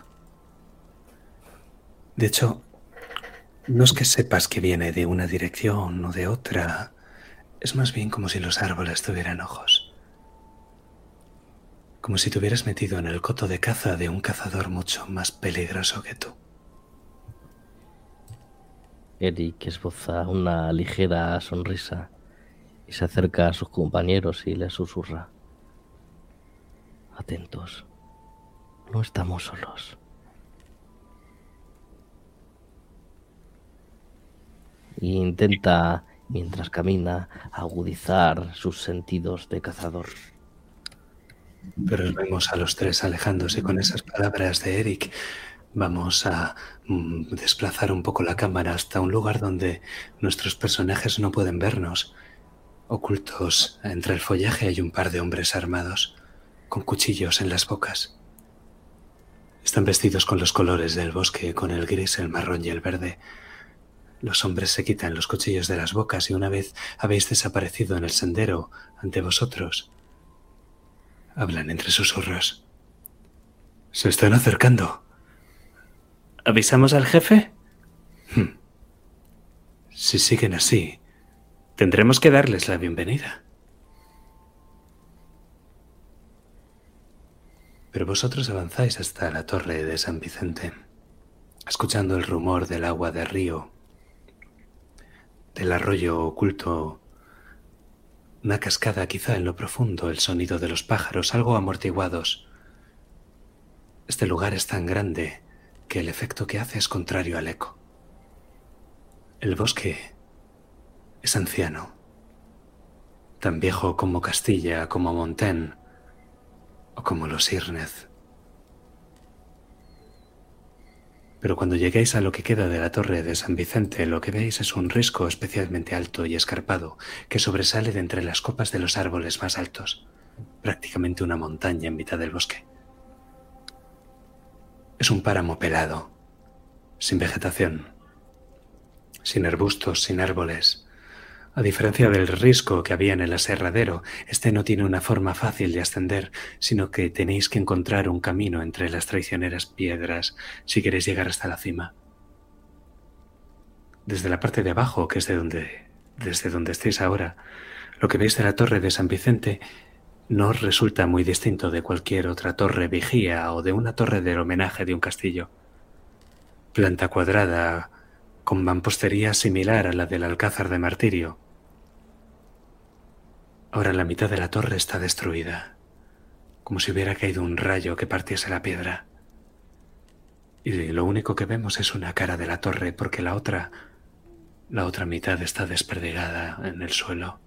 De hecho, no es que sepas que viene de una dirección o de otra, es más bien como si los árboles tuvieran ojos. Como si te hubieras metido en el coto de caza de un cazador mucho más peligroso que tú. Eric esboza una ligera sonrisa y se acerca a sus compañeros y les susurra. Atentos, no estamos solos. Intenta, mientras camina, agudizar sus sentidos de cazador. Pero os vemos a los tres alejándose con esas palabras de Eric. Vamos a mm, desplazar un poco la cámara hasta un lugar donde nuestros personajes no pueden vernos. Ocultos entre el follaje hay un par de hombres armados, con cuchillos en las bocas. Están vestidos con los colores del bosque, con el gris, el marrón y el verde. Los hombres se quitan los cuchillos de las bocas y una vez habéis desaparecido en el sendero ante vosotros, Hablan entre susurros. Se están acercando. ¿Avisamos al jefe? Hmm. Si siguen así, tendremos que darles la bienvenida. Pero vosotros avanzáis hasta la torre de San Vicente, escuchando el rumor del agua del río, del arroyo oculto una cascada quizá en lo profundo, el sonido de los pájaros algo amortiguados. Este lugar es tan grande que el efecto que hace es contrario al eco. El bosque es anciano, tan viejo como Castilla, como Montaigne o como los Irnez. Pero cuando lleguéis a lo que queda de la torre de San Vicente, lo que veis es un risco especialmente alto y escarpado que sobresale de entre las copas de los árboles más altos, prácticamente una montaña en mitad del bosque. Es un páramo pelado, sin vegetación, sin arbustos, sin árboles. A diferencia del risco que había en el aserradero, este no tiene una forma fácil de ascender, sino que tenéis que encontrar un camino entre las traicioneras piedras si queréis llegar hasta la cima. Desde la parte de abajo, que es de donde, desde donde estáis ahora, lo que veis de la torre de San Vicente no resulta muy distinto de cualquier otra torre vigía o de una torre del homenaje de un castillo. Planta cuadrada, con mampostería similar a la del Alcázar de Martirio. Ahora la mitad de la torre está destruida, como si hubiera caído un rayo que partiese la piedra. Y lo único que vemos es una cara de la torre porque la otra, la otra mitad está desperdigada en el suelo.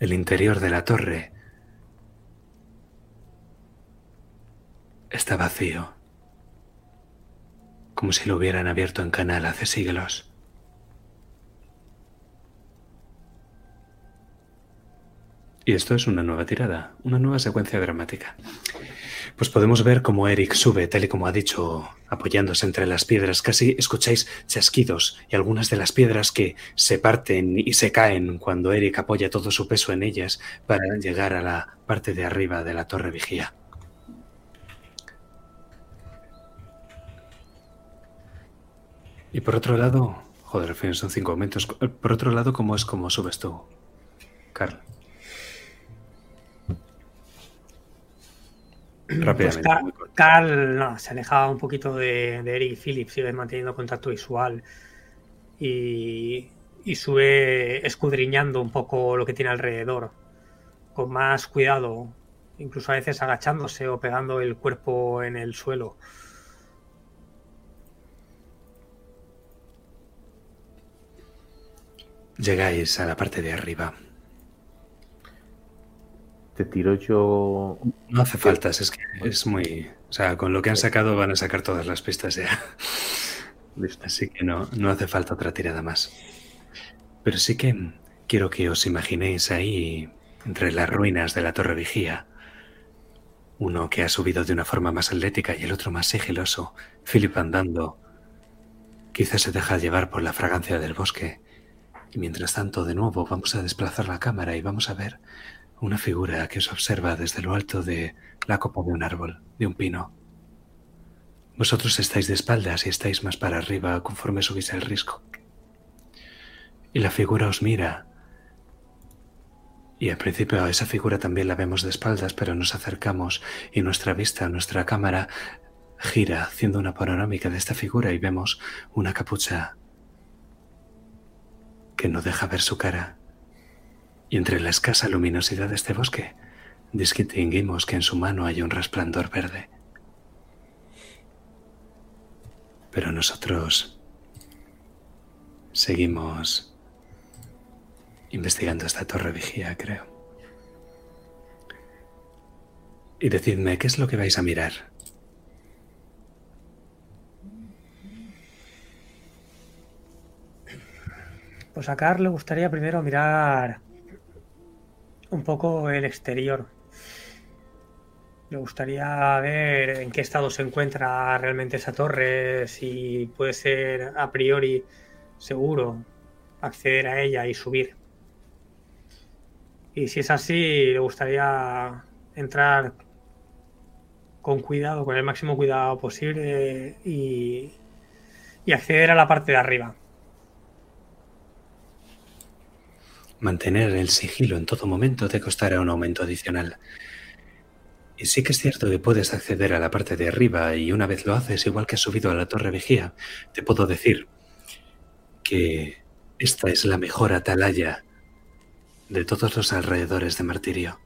El interior de la torre está vacío, como si lo hubieran abierto en canal hace siglos. Y esto es una nueva tirada, una nueva secuencia dramática. Pues podemos ver cómo Eric sube, tal y como ha dicho, apoyándose entre las piedras. Casi escucháis chasquidos y algunas de las piedras que se parten y se caen cuando Eric apoya todo su peso en ellas para llegar a la parte de arriba de la torre vigía. Y por otro lado, joder, al fin son cinco momentos. Por otro lado, ¿cómo es como subes tú, Carl? Rápidamente. Pues muy corto. Carl no, se aleja un poquito de, de Eric y Philip, sigue manteniendo contacto visual y, y sube escudriñando un poco lo que tiene alrededor, con más cuidado, incluso a veces agachándose o pegando el cuerpo en el suelo. Llegáis a la parte de arriba. Te tiro yo. No hace falta, es que es muy... O sea, con lo que han sacado van a sacar todas las pistas ya. Listo. Así que no, no hace falta otra tirada más. Pero sí que quiero que os imaginéis ahí, entre las ruinas de la Torre Vigía, uno que ha subido de una forma más atlética y el otro más sigiloso, Philip andando. Quizás se deja llevar por la fragancia del bosque. Y mientras tanto, de nuevo, vamos a desplazar la cámara y vamos a ver una figura que os observa desde lo alto de la copa de un árbol, de un pino. Vosotros estáis de espaldas y estáis más para arriba conforme subís el risco. Y la figura os mira. Y al principio a esa figura también la vemos de espaldas, pero nos acercamos y nuestra vista, nuestra cámara gira haciendo una panorámica de esta figura y vemos una capucha que no deja ver su cara. Y entre la escasa luminosidad de este bosque, distinguimos que en su mano hay un resplandor verde. Pero nosotros seguimos investigando esta torre vigía, creo. Y decidme, ¿qué es lo que vais a mirar? Pues a Carl le gustaría primero mirar un poco el exterior. Le gustaría ver en qué estado se encuentra realmente esa torre, si puede ser a priori seguro acceder a ella y subir. Y si es así, le gustaría entrar con cuidado, con el máximo cuidado posible y, y acceder a la parte de arriba. Mantener el sigilo en todo momento te costará un aumento adicional. Y sí que es cierto que puedes acceder a la parte de arriba y una vez lo haces, igual que has subido a la torre vigía, te puedo decir que esta es la mejor atalaya de todos los alrededores de Martirio.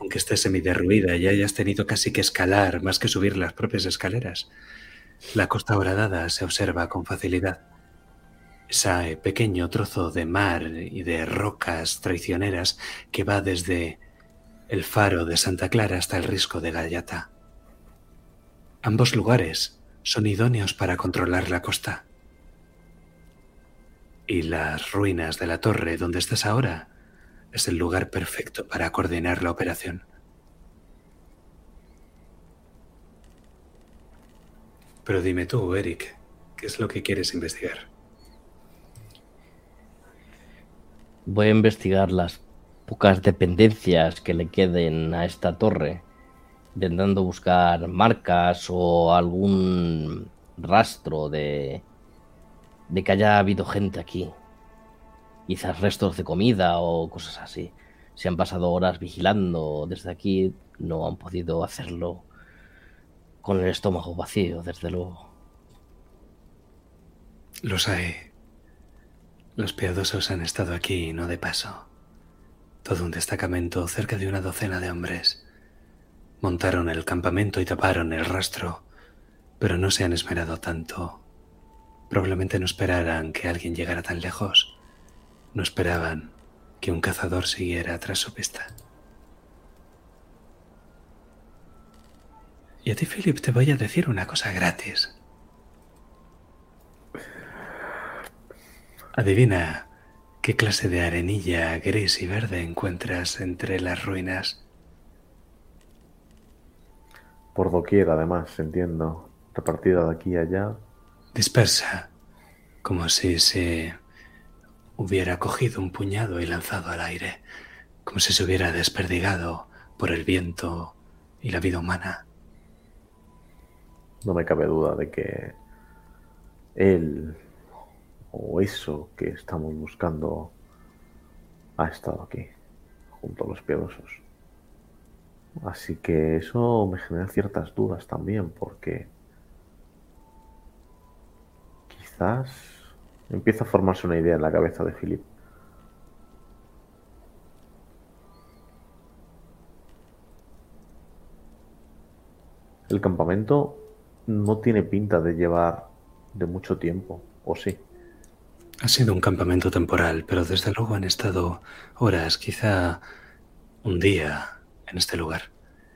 Aunque esté semiderruida y hayas tenido casi que escalar más que subir las propias escaleras, la costa horadada se observa con facilidad. Ese pequeño trozo de mar y de rocas traicioneras que va desde el faro de Santa Clara hasta el risco de Gallata. Ambos lugares son idóneos para controlar la costa. Y las ruinas de la torre donde estás ahora es el lugar perfecto para coordinar la operación. Pero dime tú, Eric, ¿qué es lo que quieres investigar? Voy a investigar las pocas dependencias que le queden a esta torre, intentando buscar marcas o algún rastro de, de que haya habido gente aquí. Quizás restos de comida o cosas así. Si han pasado horas vigilando desde aquí, no han podido hacerlo con el estómago vacío, desde luego. Los hay. Los piadosos han estado aquí, no de paso. Todo un destacamento, cerca de una docena de hombres. Montaron el campamento y taparon el rastro, pero no se han esmerado tanto. Probablemente no esperaran que alguien llegara tan lejos. No esperaban que un cazador siguiera tras su pista. Y a ti, Philip, te voy a decir una cosa gratis. Adivina qué clase de arenilla gris y verde encuentras entre las ruinas. Por doquier, además, entiendo. Repartida de aquí a allá. Dispersa, como si se hubiera cogido un puñado y lanzado al aire, como si se hubiera desperdigado por el viento y la vida humana. No me cabe duda de que él o eso que estamos buscando ha estado aquí, junto a los piadosos. Así que eso me genera ciertas dudas también, porque quizás empieza a formarse una idea en la cabeza de Philip. El campamento no tiene pinta de llevar de mucho tiempo, ¿o sí? Ha sido un campamento temporal, pero desde luego han estado horas, quizá un día en este lugar.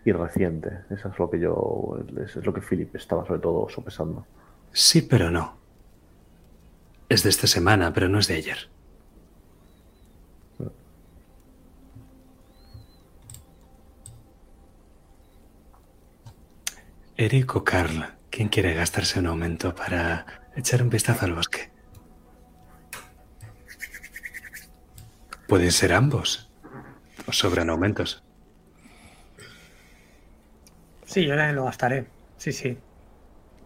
Y reciente, eso es lo que yo, eso es lo que Philip estaba sobre todo sopesando. Sí, pero no. Es de esta semana, pero no es de ayer. Eric o Carl, ¿quién quiere gastarse un aumento para echar un vistazo al bosque? Pueden ser ambos. O sobran aumentos. Sí, yo lo gastaré. Sí, sí.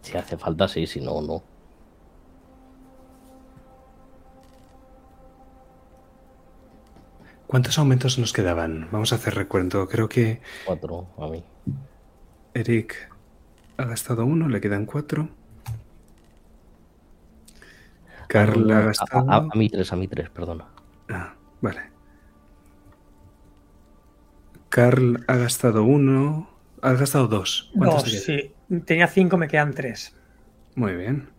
Si hace falta, sí, si no, no. ¿Cuántos aumentos nos quedaban? Vamos a hacer recuento. Creo que Cuatro, a mí. Eric ha gastado uno, le quedan cuatro. Carl ha A, gastado. a- a mí tres, a mí tres, perdona. Ah, vale. Carl ha gastado uno. Has gastado dos. ¿Cuántos Dos, te sí. Tenía cinco, me quedan tres. Muy bien.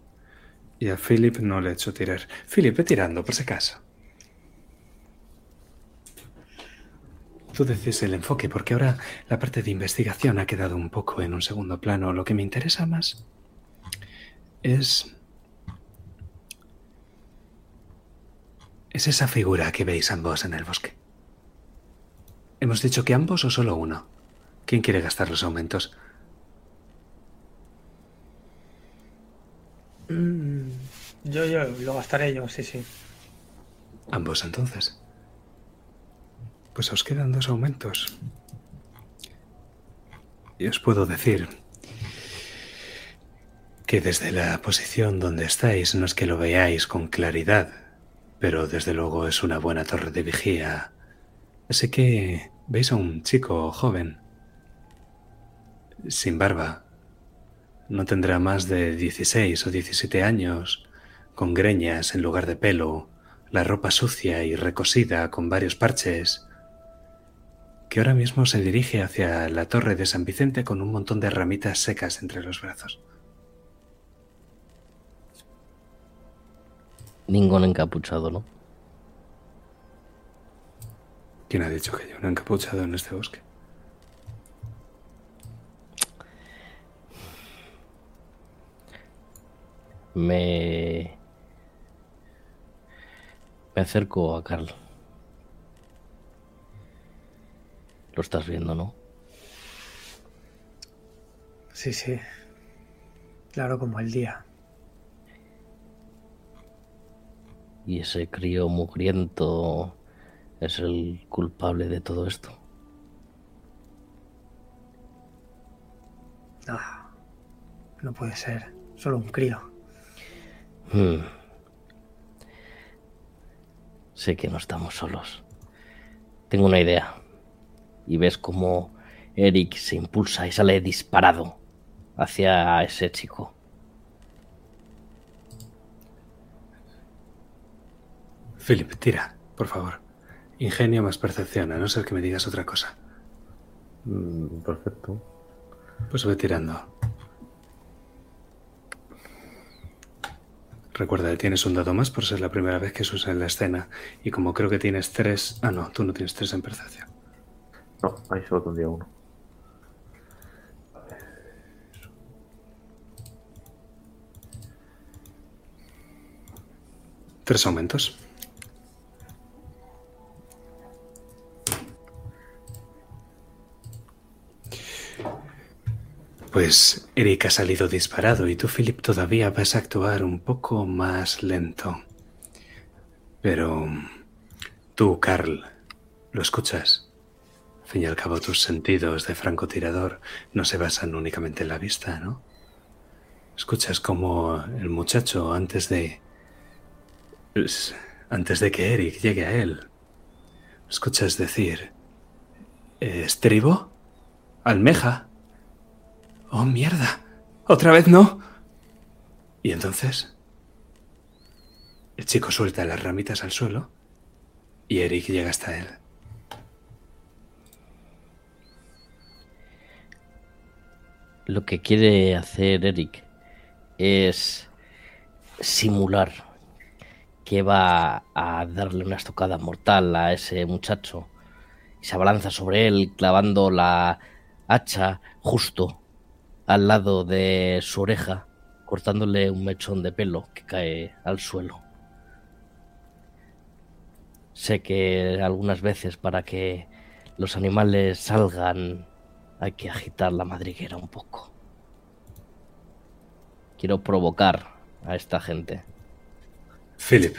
Y a Philip no le he hecho tirar. Philip, ve tirando, por si acaso. Tú decides el enfoque, porque ahora la parte de investigación ha quedado un poco en un segundo plano. Lo que me interesa más es. Es esa figura que veis ambos en el bosque. ¿Hemos dicho que ambos o solo uno? ¿Quién quiere gastar los aumentos? Mm, Yo, yo, lo gastaré yo, sí, sí. Ambos entonces. Pues os quedan dos aumentos. Y os puedo decir que desde la posición donde estáis no es que lo veáis con claridad, pero desde luego es una buena torre de vigía. Así que veis a un chico joven, sin barba. No tendrá más de 16 o 17 años, con greñas en lugar de pelo, la ropa sucia y recosida con varios parches, que ahora mismo se dirige hacia la torre de San Vicente con un montón de ramitas secas entre los brazos. Ningún encapuchado, ¿no? ¿Quién ha dicho que hay un encapuchado en este bosque? Me. Me acerco a Carl. Lo estás viendo, ¿no? Sí, sí. Claro como el día. Y ese crío mugriento es el culpable de todo esto. Ah, no puede ser. Solo un crío. Hmm. Sé que no estamos solos. Tengo una idea. Y ves cómo Eric se impulsa y sale disparado hacia ese chico. Philip, tira, por favor. Ingenio más percepción, a no ser que me digas otra cosa. Mm, perfecto. Pues ve tirando. Recuerda que tienes un dado más por ser la primera vez que se usa en la escena. Y como creo que tienes tres... Ah, no, tú no tienes tres en percepción. No, ahí solo tendría uno. Tres aumentos. Pues Eric ha salido disparado y tú, Philip, todavía vas a actuar un poco más lento. Pero tú, Carl, lo escuchas. Al fin y al cabo, tus sentidos de francotirador no se basan únicamente en la vista, ¿no? Escuchas como el muchacho, antes de pues, antes de que Eric llegue a él, escuchas decir, "¿Eh, ¿estribo? Almeja. Oh, mierda. Otra vez no. Y entonces... El chico suelta las ramitas al suelo y Eric llega hasta él. Lo que quiere hacer Eric es simular que va a darle una estocada mortal a ese muchacho y se abalanza sobre él clavando la hacha justo al lado de su oreja, cortándole un mechón de pelo que cae al suelo. Sé que algunas veces para que los animales salgan hay que agitar la madriguera un poco. Quiero provocar a esta gente. Philip,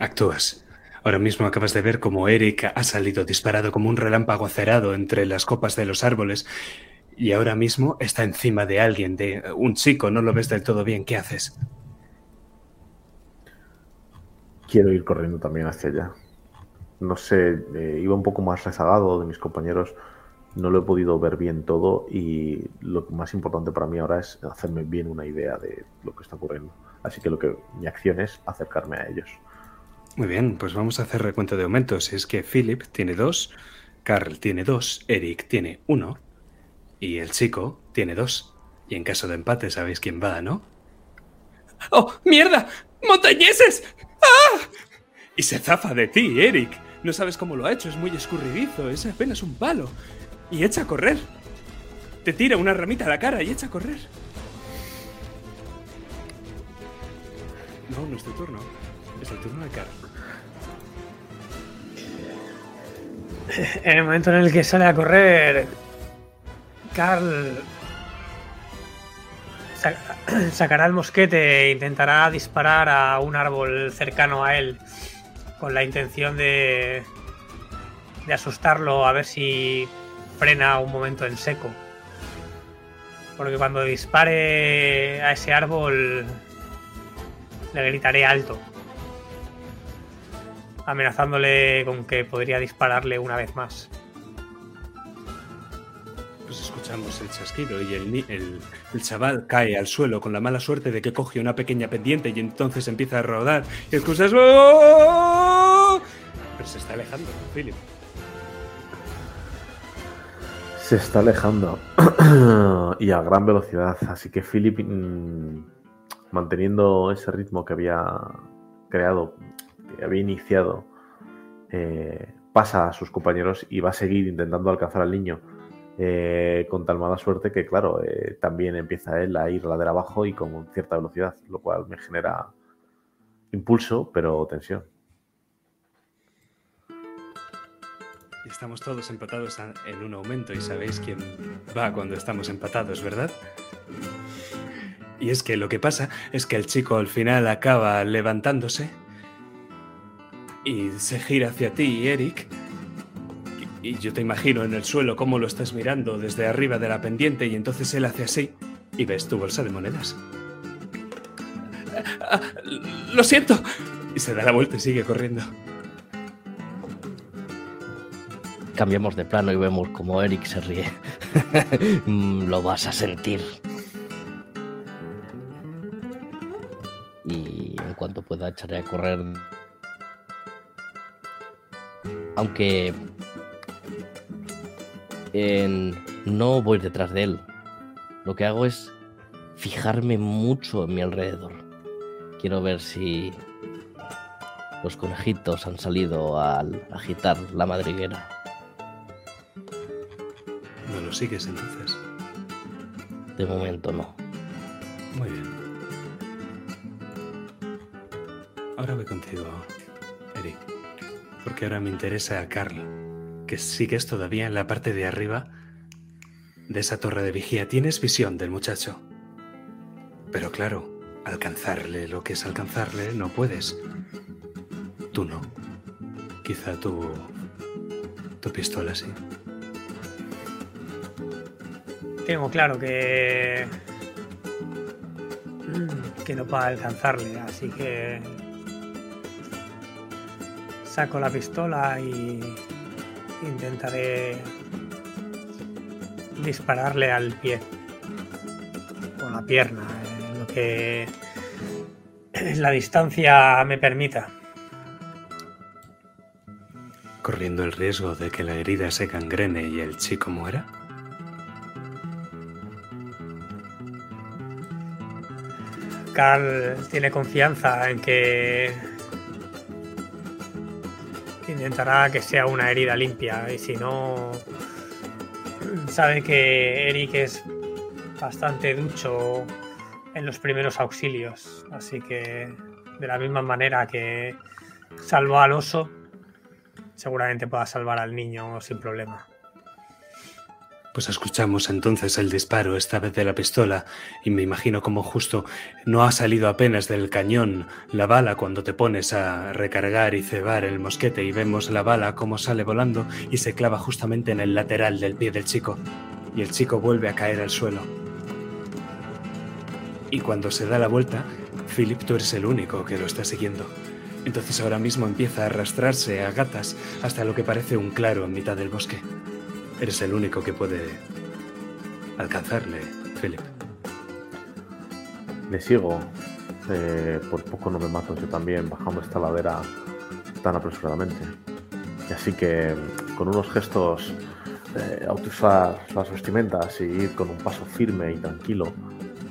actúas. Ahora mismo acabas de ver cómo Eric ha salido disparado como un relámpago acerado entre las copas de los árboles y ahora mismo está encima de alguien, de un chico, no lo ves del todo bien. ¿Qué haces? Quiero ir corriendo también hacia allá. No sé, eh, iba un poco más rezagado de mis compañeros, no lo he podido ver bien todo y lo más importante para mí ahora es hacerme bien una idea de lo que está ocurriendo. Así que lo que mi acción es acercarme a ellos. Muy bien, pues vamos a hacer recuento de aumentos. Es que Philip tiene dos, Carl tiene dos, Eric tiene uno y el chico tiene dos. Y en caso de empate sabéis quién va, ¿no? ¡Oh, mierda! ¡Montañeses! ¡Ah! Y se zafa de ti, Eric. No sabes cómo lo ha hecho, es muy escurridizo, es apenas un palo. Y echa a correr. Te tira una ramita a la cara y echa a correr. No, no es tu turno. Es el turno de Carl. En el momento en el que sale a correr, Carl sa- sacará el mosquete e intentará disparar a un árbol cercano a él con la intención de, de asustarlo a ver si frena un momento en seco. Porque cuando dispare a ese árbol le gritaré alto, amenazándole con que podría dispararle una vez más. Pues escuchamos el chasquido y el, el, el chaval cae al suelo con la mala suerte de que coge una pequeña pendiente y entonces empieza a rodar. Y escuchas... ¡Oh! Pero se está alejando, Philip. Se está alejando y a gran velocidad, así que Philip, mm, manteniendo ese ritmo que había creado, que había iniciado, eh, pasa a sus compañeros y va a seguir intentando alcanzar al niño eh, con tal mala suerte que, claro, eh, también empieza él a ir ladera abajo y con cierta velocidad, lo cual me genera impulso, pero tensión. Estamos todos empatados en un aumento y sabéis quién va cuando estamos empatados, ¿verdad? Y es que lo que pasa es que el chico al final acaba levantándose y se gira hacia ti, Eric. Y, yo te imagino en el suelo cómo lo estás mirando desde arriba de la pendiente y entonces él hace así y ves tu bolsa de monedas. Ah, Lo siento. Y se da la vuelta y sigue corriendo. Cambiamos de plano y vemos como Eric se ríe. Mm, Lo vas a sentir. Y en cuanto pueda echaré a correr. Aunque en- no voy detrás de él. Lo que hago es fijarme mucho en mi alrededor. Quiero ver si los conejitos han salido al agitar la madriguera. No lo sigues entonces. De momento no. Muy bien. Ahora voy contigo, Eric. Porque ahora me interesa a Carl, que sigues todavía en la parte de arriba de esa torre de vigía. Tienes visión del muchacho. Pero claro, alcanzarle lo que es alcanzarle no puedes. Tú no. Quizá tu. tu pistola sí. Tengo claro que. que no va a alcanzarle, así que. Saco la pistola y. intentaré. dispararle al pie o la pierna, eh, lo que la distancia me permita. Corriendo el riesgo de que la herida se gangrene y el chico muera. Carl tiene confianza en que intentará que sea una herida limpia y si no sabe que Eric es bastante ducho en los primeros auxilios, así que de la misma manera que salvó al oso, seguramente pueda salvar al niño sin problema. Pues escuchamos entonces el disparo, esta vez de la pistola, y me imagino como justo no ha salido apenas del cañón la bala cuando te pones a recargar y cebar el mosquete y vemos la bala como sale volando y se clava justamente en el lateral del pie del chico, y el chico vuelve a caer al suelo. Y cuando se da la vuelta, Philip, tú eres el único que lo está siguiendo. Entonces ahora mismo empieza a arrastrarse a gatas hasta lo que parece un claro en mitad del bosque. Eres el único que puede alcanzarle, Philip. Le sigo. Eh, por poco no me mato yo también bajando esta ladera tan apresuradamente. Así que con unos gestos eh, las vestimentas y ir con un paso firme y tranquilo,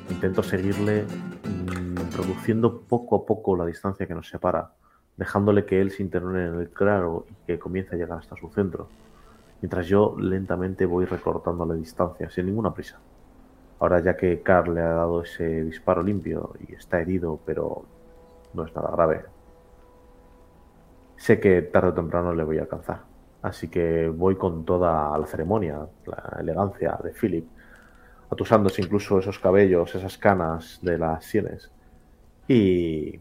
intento seguirle mm, reduciendo poco a poco la distancia que nos separa, dejándole que él se interne en el claro y que comience a llegar hasta su centro mientras yo lentamente voy recortando la distancia, sin ninguna prisa. Ahora ya que Carl le ha dado ese disparo limpio y está herido, pero no es nada grave, sé que tarde o temprano le voy a alcanzar. Así que voy con toda la ceremonia, la elegancia de Philip, atusándose incluso esos cabellos, esas canas de las sienes. Y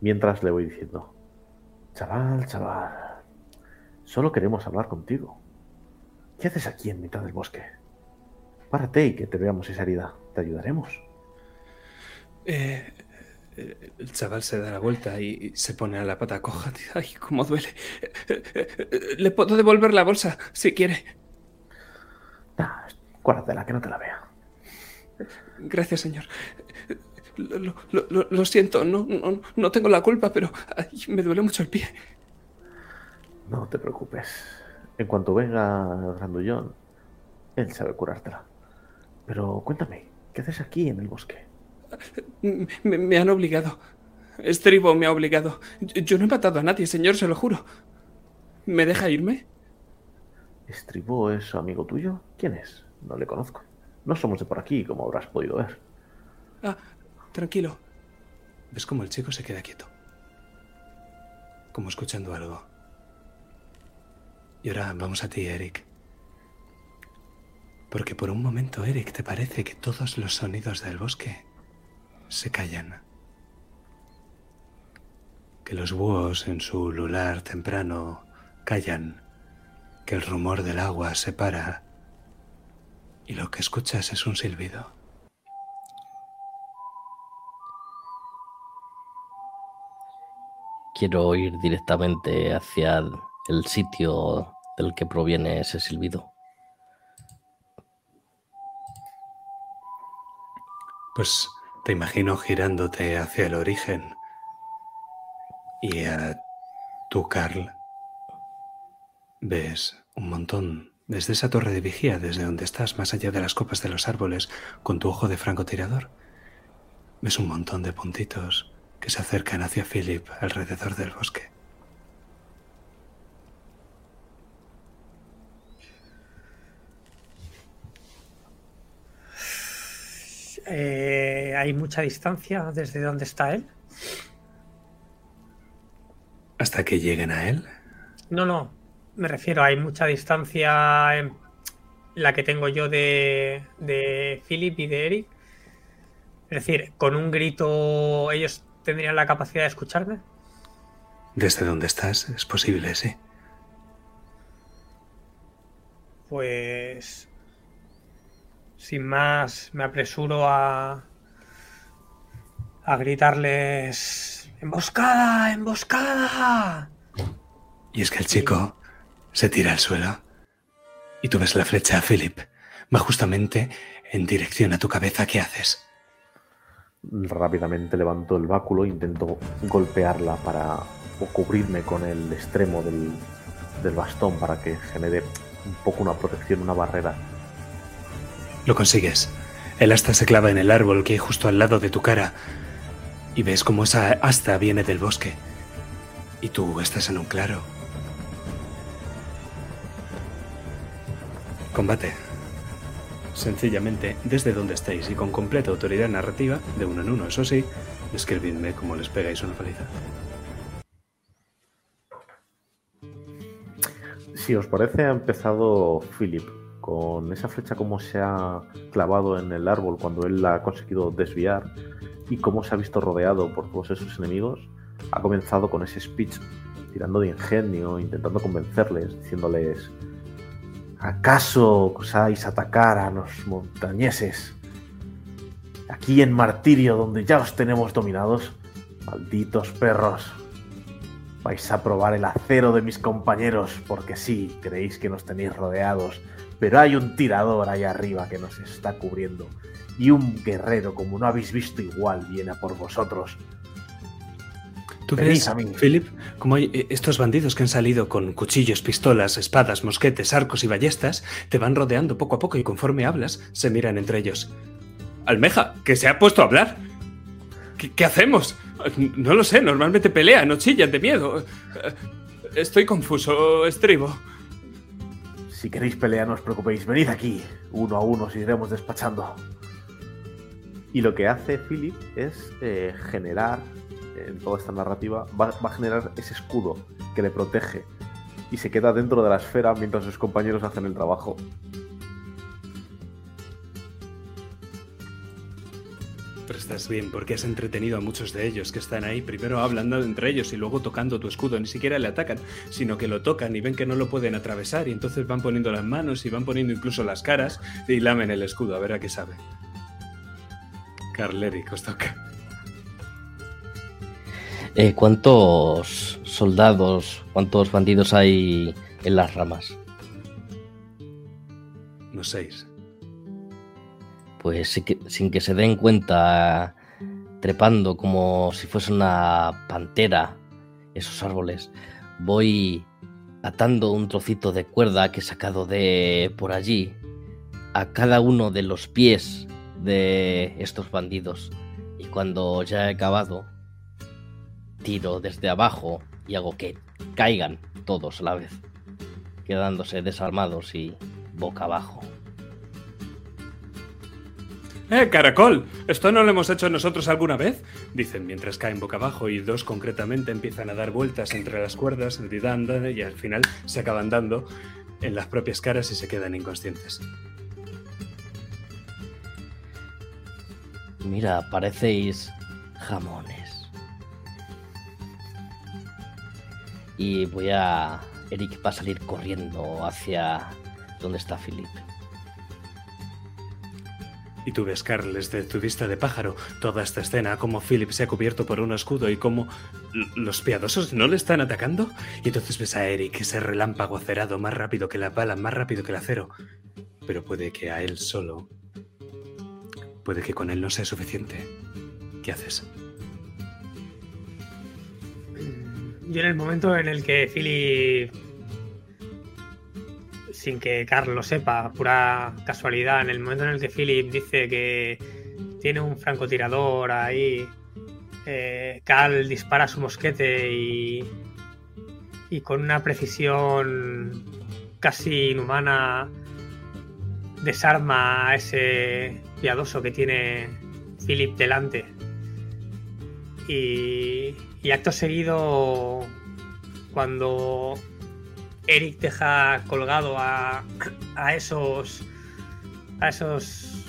mientras le voy diciendo, chaval, chaval, Solo queremos hablar contigo. ¿Qué haces aquí en mitad del bosque? Párate y que te veamos esa herida. Te ayudaremos. Eh, el chaval se da la vuelta y se pone a la pata coja. Ay, cómo duele. Le puedo devolver la bolsa si quiere. Nah, guárdatela, que no te la vea. Gracias, señor. Lo, siento, no, no, tengo la culpa, pero me duele mucho el pie. No te preocupes. En cuanto venga el grandullón, él sabe curártela. Pero cuéntame, ¿qué haces aquí en el bosque? Me, han obligado. Estribo me ha obligado. Yo, no he matado a nadie, señor, se lo juro. ¿Me deja irme? ¿Estribo es amigo tuyo? ¿Quién es? No le conozco. No somos de por aquí, como habrás podido ver. Ah, tranquilo. ¿Ves cómo el chico se queda quieto? Como escuchando algo. Y ahora vamos a ti, Eric. Porque por un momento, Eric, te parece que todos los sonidos del bosque se callan. Que los búhos en su lular temprano callan. Que el rumor del agua se para. Y lo que escuchas es un silbido. Quiero ir directamente hacia el sitio del que proviene ese silbido. Pues te imagino girándote hacia el origen y a tú, Carl, ves un montón desde esa torre de vigía, desde donde estás, más allá de las copas de los árboles, con tu ojo de francotirador. Ves un montón de puntitos que se acercan hacia Philip alrededor del bosque. Eh, ¿Hay mucha distancia desde donde está él? ¿Hasta que lleguen a él? No, no. Me refiero, hay mucha distancia en la que tengo yo de, de Philip y de Eric. Es decir, con un grito ellos tendrían la capacidad de escucharme. Desde donde estás es posible, sí. Pues sin más, me apresuro a, a gritarles ¡Emboscada! ¡Emboscada! Y es que el chico se tira al suelo y tú ves la flecha a Philip va justamente en dirección a tu cabeza. ¿Qué haces? Rápidamente levanto el báculo e intento golpearla para o cubrirme con el extremo del, del bastón para que genere un poco una protección, una barrera. Lo consigues. El asta se clava en el árbol que hay justo al lado de tu cara y ves cómo esa asta viene del bosque. Y tú estás en un claro. Combate. Sencillamente, desde donde estáis y con completa autoridad narrativa, de uno en uno, eso sí, describidme cómo les pegáis una paliza. Si os parece, ha empezado Philip con esa flecha como se ha clavado en el árbol cuando él la ha conseguido desviar y cómo se ha visto rodeado por todos esos enemigos. Ha comenzado con ese speech tirando de ingenio, intentando convencerles, diciéndoles ¿Acaso osáis atacar a los montañeses? Aquí en Martirio, donde ya os tenemos dominados, malditos perros. Vais a probar el acero de mis compañeros, porque sí, creéis que nos tenéis rodeados, pero hay un tirador ahí arriba que nos está cubriendo, y un guerrero como no habéis visto igual viene a por vosotros. ¿Tú ves. Philip, como hay eh, estos bandidos que han salido con cuchillos, pistolas, espadas, mosquetes, arcos y ballestas, te van rodeando poco a poco y conforme hablas, se miran entre ellos. Almeja, que se ha puesto a hablar. ¿Qué, qué hacemos? No lo sé, normalmente pelean o chillan de miedo. Estoy confuso, estribo. Si queréis pelear, no os preocupéis, venid aquí. Uno a uno os iremos despachando. Y lo que hace Philip es eh, generar, en toda esta narrativa, va, va a generar ese escudo que le protege. Y se queda dentro de la esfera mientras sus compañeros hacen el trabajo. Pero estás bien, porque has entretenido a muchos de ellos que están ahí, primero hablando entre ellos y luego tocando tu escudo. Ni siquiera le atacan, sino que lo tocan y ven que no lo pueden atravesar y entonces van poniendo las manos y van poniendo incluso las caras y lamen el escudo a ver a qué sabe. Carl Eric os toca. Eh, ¿Cuántos soldados, cuántos bandidos hay en las ramas? Unos seis. Pues sí que- sin que se den cuenta, trepando como si fuese una pantera esos árboles, voy atando un trocito de cuerda que he sacado de por allí a cada uno de los pies de estos bandidos. Y cuando ya he acabado, tiro desde abajo y hago que caigan todos a la vez, quedándose desarmados y boca abajo. ¡Eh, caracol! ¿Esto no lo hemos hecho nosotros alguna vez? Dicen mientras caen boca abajo y dos concretamente empiezan a dar vueltas entre las cuerdas y al final se acaban dando en las propias caras y se quedan inconscientes. Mira, parecéis jamones. Y voy a... Eric va a salir corriendo hacia donde está Philip. Y tú ves, Carl, desde tu vista de pájaro, toda esta escena, cómo Philip se ha cubierto por un escudo y cómo los piadosos no le están atacando. Y entonces ves a Eric, ese relámpago acerado más rápido que la bala, más rápido que el acero. Pero puede que a él solo. Puede que con él no sea suficiente. ¿Qué haces? Yo en el momento en el que Philly, sin que Carl lo sepa, pura casualidad, en el momento en el que Philip dice que tiene un francotirador ahí, eh, Carl dispara su mosquete y, y con una precisión casi inhumana desarma a ese piadoso que tiene Philip delante. Y, y acto seguido, cuando Eric deja colgado a, a esos a esos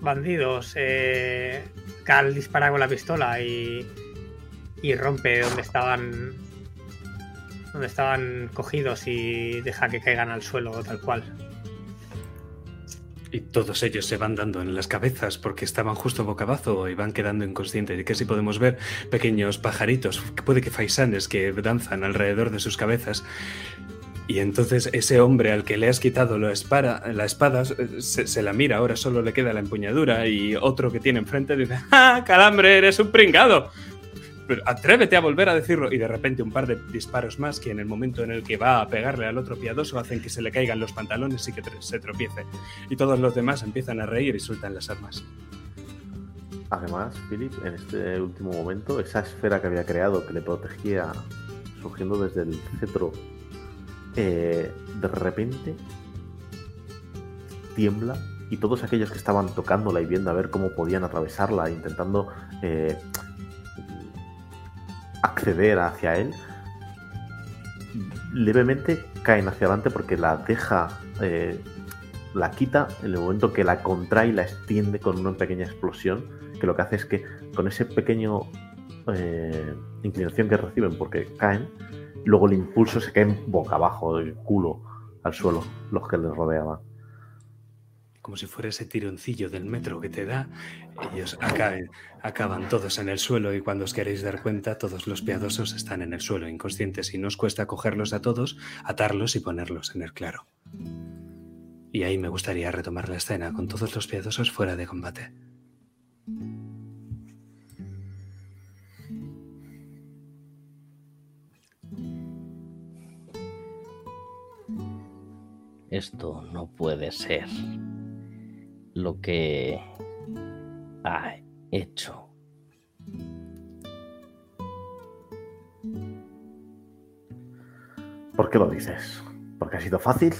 bandidos, eh, Carl dispara con la pistola y, y rompe donde estaban donde estaban cogidos y deja que caigan al suelo tal cual. Y todos ellos se van dando en las cabezas porque estaban justo boca abajo y van quedando inconscientes. Y casi podemos ver pequeños pajaritos, que puede que faisanes, que danzan alrededor de sus cabezas. Y entonces ese hombre al que le has quitado la espada, la espada eh, se, se la mira, ahora solo le queda la empuñadura y otro que tiene enfrente dice, ¡Ah, calambre, eres un pringado! Pero atrévete a volver a decirlo y de repente un par de disparos más que en el momento en el que va a pegarle al otro piadoso hacen que se le caigan los pantalones y que se tropiece. Y todos los demás empiezan a reír y sueltan las armas. Además, Philip, en este último momento, esa esfera que había creado que le protegía surgiendo desde el cetro, eh, de repente tiembla y todos aquellos que estaban tocándola y viendo a ver cómo podían atravesarla, intentando eh, acceder hacia él, levemente caen hacia adelante porque la deja, eh, la quita en el momento que la contrae y la extiende con una pequeña explosión, que lo que hace es que con ese pequeño eh, inclinación que reciben porque caen, luego el impulso se caen boca abajo, del culo al suelo, los que les rodeaban. Como si fuera ese tironcillo del metro que te da, ellos acaben- acaban todos en el suelo y cuando os queréis dar cuenta, todos los piadosos están en el suelo, inconscientes, y no os cuesta cogerlos a todos, atarlos y ponerlos en el claro. Y ahí me gustaría retomar la escena con todos los piadosos fuera de combate. Esto no puede ser lo que ha hecho. ¿Por qué lo dices? ¿Porque ha sido fácil?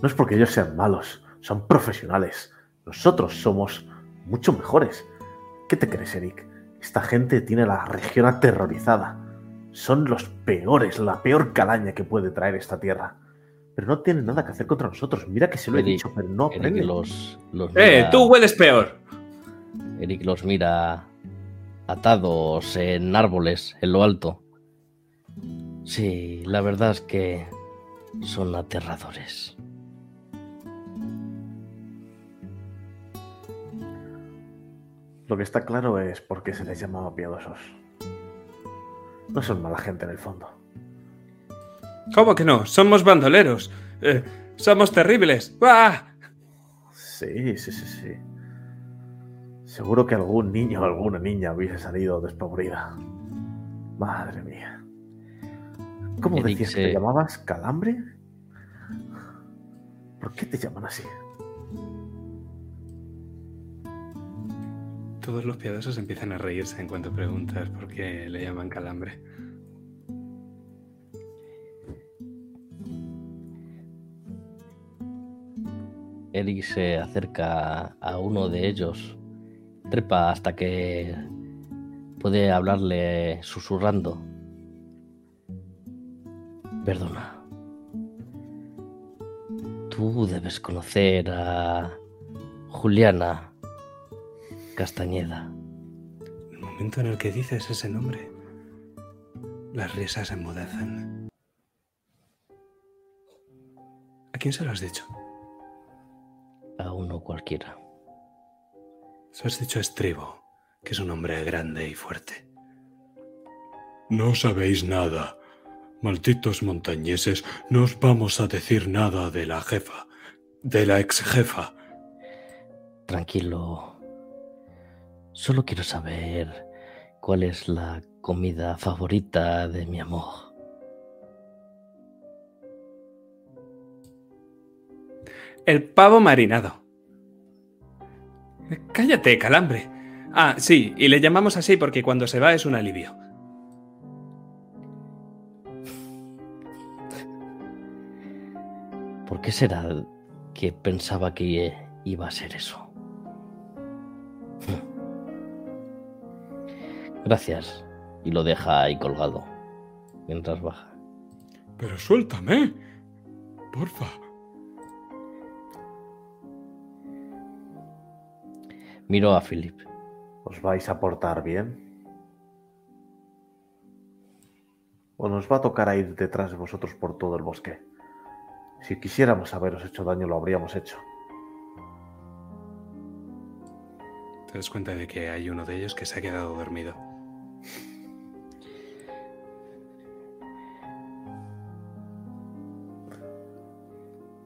No es porque ellos sean malos, son profesionales. Nosotros somos mucho mejores. ¿Qué te crees, Eric? Esta gente tiene la región aterrorizada. Son los peores, la peor calaña que puede traer esta tierra. Pero no tienen nada que hacer contra nosotros. Mira que se lo he dicho, pero no Eric aprenden. los, ¡Eh, mira- tú hueles peor! Eric los mira atados en árboles en lo alto. Sí, la verdad es que son aterradores. Lo que está claro es por qué se les llamaba piadosos. No son mala gente en el fondo. ¿Cómo que no? Somos bandoleros. Eh, somos terribles. ¡Ah! Sí, sí, sí, sí. Seguro que algún niño o alguna niña hubiese salido despavorida. Madre mía. ¿Cómo Eric decías que se- te llamabas? ¿Calambre? ¿Por qué te llaman así? Todos los piadosos empiezan a reírse en cuanto preguntas por qué le llaman calambre. Eric se acerca a uno de ellos, trepa hasta que puede hablarle susurrando. Perdona. Tú debes conocer a Juliana Castañeda. El momento en el que dices ese nombre, las risas enmudecen. ¿A quién se lo has dicho? A uno cualquiera. Se lo has dicho a Estribo, que es un hombre grande y fuerte. No sabéis nada. Malditos montañeses, no os vamos a decir nada de la jefa, de la ex jefa. Tranquilo. Solo quiero saber cuál es la comida favorita de mi amor. El pavo marinado. Cállate, calambre. Ah, sí, y le llamamos así porque cuando se va es un alivio. ¿Por qué será que pensaba que iba a ser eso? Gracias. Y lo deja ahí colgado mientras baja. Pero suéltame. Porfa. Miro a Philip. ¿Os vais a portar bien? ¿O nos va a tocar ir detrás de vosotros por todo el bosque? Si quisiéramos haberos hecho daño, lo habríamos hecho. Te das cuenta de que hay uno de ellos que se ha quedado dormido.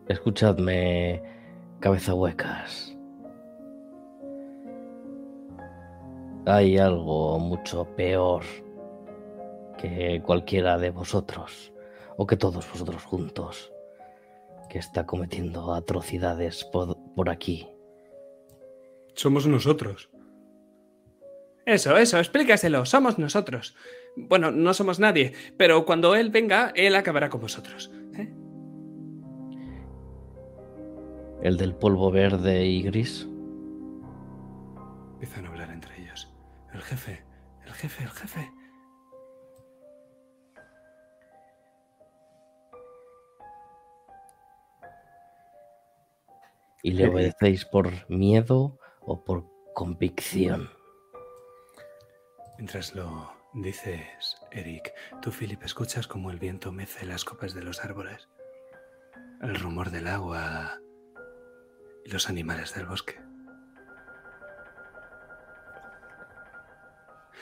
Escuchadme, cabeza huecas. Hay algo mucho peor que cualquiera de vosotros, o que todos vosotros juntos, que está cometiendo atrocidades por, por aquí. Somos nosotros. Eso, eso, explícaselo. Somos nosotros. Bueno, no somos nadie, pero cuando él venga, él acabará con vosotros. ¿eh? El del polvo verde y gris. Empiezan a hablar entre ellos. El jefe, el jefe, el jefe. ¿Y le obedecéis por miedo o por convicción? Mientras lo dices, Eric, tú, Philip, escuchas como el viento mece las copas de los árboles, el rumor del agua y los animales del bosque.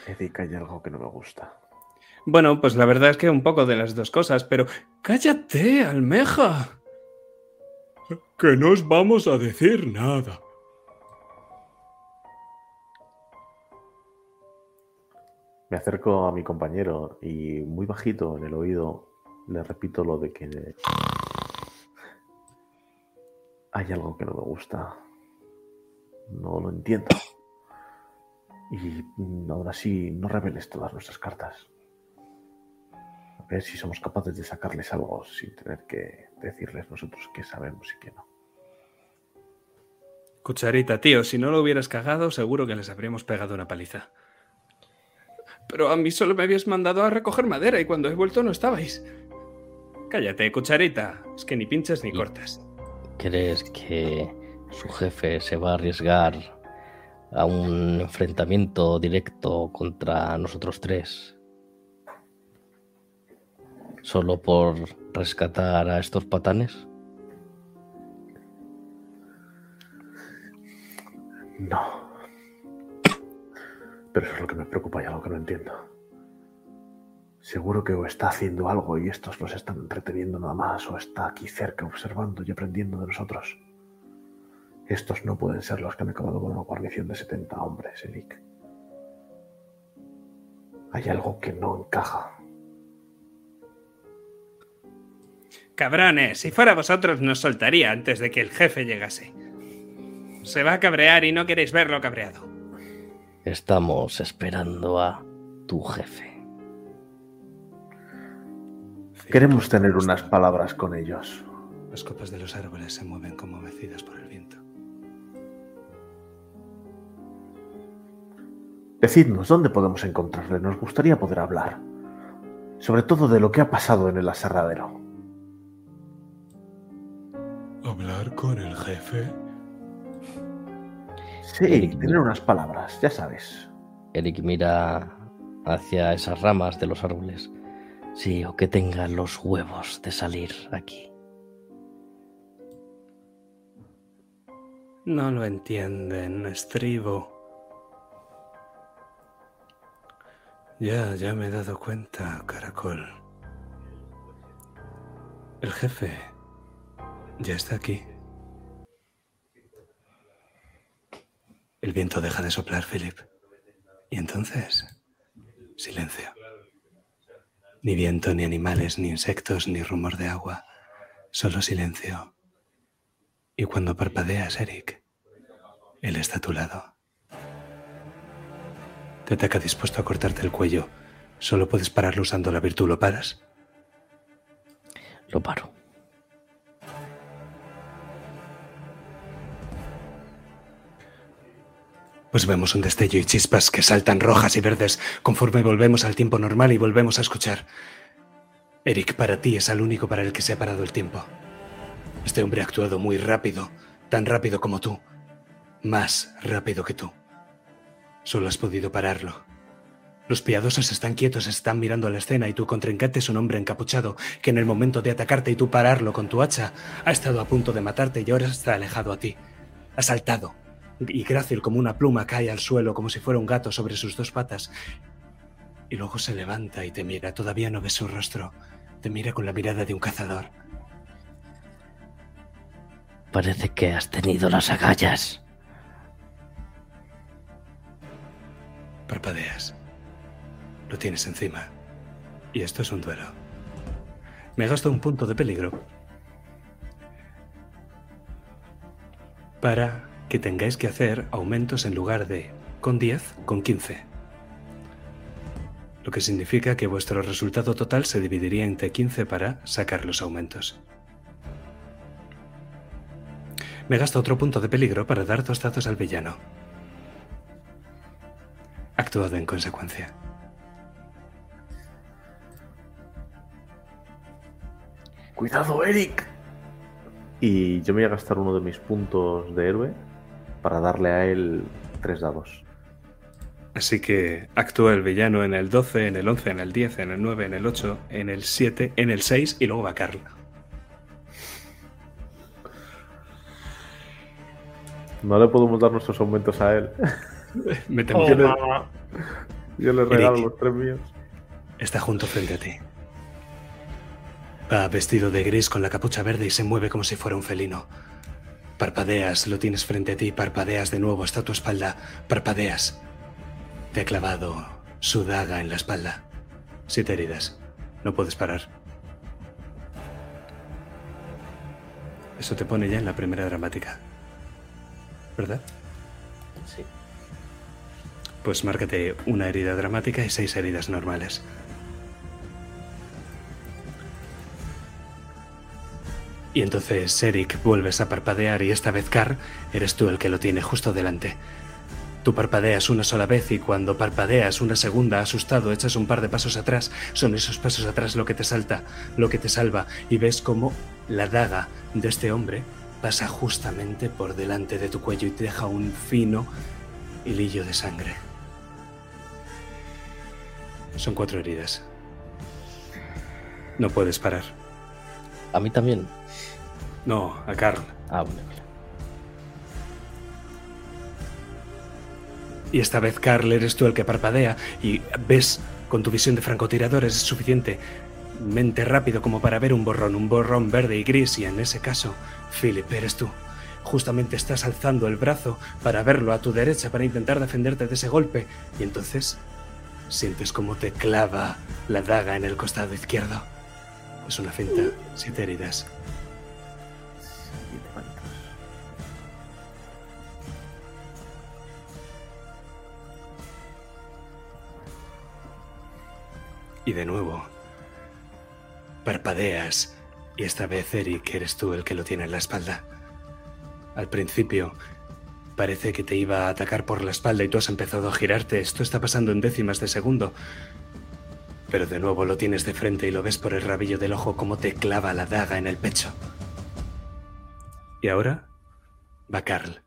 Eric, hay algo que no me gusta. Bueno, pues la verdad es que un poco de las dos cosas, pero cállate, almeja. Que no os vamos a decir nada. Me acerco a mi compañero y muy bajito en el oído le repito lo de que hay algo que no me gusta. No lo entiendo. Y aún así no reveles todas nuestras cartas. A ver si somos capaces de sacarles algo sin tener que decirles nosotros qué sabemos y qué no. Cucharita, tío, si no lo hubieras cagado, seguro que les habríamos pegado una paliza. Pero a mí solo me habías mandado a recoger madera y cuando he vuelto no estabais. Cállate, cucharita. Es que ni pinchas ni cortas. ¿Crees que su jefe se va a arriesgar a un enfrentamiento directo contra nosotros tres? ¿Solo por rescatar a estos patanes? No. Pero eso es lo que me preocupa y algo que no entiendo. Seguro que o está haciendo algo y estos los están entreteniendo nada más, o está aquí cerca observando y aprendiendo de nosotros. Estos no pueden ser los que han acabado con una guarnición de 70 hombres, Eric. Hay algo que no encaja. Cabrones, si fuera vosotros nos soltaría antes de que el jefe llegase. Se va a cabrear y no queréis verlo cabreado. Estamos esperando a tu jefe. Queremos tener unas palabras con ellos. Las copas de los árboles se mueven como mecidas por el Decidnos dónde podemos encontrarle. Nos gustaría poder hablar. Sobre todo de lo que ha pasado en el aserradero. ¿Hablar con el jefe? Sí, Eric, tener unas palabras, ya sabes. Eric mira hacia esas ramas de los árboles. Sí, o que tengan los huevos de salir aquí. No lo entienden, estribo. Ya, ya me he dado cuenta, caracol. El jefe ya está aquí. El viento deja de soplar, Philip. Y entonces, silencio. Ni viento, ni animales, ni insectos, ni rumor de agua. Solo silencio. Y cuando parpadeas, Eric, él está a tu lado. Te ataca dispuesto a cortarte el cuello. Solo puedes pararlo usando la virtud. ¿Lo paras? Lo paro. Pues vemos un destello y chispas que saltan rojas y verdes conforme volvemos al tiempo normal y volvemos a escuchar. Eric, para ti es el único para el que se ha parado el tiempo. Este hombre ha actuado muy rápido, tan rápido como tú, más rápido que tú. Solo has podido pararlo. Los piadosos están quietos, están mirando la escena y tu contrincante un hombre encapuchado que en el momento de atacarte y tú pararlo con tu hacha ha estado a punto de matarte y ahora está alejado a ti. Ha saltado y grácil como una pluma cae al suelo como si fuera un gato sobre sus dos patas y luego se levanta y te mira. Todavía no ves su rostro. Te mira con la mirada de un cazador. Parece que has tenido las agallas. Parpadeas. Lo tienes encima. Y esto es un duelo. Me gasto un punto de peligro para que tengáis que hacer aumentos en lugar de con 10, con 15. Lo que significa que vuestro resultado total se dividiría entre 15 para sacar los aumentos. Me gasto otro punto de peligro para dar dos datos al villano. Actuado en consecuencia. Cuidado, Eric. Y yo me voy a gastar uno de mis puntos de héroe para darle a él tres dados. Así que actúa el villano en el 12, en el 11, en el 10, en el 9, en el 8, en el 7, en el 6 y luego va Carla. No le podemos dar nuestros aumentos a él. Me temo Oh. Yo le regalo Eric. los tres míos. Está junto frente a ti. Va vestido de gris con la capucha verde y se mueve como si fuera un felino. Parpadeas, lo tienes frente a ti, parpadeas de nuevo, está a tu espalda, parpadeas. Te ha clavado su daga en la espalda. Siete heridas. No puedes parar. Eso te pone ya en la primera dramática. ¿Verdad? Sí. Pues márcate una herida dramática y seis heridas normales. Y entonces, Eric, vuelves a parpadear y esta vez, Carr, eres tú el que lo tiene justo delante. Tú parpadeas una sola vez y cuando parpadeas una segunda, asustado, echas un par de pasos atrás. Son esos pasos atrás lo que te salta, lo que te salva. Y ves cómo la daga de este hombre pasa justamente por delante de tu cuello y te deja un fino hilillo de sangre. Son cuatro heridas. No puedes parar. A mí también. No, a Carl. Ah, vale. Y esta vez, Carl, eres tú el que parpadea y ves con tu visión de francotirador es suficientemente rápido como para ver un borrón, un borrón verde y gris. Y en ese caso, Philip, eres tú. Justamente estás alzando el brazo para verlo a tu derecha para intentar defenderte de ese golpe. Y entonces sientes como te clava la daga en el costado izquierdo. Es una finta, siete heridas. Siete manitos. Y de nuevo, parpadeas y esta vez Eric eres tú el que lo tiene en la espalda. Al principio parece que te iba a atacar por la espalda y tú has empezado a girarte. Esto está pasando en décimas de segundo. Pero de nuevo lo tienes de frente y lo ves por el rabillo del ojo como te clava la daga en el pecho. Y ahora va Carl.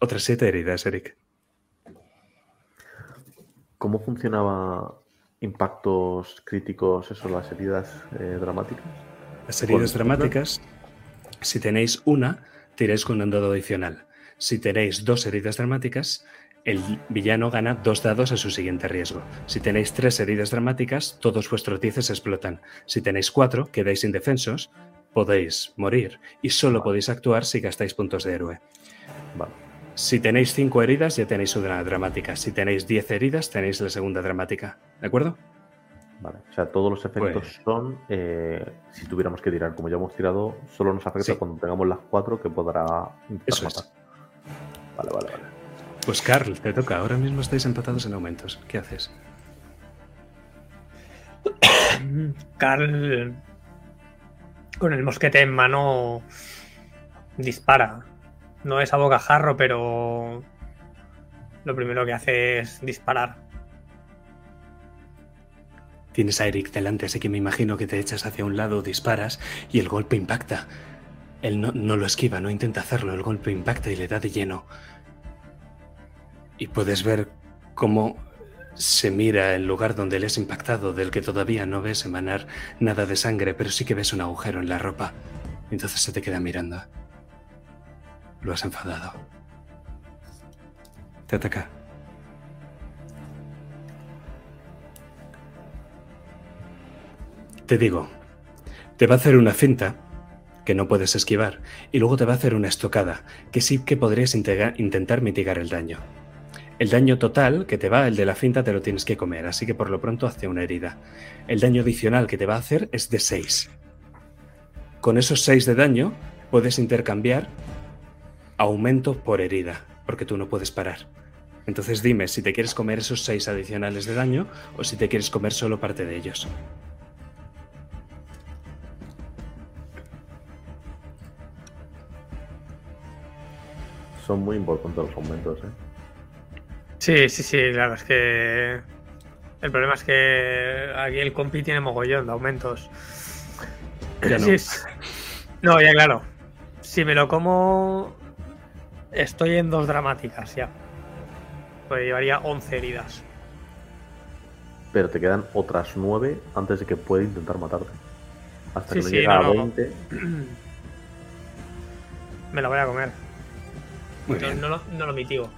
Otras siete heridas, Eric. ¿Cómo funcionaba impactos críticos, eso, las heridas eh, dramáticas? Las heridas dramáticas, si tenéis una, tiráis con un dado adicional. Si tenéis dos heridas dramáticas, el villano gana dos dados a su siguiente riesgo. Si tenéis tres heridas dramáticas, todos vuestros dieces explotan. Si tenéis cuatro, quedáis indefensos, podéis morir y solo podéis actuar si gastáis puntos de héroe. Vale. Si tenéis cinco heridas, ya tenéis una dramática. Si tenéis diez heridas, tenéis la segunda dramática. ¿De acuerdo? Vale, o sea, todos los efectos Pues- son, eh, si tuviéramos que tirar, como ya hemos tirado, solo nos afecta Sí. cuando tengamos las cuatro que podrá Eso es. Vale, vale, vale. Pues Carl, te toca. Ahora mismo estáis empatados en aumentos. ¿Qué haces? Carl, con el mosquete en mano, dispara. No es a bocajarro, pero lo primero que hace es disparar. Tienes a Eric delante, así que me imagino que te echas hacia un lado, disparas y el golpe impacta. Él no, no lo esquiva, no intenta hacerlo, el golpe impacta y le da de lleno. Y puedes ver cómo se mira el lugar donde le has impactado, del que todavía no ves emanar nada de sangre, pero sí que ves un agujero en la ropa. Entonces se te queda mirando. Lo has enfadado. Te ataca. Te digo, te va a hacer una finta que no puedes esquivar, y luego te va a hacer una estocada, que sí que podrías intentar mitigar el daño. El daño total que te va, el de la finta, te lo tienes que comer, así que por lo pronto hace una herida. El daño adicional que te va a hacer es de 6. Con esos 6 de daño puedes intercambiar aumento por herida, porque tú no puedes parar. Entonces dime si te quieres comer esos 6 adicionales de daño o si te quieres comer solo parte de ellos. Son muy importantes los aumentos, ¿eh? Sí, sí, sí, claro, es que. El problema es que aquí el compi tiene mogollón de aumentos. Ya no. Sí, es- no, ya claro. Si me lo como. Estoy en dos dramáticas ya. Pues llevaría 11 heridas. Pero te quedan otras nueve antes de que pueda intentar matarte. Hasta Sí, que sí, llegue no, a no. 20. Me lo voy a comer. Muy No, bien. no lo, no lo mitigo.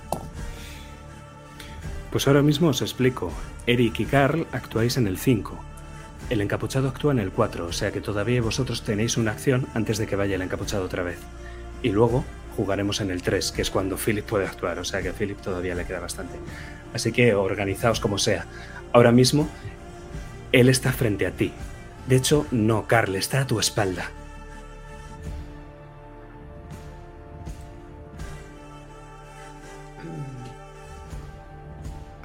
Pues ahora mismo os explico. Eric y Carl actuáis en el 5. El encapuchado actúa en el 4, o sea que todavía vosotros tenéis una acción antes de que vaya el encapuchado otra vez. Y luego jugaremos en el 3, que es cuando Philip puede actuar, o sea que a Philip todavía le queda bastante. Así que organizaos como sea. Ahora mismo, él está frente a ti. De hecho, no, Carl, está a tu espalda.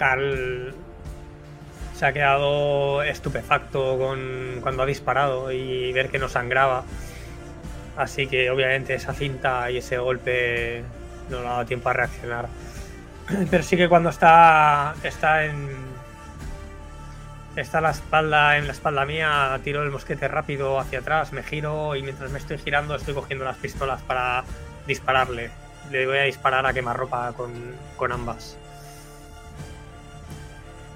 Carl se ha quedado estupefacto con cuando ha disparado y ver que no sangraba. Así que obviamente esa cinta y ese golpe no le ha dado tiempo a reaccionar. Pero sí que cuando está está en está la espalda en la espalda mía, tiro el mosquete rápido hacia atrás, me giro y mientras me estoy girando estoy cogiendo las pistolas para dispararle. Le voy a disparar a quemarropa con, con ambas.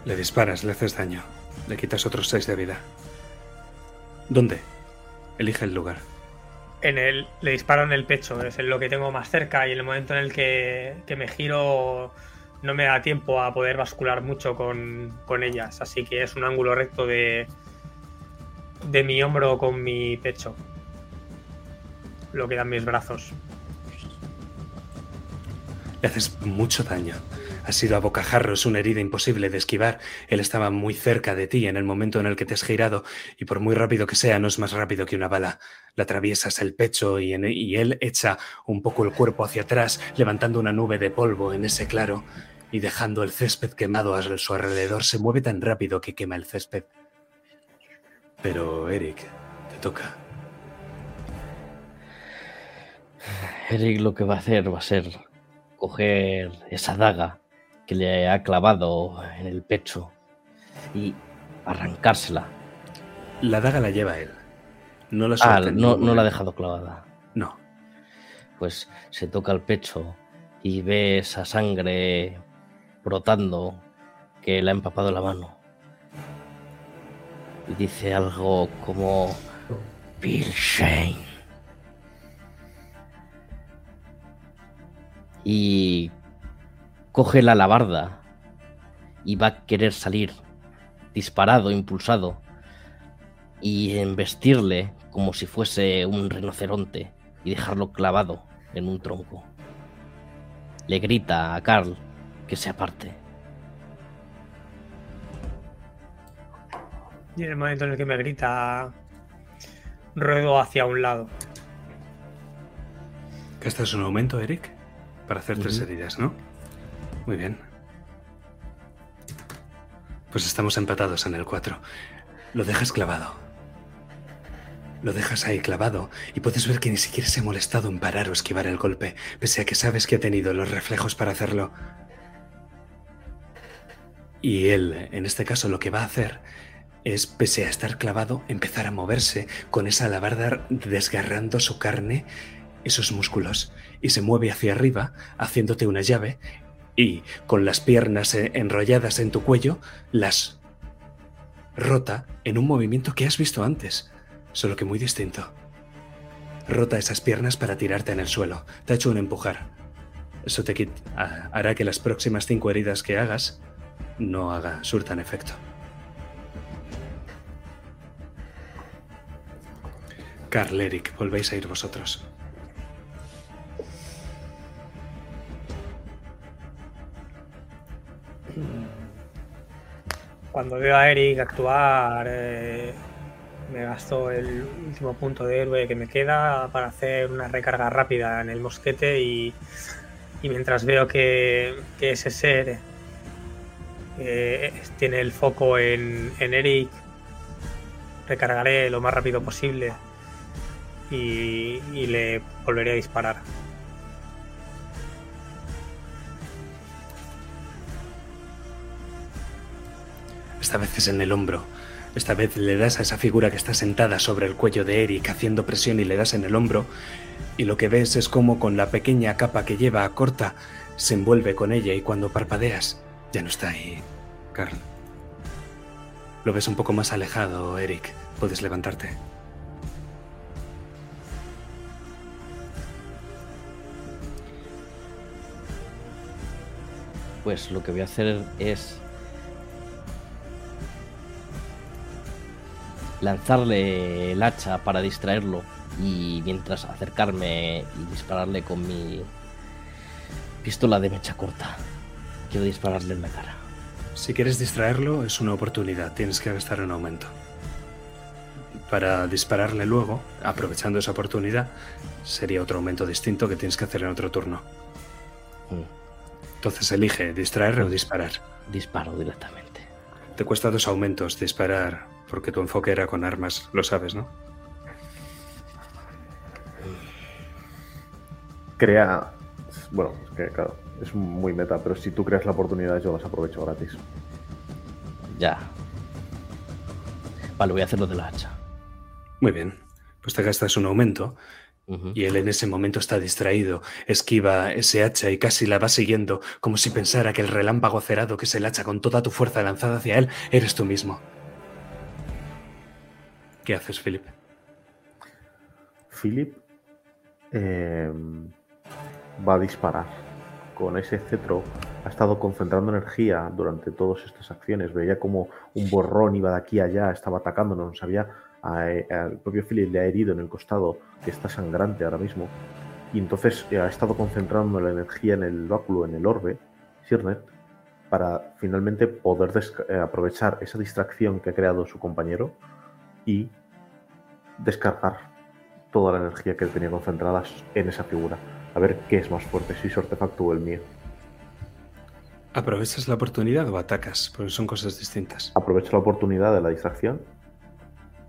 Le disparas, le haces daño. Le quitas otros 6 de vida. ¿Dónde? Elige el lugar. En el, le disparo en el pecho, es en lo que tengo más cerca y en el momento en el que, que me giro no me da tiempo a poder bascular mucho con, con ellas, así que es un ángulo recto de, de mi hombro con mi pecho. Lo que dan mis brazos. Le haces mucho daño. Has sido a bocajarros, una herida imposible de esquivar. Él estaba muy cerca de ti en el momento en el que te has girado, y por muy rápido que sea, no es más rápido que una bala. Le atraviesas el pecho en- y él echa un poco el cuerpo hacia atrás, levantando una nube de polvo en ese claro y dejando el césped quemado a su alrededor. Se mueve tan rápido que quema el césped. Pero, Eric, te toca. Eric lo que va a hacer va a ser coger esa daga que le ha clavado en el pecho y arrancársela. La daga la lleva él. No la Ah, no, la ha dejado clavada. No. Pues se toca el pecho y ve esa sangre brotando que le ha empapado la mano. Y dice algo como Bill Shane. Y coge la alabarda y va a querer salir disparado, impulsado y embestirle como si fuese un rinoceronte y dejarlo clavado en un tronco. Le grita a Carl que se aparte. Y en el momento en el que me grita, ruedo hacia un lado. ¿Gastas un aumento, Eric? Para hacer tres heridas, ¿no? Muy bien. Pues estamos empatados en el 4. Lo dejas clavado. Lo dejas ahí clavado y puedes ver que ni siquiera se ha molestado en parar o esquivar el golpe, pese a que sabes que ha tenido los reflejos para hacerlo. Y él, en este caso, lo que va a hacer es, pese a estar clavado, empezar a moverse con esa alabarda desgarrando su carne, esos músculos, y se mueve hacia arriba, haciéndote una llave, y con las piernas eh, enrolladas en tu cuello, las rota en un movimiento que has visto antes, solo que muy distinto. Rota esas piernas para tirarte en el suelo. Te ha hecho un empujar. Eso te hará que las próximas cinco heridas que hagas no haga surtan efecto. Carl, Eric, volvéis a ir vosotros. Cuando veo a Eric actuar, eh, me gasto el último punto de héroe que me queda para hacer una recarga rápida en el mosquete y, y mientras veo que, que ese ser eh, tiene el foco en, en Eric, recargaré lo más rápido posible y, y le volveré a disparar. Esta vez es en el hombro. Esta vez le das a esa figura que está sentada sobre el cuello de Eric haciendo presión y le das en el hombro. Y lo que ves es como con la pequeña capa que lleva corta se envuelve con ella y cuando parpadeas ya no está ahí, Carl. Lo ves un poco más alejado, Eric. Puedes levantarte. Pues lo que voy a hacer es lanzarle el hacha para distraerlo y mientras acercarme y dispararle con mi pistola de mecha corta. Quiero dispararle en la cara. Si quieres distraerlo, es una oportunidad. Tienes que gastar un aumento. Para dispararle luego, aprovechando esa oportunidad, sería otro aumento distinto que tienes que hacer en otro turno. Mm, Entonces elige distraer o disparar. Disparo directamente. Te cuesta dos aumentos disparar, porque tu enfoque era con armas, lo sabes, ¿no? Crea. Bueno, es que claro, es muy meta, pero si tú creas la oportunidad, yo las aprovecho gratis. Ya. Vale, voy a hacer lo de la hacha. Muy bien. Pues te gastas un aumento y él en ese momento está distraído, esquiva ese hacha y casi la va siguiendo, como si pensara que el relámpago cerado que es el hacha con toda tu fuerza lanzada hacia él eres tú mismo. ¿Qué haces, Philip? Philip eh, va a disparar. Con ese cetro ha estado concentrando energía durante todas estas acciones. Veía como un borrón iba de aquí a allá, estaba atacándonos. Había, a- al propio Philip le ha herido en el costado, que está sangrante ahora mismo. Y entonces eh, ha estado concentrando la energía en el báculo, en el orbe, Sirnet, para finalmente poder eh, aprovechar esa distracción que ha creado su compañero y descargar toda la energía que él tenía concentrada en esa figura. A ver qué es más fuerte, si su artefacto o el mío. ¿Aprovechas la oportunidad o atacas? Porque son cosas distintas. Aprovecho la oportunidad de la distracción.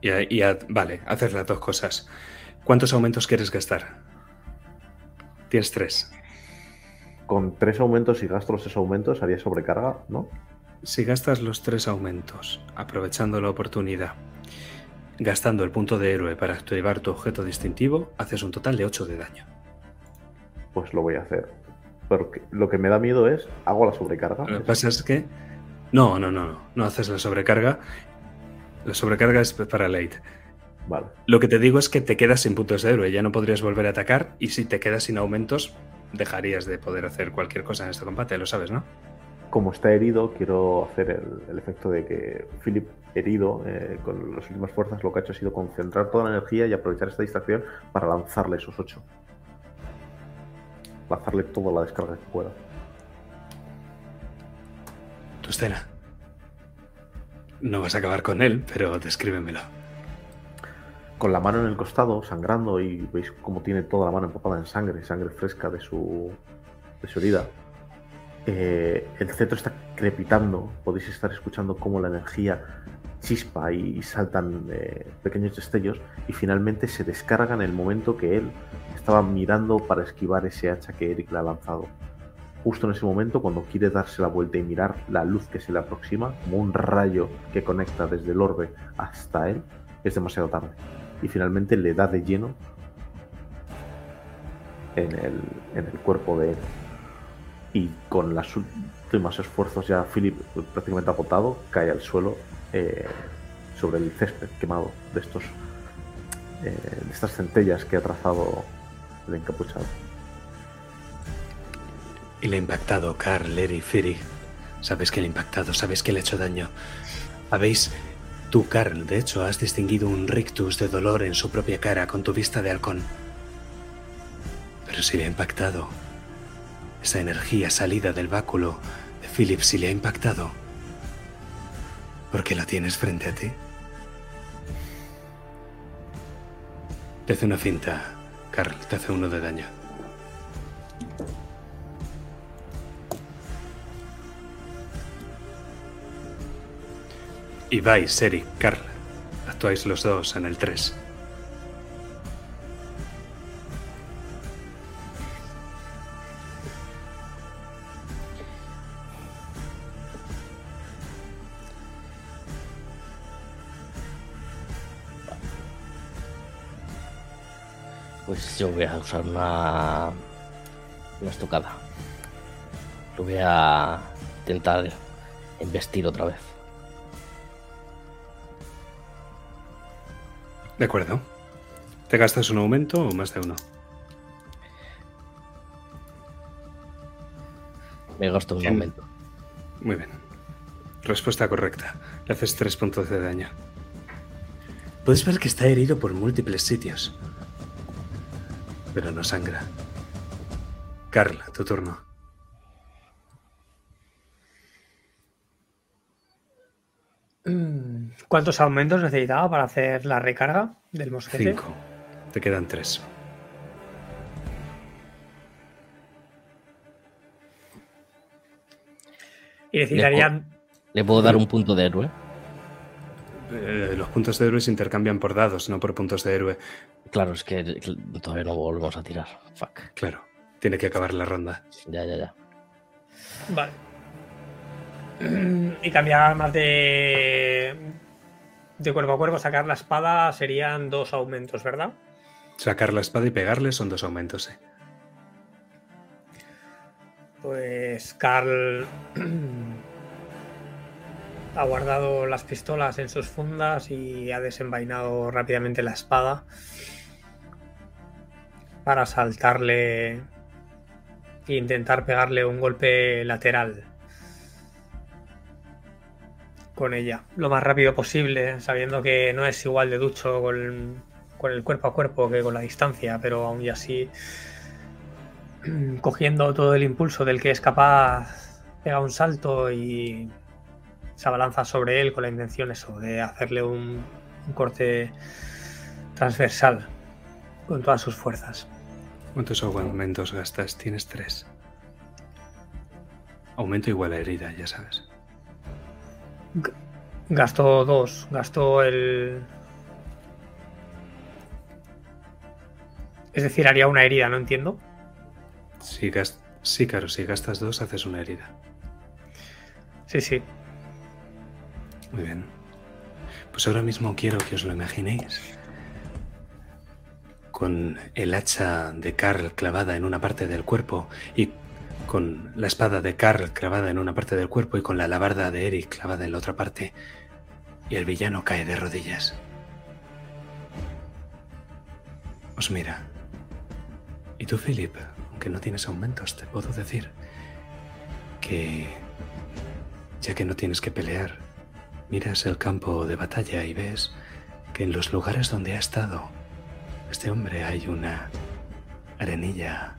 Y, a- y a- vale, haces las dos cosas. ¿Cuántos aumentos quieres gastar? Tienes tres. Con tres aumentos y gasto los tres aumentos haría sobrecarga, ¿no? Si gastas los tres aumentos, aprovechando la oportunidad, gastando el punto de héroe para activar tu objeto distintivo, haces un total de 8 de daño. Pues lo voy a hacer. Porque lo que me da miedo es, hago la sobrecarga. Lo que pasa es que... No, no, no, no. No haces la sobrecarga. La sobrecarga es para late. Vale. Lo que te digo es que te quedas sin puntos de héroe. Ya no podrías volver a atacar. Y si te quedas sin aumentos, dejarías de poder hacer cualquier cosa en este combate. Lo sabes, ¿no? Como está herido, quiero hacer el, el efecto de que Philip, herido, eh, con las últimas fuerzas, lo que ha hecho ha sido concentrar toda la energía y aprovechar esta distracción para lanzarle esos ocho. Lanzarle toda la descarga que pueda. Tu escena. No vas a acabar con él, pero descríbemelo. con la mano en el costado, sangrando, y veis cómo tiene toda la mano empapada en sangre, sangre fresca de su, de su herida. Eh, el cetro está crepitando, podéis estar escuchando cómo la energía chispa y saltan eh, pequeños destellos, y finalmente se descarga en el momento que él estaba mirando para esquivar ese hacha que Eric le ha lanzado. Justo en ese momento, cuando quiere darse la vuelta y mirar la luz que se le aproxima, como un rayo que conecta desde el orbe hasta él, es demasiado tarde y finalmente le da de lleno en el, en el cuerpo de él. Y con los últimos esfuerzos ya Philip prácticamente agotado cae al suelo eh, sobre el césped quemado de estos eh, de estas centellas que ha trazado el encapuchado. Ha impactado, Carl, Eri, Firi. Sabes que ha impactado, sabes que le ha hecho daño. Habéis. Tú, Carl, de hecho, has distinguido un rictus de dolor en su propia cara con tu vista de halcón. Pero si le ha impactado, esa energía salida del báculo de Philip, si le ha impactado, ¿por qué la tienes frente a ti? Te hace una finta, Carl, te hace uno de daño. Y vais, Eric, Carl. Actuáis los dos en el 3. Pues yo voy a usar una. Una estocada. Lo voy a intentar embestir otra vez. De acuerdo. ¿Te gastas un aumento o más de uno? Me gasto un Bien. aumento. Muy bien. Respuesta correcta. Le haces tres puntos de daño. Puedes ver que está herido por múltiples sitios. Pero no sangra. Carl, tu turno. Mm, ¿Cuántos aumentos necesitaba para hacer la recarga del mosquete? Cinco. Te quedan tres. Y necesitarían. Le puedo dar un punto de héroe. Eh, los puntos de héroe se intercambian por dados, no por puntos de héroe. Claro, es que todavía no volvemos a tirar. Fuck. Claro. Tiene que acabar la ronda. Ya, ya, ya. Vale. Y cambiar más de. De cuerpo a cuerpo, sacar la espada serían dos aumentos, ¿verdad? Sacar la espada y pegarle son dos aumentos, eh. Pues Carl ha guardado las pistolas en sus fundas y ha desenvainado rápidamente la espada para saltarle e intentar pegarle un golpe lateral con ella lo más rápido posible, sabiendo que no es igual de ducho con, el cuerpo a cuerpo que con la distancia, pero aún y así cogiendo todo el impulso del que es capaz, pega un salto y se abalanza sobre él con la intención eso, de hacerle un corte transversal con todas sus fuerzas. ¿Cuántos aumentos gastas? Tienes tres. Aumento igual a herida, ya sabes. G- Gastó dos, gastó el... Es decir, haría una herida, no entiendo. Si Sí, claro, si gastas dos, haces una herida. Sí, sí. Muy bien. Pues ahora mismo quiero que os lo imaginéis. Con el hacha de Carl clavada en una parte del cuerpo y con la espada de Carl clavada en una parte del cuerpo y con la alabarda de Eric clavada en la otra parte. Y el villano cae de rodillas. Os mira. Y tú, Philip, aunque no tienes aumentos, te puedo decir que ya que no tienes que pelear, miras el campo de batalla y ves que en los lugares donde ha estado este hombre hay una arenilla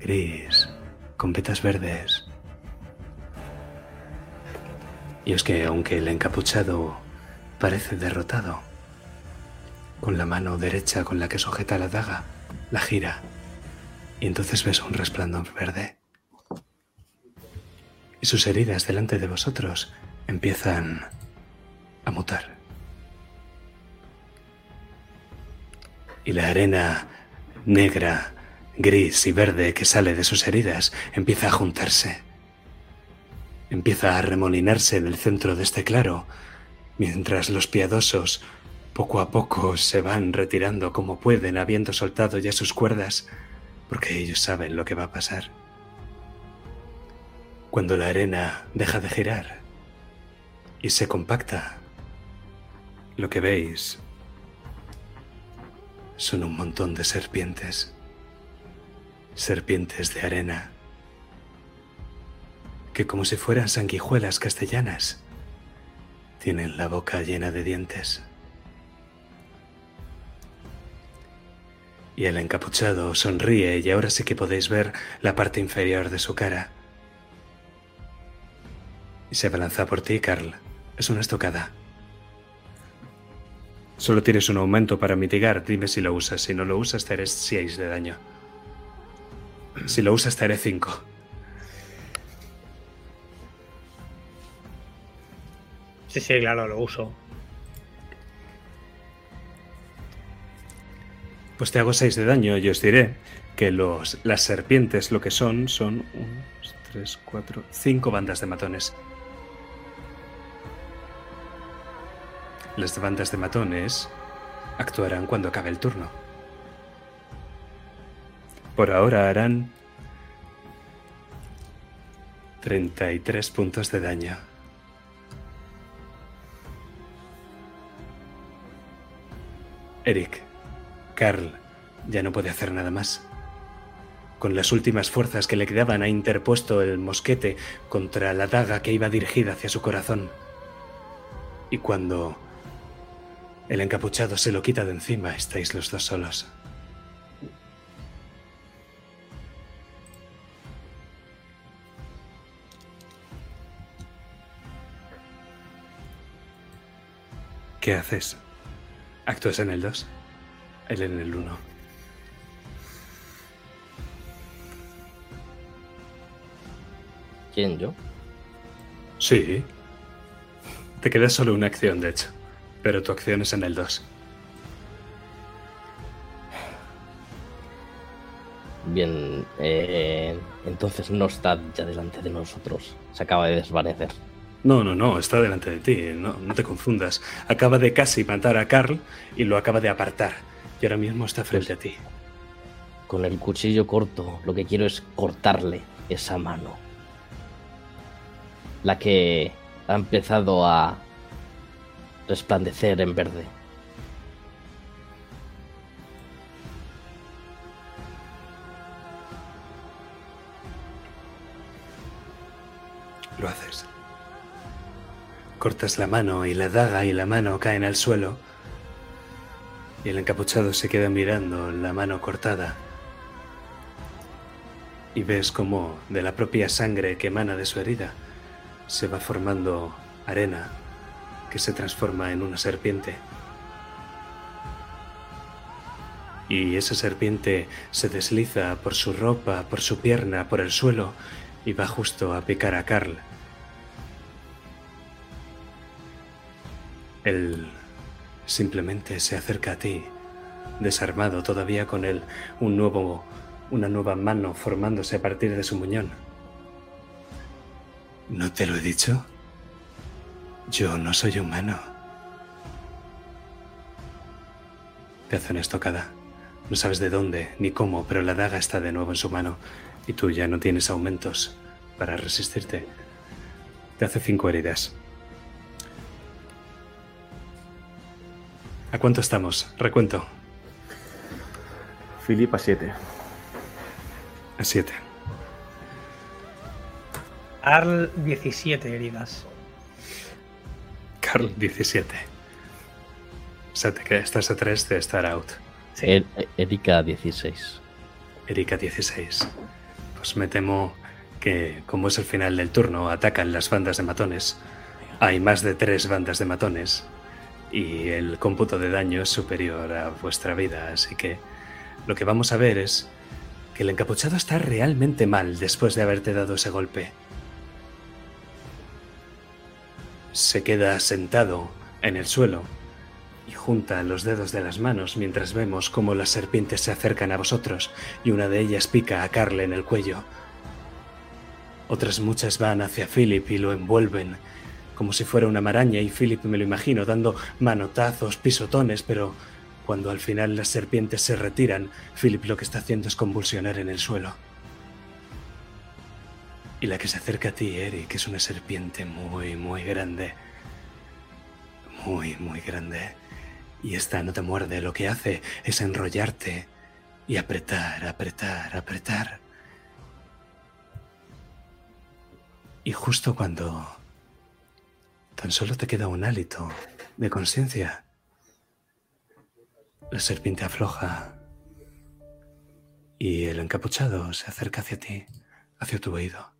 gris con vetas verdes. Y es que aunque el encapuchado parece derrotado, con la mano derecha con la que sujeta la daga, la gira y entonces ves un resplandor verde y sus heridas delante de vosotros empiezan a mutar. Y la arena negra, gris y verde que sale de sus heridas empieza a juntarse. Empieza a remolinarse en el centro de este claro, mientras los piadosos poco a poco se van retirando como pueden, habiendo soltado ya sus cuerdas, porque ellos saben lo que va a pasar. Cuando la arena deja de girar y se compacta, lo que veis son un montón de serpientes. Serpientes de arena. Que como si fueran sanguijuelas castellanas, Tienen la boca llena de dientes. Y el encapuchado sonríe y ahora sí que podéis ver la parte inferior de su cara. Y se abalanza por ti, Carl. Es una estocada. Solo tienes un aumento para mitigar. Dime si lo usas. Si no lo usas, te haré 6 de daño. Si lo usas, te haré 5. Sí, sí, claro, lo uso. Pues te hago 6 de daño y os diré que los, las serpientes lo que son son 1, 3, 4, 5 bandas de matones. Las bandas de matones actuarán cuando acabe el turno. Por ahora harán 33 puntos de daño. Eric, Carl ya no puede hacer nada más. Con las últimas fuerzas que le quedaban ha interpuesto el mosquete contra la daga que iba dirigida hacia su corazón. Y cuando el encapuchado se lo quita de encima, estáis los dos solos. ¿Qué haces? ¿Actúas en el 2? Él en el 1. ¿Quién, yo? Sí. Te queda solo una acción, de hecho. Pero tu acción es en el 2. Bien, eh, entonces no está ya delante de nosotros. Se acaba de desvanecer. No, no, no, está delante de ti. No, no te confundas. Acaba de casi matar a Carl y lo acaba de apartar. Y ahora mismo está frente a ti. Con el cuchillo corto, lo que quiero es cortarle esa mano. La que ha empezado a resplandecer en verde. Lo haces. Cortas la mano y la daga y la mano caen al suelo. Y el encapuchado se queda mirando la mano cortada. Y ves como de la propia sangre que emana de su herida se va formando arena que se transforma en una serpiente. Y esa serpiente se desliza por su ropa, por su pierna, por el suelo y va justo a picar a Carl. Él simplemente se acerca a ti, desarmado todavía con él, un nuevo, una nueva mano formándose a partir de su muñón. ¿No te lo he dicho? Yo no soy humano. Te hace una estocada. No sabes de dónde ni cómo, pero la daga está de nuevo en su mano y tú ya no tienes aumentos para resistirte. Te hace cinco heridas. ¿A cuánto estamos? Recuento. Philip a 7. A siete. Arl, 17 heridas. Carl, 17. O sea, te estás a 3 de estar out. Sí. Er- Erika 16. Erika 16. Pues me temo que, como es el final del turno, atacan las bandas de matones. Hay más de tres bandas de matones y el cómputo de daño es superior a vuestra vida, así que lo que vamos a ver es que el encapuchado está realmente mal después de haberte dado ese golpe. Se queda sentado en el suelo y junta los dedos de las manos mientras vemos cómo las serpientes se acercan a vosotros y una de ellas pica a Carl en el cuello. Otras muchas van hacia Philip y lo envuelven como si fuera una maraña y Philip me lo imagino dando manotazos, pisotones, pero cuando al final las serpientes se retiran, Philip lo que está haciendo es convulsionar en el suelo. Y la que se acerca a ti, Eric, es una serpiente muy, muy grande. Muy, muy grande. Y esta no te muerde, lo que hace es enrollarte y apretar, apretar, apretar. Y justo cuando Tan solo te queda un hálito de conciencia. La serpiente afloja y el encapuchado se acerca hacia ti, hacia tu oído.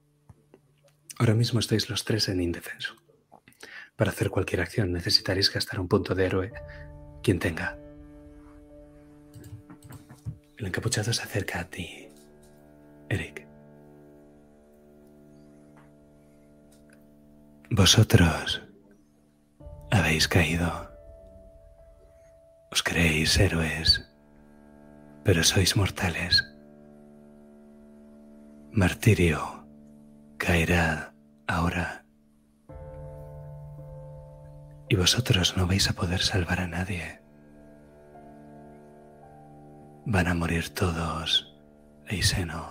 Ahora mismo estáis los tres en indefenso. Para hacer cualquier acción necesitaréis gastar un punto de héroe, quien tenga. El encapuchado se acerca a ti, Eric. Vosotros habéis caído. Os creéis héroes, pero sois mortales. Martirio caerá ahora. Y vosotros no vais a poder salvar a nadie. Van a morir todos, Eiseno.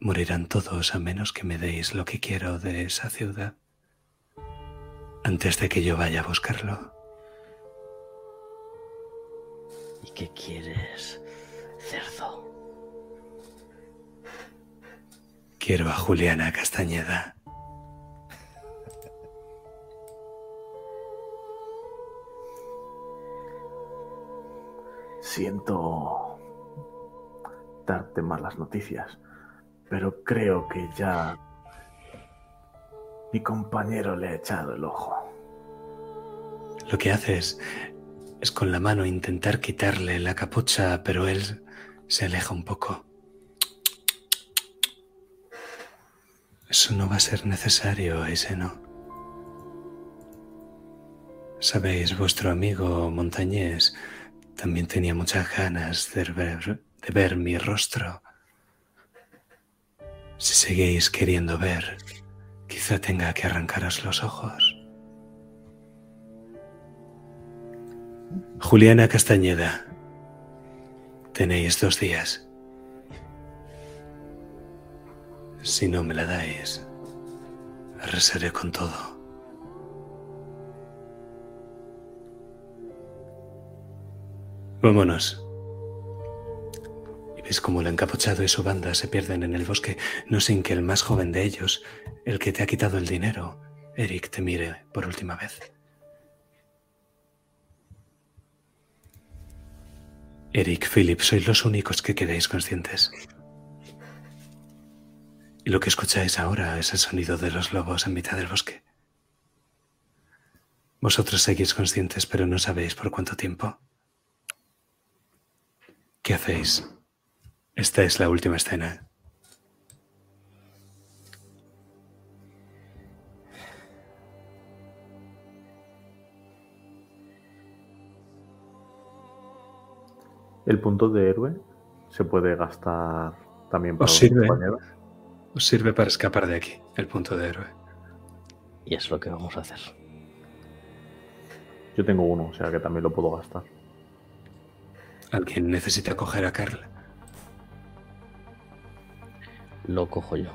Morirán todos a menos que me deis lo que quiero de esa ciudad antes de que yo vaya a buscarlo. ¿Y qué quieres, cerdo? Quiero a Juliana Castañeda. Siento darte malas noticias, pero creo que ya mi compañero le ha echado el ojo. Lo que haces es con la mano intentar quitarle la capucha, pero él se aleja un poco. Eso no va a ser necesario, no. Sabéis, vuestro amigo montañés también tenía muchas ganas de ver, de ver mi rostro. Si seguís queriendo ver, quizá tenga que arrancaros los ojos. Juliana Castañeda, tenéis dos días. Si no me la dais, arrasaré con todo. Vámonos. Y ves cómo el encapuchado y su banda se pierden en el bosque, no sin que el más joven de ellos, el que te ha quitado el dinero, Eric, te mire por última vez. Eric, Philip, sois los únicos que quedáis conscientes. Y lo que escucháis ahora es el sonido de los lobos en mitad del bosque. Vosotros seguís conscientes, pero no sabéis por cuánto tiempo. ¿Qué hacéis? Esta es la última escena. El punto de héroe se puede gastar también para Os sirve, os sirve para escapar de aquí, el punto de héroe. Y es lo que vamos a hacer. Yo tengo uno, o sea que también lo puedo gastar. ¿Alguien necesita coger a Carl? Lo cojo yo.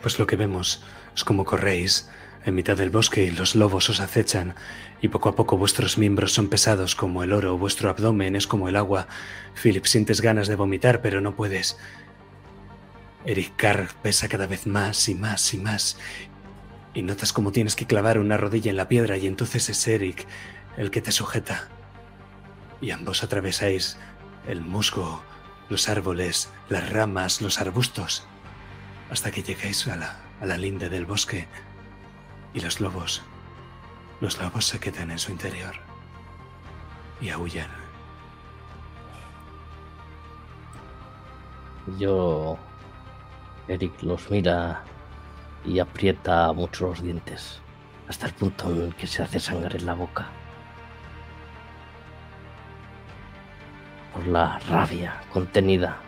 Pues lo que vemos es como corréis en mitad del bosque los lobos os acechan y poco a poco vuestros miembros son pesados como el oro, vuestro abdomen es como el agua. Philip, sientes ganas de vomitar, pero no puedes. Eric Carr pesa cada vez más y más y más. Y notas como tienes que clavar una rodilla en la piedra y entonces es Eric el que te sujeta. Y ambos atravesáis el musgo, los árboles, las ramas, los arbustos, hasta que llegáis a la, a la linde del bosque y los lobos, los lobos se quedan en su interior y aullan. Yo. Eric los mira y aprieta mucho los dientes, hasta el punto en que se hace sangre en la boca. Por la rabia contenida.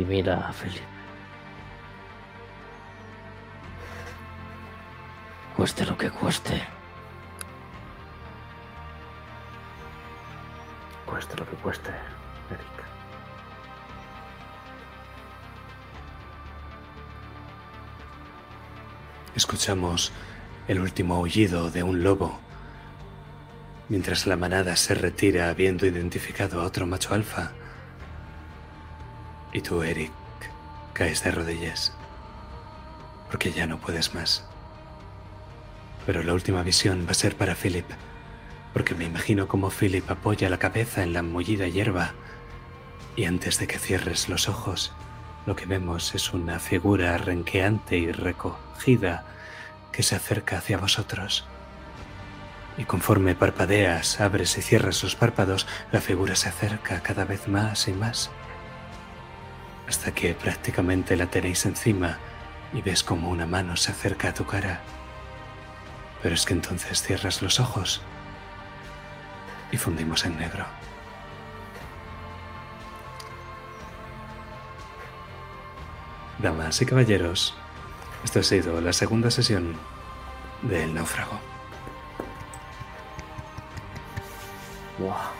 Y mira a Felipe. Cueste lo que cueste. Cueste lo que cueste, Eric. Escuchamos el último aullido de un lobo mientras la manada se retira habiendo identificado a otro macho alfa. Y tú, Eric, caes de rodillas. Porque ya no puedes más. Pero la última visión va a ser para Philip. Porque me imagino cómo Philip apoya la cabeza en la mullida hierba. Y antes de que cierres los ojos, lo que vemos es una figura renqueante y recogida que se acerca hacia vosotros. Y conforme parpadeas, abres y cierras los párpados, la figura se acerca cada vez más y más, hasta que prácticamente la tenéis encima y ves como una mano se acerca a tu cara. Pero es que entonces cierras los ojos y fundimos en negro. Damas y caballeros, esta ha sido la segunda sesión del náufrago. Wow.